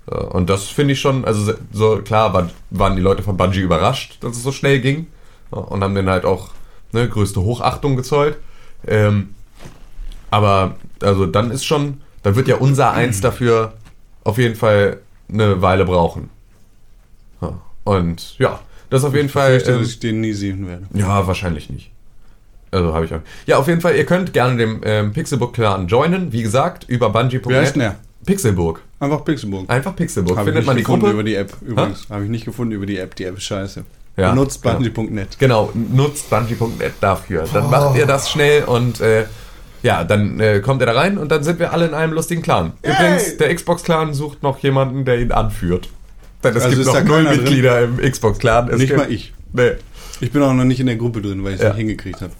Und das finde ich schon, also so klar war, waren die Leute von Bungie überrascht, dass es so schnell ging und haben denen halt auch ne, größte Hochachtung gezollt. Ähm, aber also dann ist schon, dann wird ja unser Eins dafür auf jeden Fall eine Weile brauchen. Und ja, das auf jeden Ich Fall. fürchte, ähm, dass ich den nie sehen werde. ja, wahrscheinlich nicht. Also habe ich auch. Ja, auf jeden Fall, ihr könnt gerne dem ähm, Pixelbook Clan joinen. Wie gesagt, über Bungie.net. Wie heißt denn der? Pixelburg. Einfach Pixelburg. Einfach Pixelburg. Ich Findet nicht man die gefunden Gruppe. über die App übrigens. Habe ich nicht gefunden über die App. Die App ist scheiße. Ja, Benutzt genau. Bungie.net. Genau, nutzt Bungie.net dafür. Dann macht ihr das schnell und äh, ja, dann äh, kommt ihr da rein und dann sind wir alle in einem lustigen Clan. Übrigens, der Xbox-Clan sucht noch jemanden, der ihn anführt. Denn es Also gibt ist noch da null keiner drin? Mitglieder im Xbox-Clan. Nicht gibt- mal ich. Nee. Ich bin auch noch nicht in der Gruppe drin, weil ich es Ja. nicht hingekriegt habe.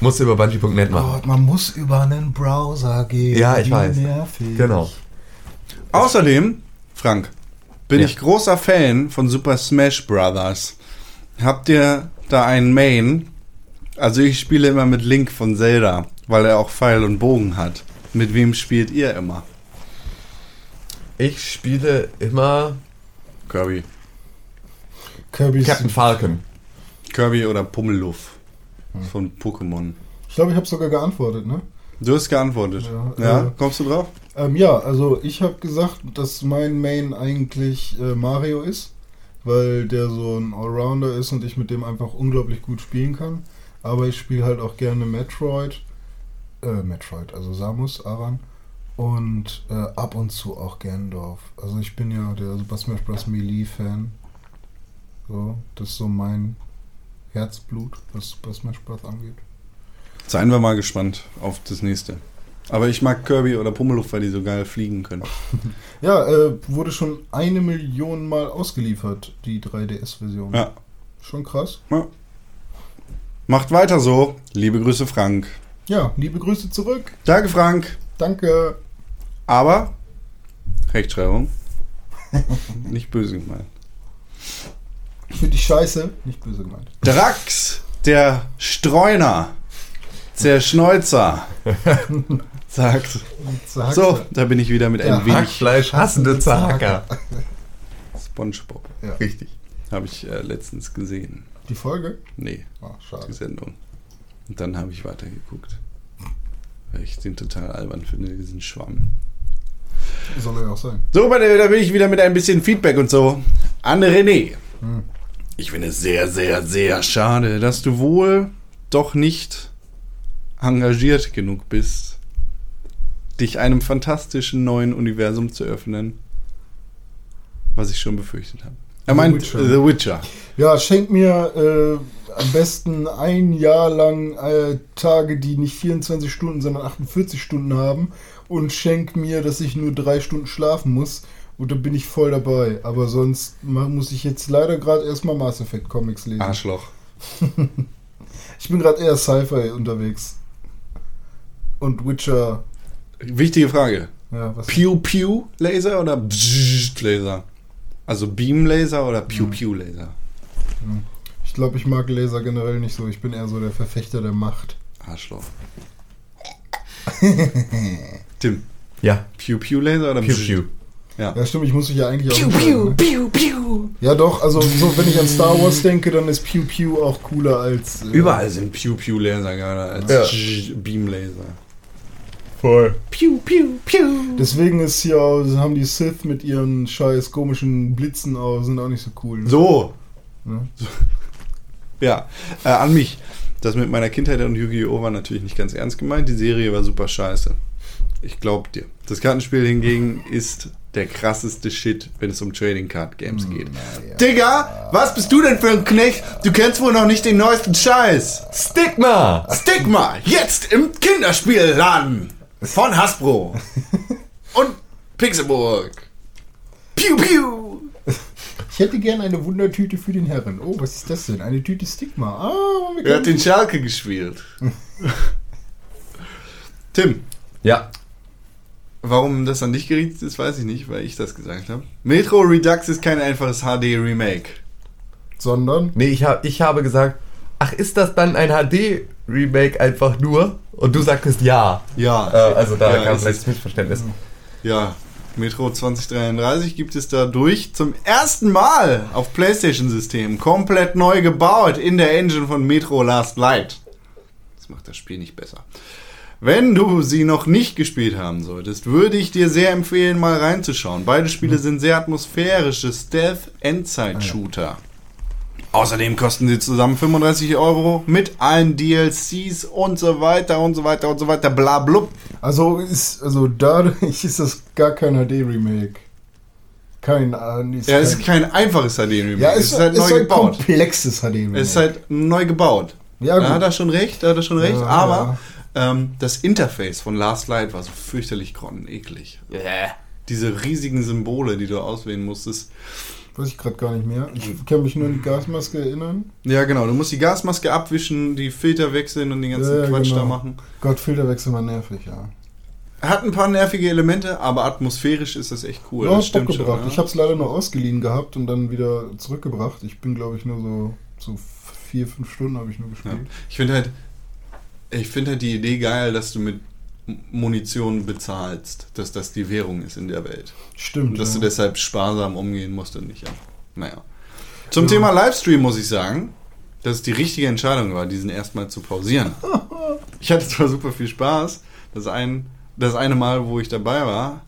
Musst du über Bungie.net machen. Oh, man muss über einen Browser gehen. Ja, ich Wie weiß. Nervig. Genau. Außerdem, Frank, bin Ja. ich großer Fan von Super Smash Brothers. Habt ihr da einen Main? Also ich spiele immer mit Link von Zelda, weil er auch Pfeil und Bogen hat. Mit wem spielt ihr immer? Ich spiele immer Kirby. Kirby's. Captain Falcon. Kirby oder Pummeluff von Pokémon. Ich glaube, ich habe sogar geantwortet, ne? Du hast geantwortet. Ja, Ja, äh, kommst du drauf? Ähm, ja, also ich habe gesagt, dass mein Main eigentlich äh, Mario ist, weil der so ein Allrounder ist und ich mit dem einfach unglaublich gut spielen kann. Aber ich spiele halt auch gerne Metroid, äh, Metroid, also Samus Aran und äh, ab und zu auch Gandalf. Also ich bin ja der Super Smash Bros. Melee Fan. So, das ist so mein Herzblut, was Super Smash Bros. angeht. Seien wir mal gespannt auf das nächste. Aber ich mag Kirby oder Pummeluff, weil die so geil fliegen können. Ja, äh, wurde schon eine Million Mal ausgeliefert, die 3DS-Version. Ja. Schon krass. ja. Macht weiter so. Liebe Grüße, Frank. Ja, liebe Grüße zurück. Danke, Frank. Danke. Aber Rechtschreibung. Nicht böse gemeint. Ich finde dich scheiße. Nicht böse gemeint. Drax, der Streuner. Zerschneuzer sagt. Sag- So, da bin ich wieder mit ein Ja. wenig Hackfleisch hassende Zaker. Spongebob. Ja. Richtig. Habe ich äh, letztens gesehen. Die Folge? Nee, die schade. Sendung. Und dann habe ich weitergeguckt. Weil ich den total albern finde, diesen Schwamm. Soll er auch sein. So, meine, da bin ich wieder mit ein bisschen Feedback und so. An René. Ich finde es sehr, sehr, sehr schade, dass du wohl doch nicht engagiert genug bist, dich einem fantastischen neuen Universum zu öffnen, was ich schon befürchtet habe. Er The meint Witcher. The Witcher. Ja, schenk mir äh, am besten ein Jahr lang äh, Tage, die nicht 24 Stunden, sondern 48 Stunden haben und schenk mir, dass ich nur drei Stunden schlafen muss und dann bin ich voll dabei. Aber sonst muss ich jetzt leider gerade erstmal Mass Effect Comics lesen. Arschloch. Ich bin gerade eher Sci-Fi unterwegs. Und Witcher, Wichtige Frage. ja, was? Pew Pew Laser oder Bzzzt Laser? Also Beam Laser oder Pew Pew Laser? Ich glaube, ich mag Laser generell nicht so. Ich bin eher so der Verfechter der Macht. Arschloch. Tim, Ja, Pew Pew Laser oder Pew? Pew. Ja. Ja, stimmt, ich muss mich ja eigentlich auch. Pew, pew, pew. Ja, doch, also so, wenn ich an Star Wars denke, dann ist Pew Pew auch cooler als. äh, Überall sind Pew Pew Laser geiler als Ja. Beam Laser. Voll. Pew Pew Pew. Deswegen ist hier auch, haben die Sith mit ihren scheiß komischen Blitzen auch, sind auch nicht so cool. Ne? So. Ja. So. Ja, äh, an mich. Das mit meiner Kindheit und Yu-Gi-Oh! war natürlich nicht ganz ernst gemeint. Die Serie war super scheiße. Ich glaub dir. Das Kartenspiel hingegen ist der krasseste Shit, wenn es um Trading Card Games geht. Digga, was bist du denn für ein Knecht? Du kennst wohl noch nicht den neuesten Scheiß. Stigma! Stigma, jetzt im Kinderspielladen von Hasbro und Pixelburg. Piu, piu. Ich hätte gern eine Wundertüte für den Herren. Oh, was ist das denn? Eine Tüte Stigma. Ah, wir Er hat den Schalke gespielt. Tim, Ja, warum das an dich gerichtet ist, weiß ich nicht, weil ich das gesagt habe. Metro Redux ist kein einfaches HD-Remake. Sondern. nee, ich, hab, ich habe gesagt, ach, ist das dann ein HD-Remake einfach nur? Und du sagtest ja. Ja, Äh, also da ja, kam es vielleicht Missverständnis. Ja, Metro 2033 gibt es dadurch zum ersten Mal auf PlayStation-Systemen komplett neu gebaut in der Engine von Metro Last Light. Das macht das Spiel nicht besser. Wenn du sie noch nicht gespielt haben solltest, würde ich dir sehr empfehlen, mal reinzuschauen. Beide Spiele sind sehr atmosphärische Stealth-Endzeit-Shooter. Außerdem kosten sie zusammen 35 Euro mit allen DLCs und so weiter und so weiter und so weiter. Bla blub. Also ist, also dadurch ist das gar kein HD-Remake. Kein, äh, ist Ja, kein, es ist kein einfaches HD-Remake. ja, es ist halt neu ein gebaut. komplexes HD-Remake. Es ist halt neu gebaut. Ja, da gut. hat er schon recht, da hat er schon recht. Ja, aber ähm, das Interface von Last Light war so fürchterlich grotteneklig. Diese riesigen Symbole, die du auswählen musstest. Weiß ich gerade gar nicht mehr. Ich kann mich nur an die Gasmaske erinnern. Ja, genau. Du musst die Gasmaske abwischen, die Filter wechseln und den ganzen Ja, Quatsch genau. da machen. Gott, Filterwechsel war nervig, ja. Hat ein paar nervige Elemente, aber atmosphärisch ist das echt cool. ja, das stimmt schon. gebracht. ja. Ich habe es leider nur ausgeliehen gehabt und dann wieder zurückgebracht. Ich bin, glaube ich, nur so, so vier, fünf Stunden habe ich nur Ja. gespielt. Ich finde halt, ich finde halt die Idee geil, dass du mit Munition bezahlst, dass das die Währung ist in der Welt. Stimmt. Und dass ja. du deshalb sparsam umgehen musst und nicht einfach. Naja. Zum Thema Livestream muss ich sagen, dass es die richtige Entscheidung war, diesen erstmal zu pausieren. Ich hatte zwar super viel Spaß, das, ein, das eine Mal, wo ich dabei war,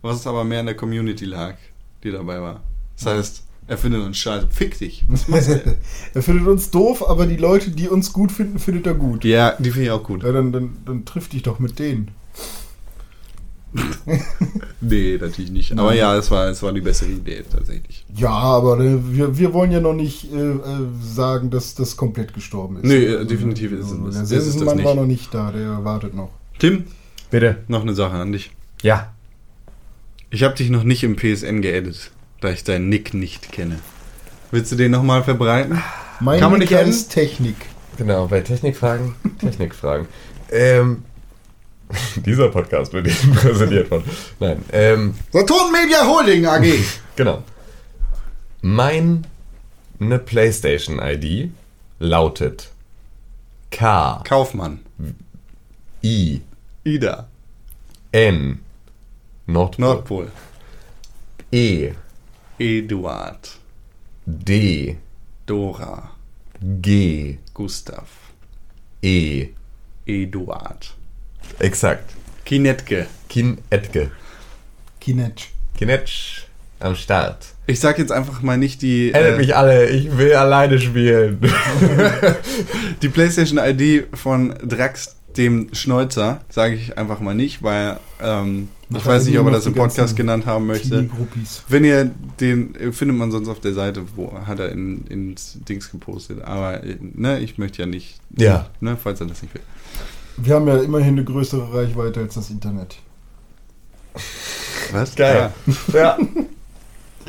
was aber mehr in der Community lag, die dabei war. Das heißt, er findet uns scheiße. Fick dich. Was machst du denn? er findet uns doof, aber die Leute, die uns gut finden, findet er gut. ja, die finde ich auch gut. Ja, dann, dann, dann triff dich doch mit denen. Nee, natürlich nicht. Aber ja, es war, es war die bessere Idee tatsächlich. Ja, aber äh, wir, wir wollen ja noch nicht äh, äh, sagen, dass das komplett gestorben ist. Nee, äh, definitiv ist es Also, das. Der Ist es das Sensenmann nicht. war noch nicht da, der wartet noch. Tim, Bitte. noch eine Sache an dich. Ja. Ich habe dich noch nicht im PSN geedit, da ich deinen Nick nicht kenne. Willst du den nochmal verbreiten? Mein Kann man Nick nicht heißt Technik. Genau, bei Technikfragen, Technikfragen. ähm, dieser Podcast wird Ihnen präsentiert von. Nein, ähm, Saturn Media Holding AG. genau. Meine PlayStation-ID lautet K Kaufmann. I, Ida. N, Nordpol, Nordpol. E, Eduard. D, Dora. G, Gustav. E. Eduard. Exakt. Kinetke. Kin Etke. Kinetsch. Kinetsch am Start. Ich sag jetzt einfach mal nicht die, Edit äh, mich alle, ich will alleine spielen. die PlayStation-ID von Drax, dem Schneuzer, sage ich einfach mal nicht, weil ähm, ich weiß nicht, ob er das im Podcast genannt haben möchte. Wenn ihr den findet man sonst auf der Seite, wo hat er in, ins Dings gepostet. Aber ne, ich möchte ja nicht, Ja. ne, falls er das nicht will. Wir haben ja immerhin eine größere Reichweite als das Internet. Was? Geil. Ja. Ja,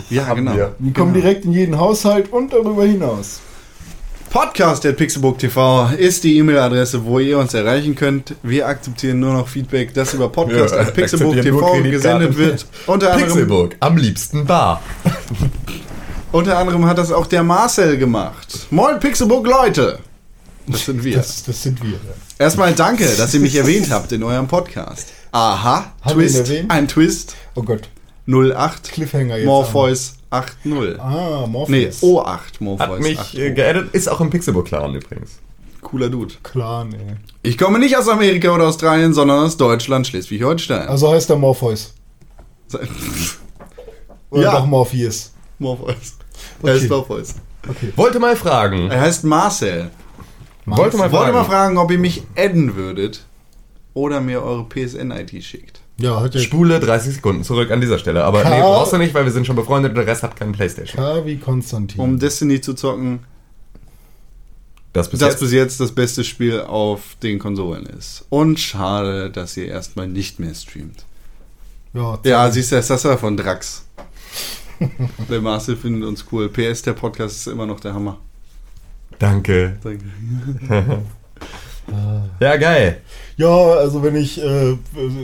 ja Haben genau. wir. Die kommen direkt in jeden Haushalt und darüber hinaus. Podcast at Pixelbook TV ist die E-Mail-Adresse, wo ihr uns erreichen könnt. Wir akzeptieren nur noch Feedback, das über Podcast Ja, at Pixelbook TV gesendet wird. Unter anderem, Pixelburg, am liebsten Bar. unter anderem hat das auch der Marcel gemacht. Moin Pixelbook Leute! Das sind wir. Das, das sind wir. Ja. Erstmal danke, dass ihr mich erwähnt habt in eurem Podcast. Aha, Haben Twist, ein Twist Oh Gott. 08 Cliffhanger jetzt. Morpheus 80. Ah, Morpheus. Nee, O8 Morpheus Hat mich 80. äh, geedit, ist auch im Pixelburg-Clan übrigens. Cooler Dude. Clan, ey. Ich komme nicht aus Amerika oder Australien, sondern aus Deutschland, Schleswig-Holstein. Also heißt er Morpheus. Oder Ja. doch Morpheus. Morpheus. Er Okay. ist Morpheus. Okay. Wollte mal fragen. Er heißt Marcel. Wollte mal Ich wollte fragen. mal fragen, ob ihr mich adden würdet oder mir eure PSN-ID schickt. Ja, hat ja Spule 30 Sekunden zurück an dieser Stelle. Aber Ka- nee, brauchst du nicht, weil wir sind schon befreundet und der Rest hat keinen Playstation. K wie Konstantin. Um Destiny zu zocken, Das bis das jetzt. bis jetzt das beste Spiel auf den Konsolen ist. Und schade, dass ihr erstmal nicht mehr streamt. ja, Ja, siehst du, das ist von Drax. der Marcel findet uns cool. PS, der Podcast ist immer noch der Hammer. Danke. Danke. Ja, geil. ja, also wenn ich äh,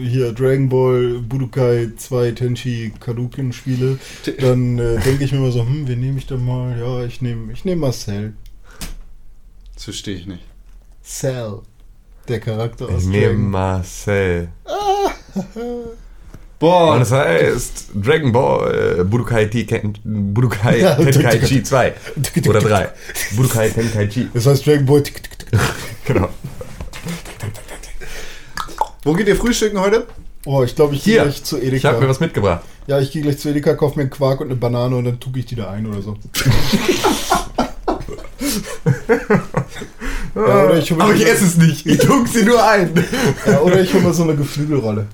hier Dragon Ball Budokai 2 Tenchi Kaduken spiele, dann äh, denke ich mir immer so, hm, wen nehme ich denn mal? Ja, ich nehme ich nehm Marcel. Das verstehe ich nicht. Cell. Der Charakter Ich aus nehme Dragon Marcel. Boah, Und das heißt Dragon Ball äh, Budokai, Tekken, Budokai Ja, Tenkaichi 2 oder 3. Budokai Tenkaichi. Das heißt Dragon Ball. Genau. wo geht ihr frühstücken heute? Oh, ich glaube, ich gehe gleich zu ich habe mir Edeka. was mitgebracht. Ja, ich gehe gleich zu Edeka, kaufe mir einen Quark und eine Banane und dann tucke ich die da ein oder so. ja, oder ich hole Aber ich esse es nicht. Ich tuck sie nur ein. ja, oder ich hol mir so eine Geflügelrolle.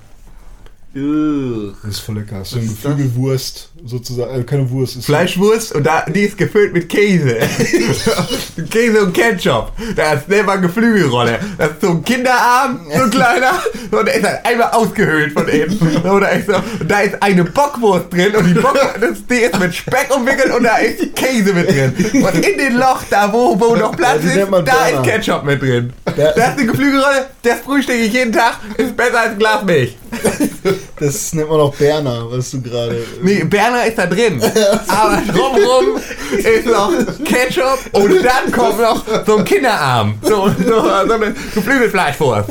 Ugh. Das ist voll lecker. So eine? Geflügelwurst sozusagen. Also keine Wurst. Ist Fleischwurst und da, die ist gefüllt mit Käse. Käse und Ketchup. Da ist selber Geflügelrolle. Das ist so ein Kinderarm, so ein kleiner. Und der ist halt einmal ausgehöhlt von innen. Oder ist so, und da ist eine Bockwurst drin und die Bockwurst, die ist mit Speck umwickelt und da ist Käse mit drin. Und in den Loch da, wo, wo noch Platz die ist, da Burner. ist Ketchup mit drin. Ja. Das ist eine Geflügelrolle, das frühstücke ich jeden Tag, ist besser als ein Glas Milch. Das nennt man auch Berner, was du gerade. Nee, Berner ist da drin. Aber drumrum ist noch Ketchup und dann kommt noch so ein Kinderarm. So, so, so eine Geflügelfleischwurst.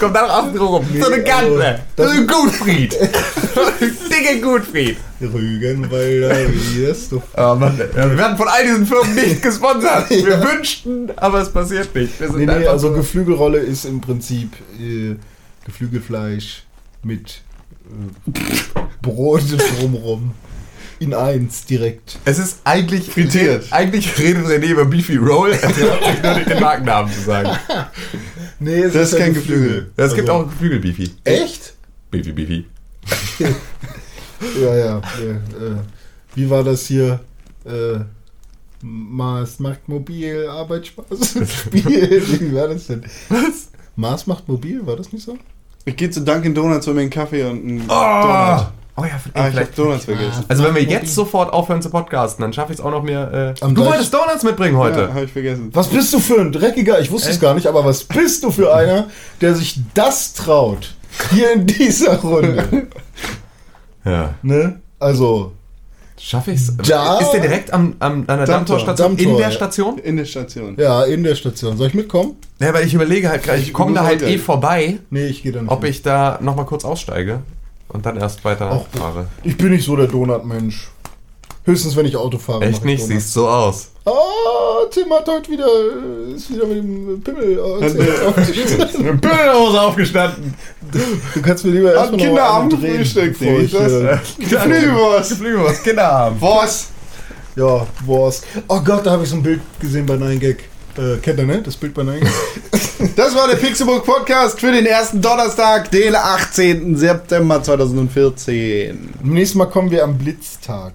Kommt dann außen rum. So eine ganze. So ein Gutfried. So eine dicke Gutfried. Rügenwalder, wie das doch. Oh Mann, wir werden von all diesen Firmen nicht gesponsert. Wir wünschten, aber es passiert nicht. Nee, nee, also so- Geflügelrolle ist im Prinzip äh, Geflügelfleisch mit äh, Brot drumrum. In eins direkt. Es ist eigentlich Frittiert. Eigentlich redet René über Beefy Roll, er traut sich nur den Markennamen zu sagen. Nee, es Das ist ja kein Geflügel. Es gibt Also- auch Geflügel-Beefy. Echt? Beefy, Beefy. Ja, ja. ja äh, wie war das hier? Äh, Mars macht mobil, Arbeit, Spaß, Spiel. Wie war das denn? Was? Mars macht mobil, war das nicht so? Ich gehe zu Dunkin' Donuts und mir einen Kaffee und einen Oh, Donut. oh ja, Ah, ich vielleicht. hab Donuts vergessen. Also wenn wir jetzt sofort aufhören zu podcasten, dann schaffe ich es auch noch mehr. Äh Am du gleich- wolltest Donuts mitbringen Ja, heute. habe ich vergessen. Was bist du für ein dreckiger, ich wusste es gar nicht, aber was bist du für einer, der sich das traut? Hier in dieser Runde. Ja. Ne? Also, Schaffe ich's? Ja. Ist der direkt am, am, an der Dammtor. Dammtorstation? Dammtor, in der. Station? In der Station. Ja, in der Station. Soll ich mitkommen? Ja, weil ich überlege halt gerade, ich komme da halt eh vorbei, Nee, ich gehe dann nicht. ob ich da nochmal kurz aussteige und dann erst weiter Auch- fahre. Ich bin nicht so der Donut-Mensch. Höchstens, wenn ich Auto fahre. Echt nicht? Donuts. Siehst so aus. Ah, Tim hat heute wieder, ist wieder mit dem Pimmel äh, aufgestanden. Mit Büllenhose aufgestanden. Du kannst mir lieber erstmal Kinderabend bevor nicht ich, das? äh, Geflügelwurst. Geflügelwurst, Kinderabend. Was? Ja, Wurst. Oh Gott, da habe ich so ein Bild gesehen bei 9gag. Äh, kennt ihr, ne? Das Bild bei 9gag? Das war der Pixelbook Podcast für den ersten Donnerstag, den 18. September 2014. Nächstes Mal kommen wir am Blitztag.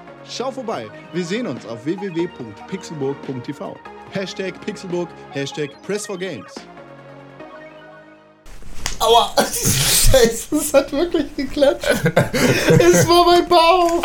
Schau vorbei. Wir sehen uns auf www.pixelburg.tv. Hashtag Pixelburg, Hashtag Press4Games. Aua! Scheiße, es hat wirklich geklatscht. es war mein Bauch.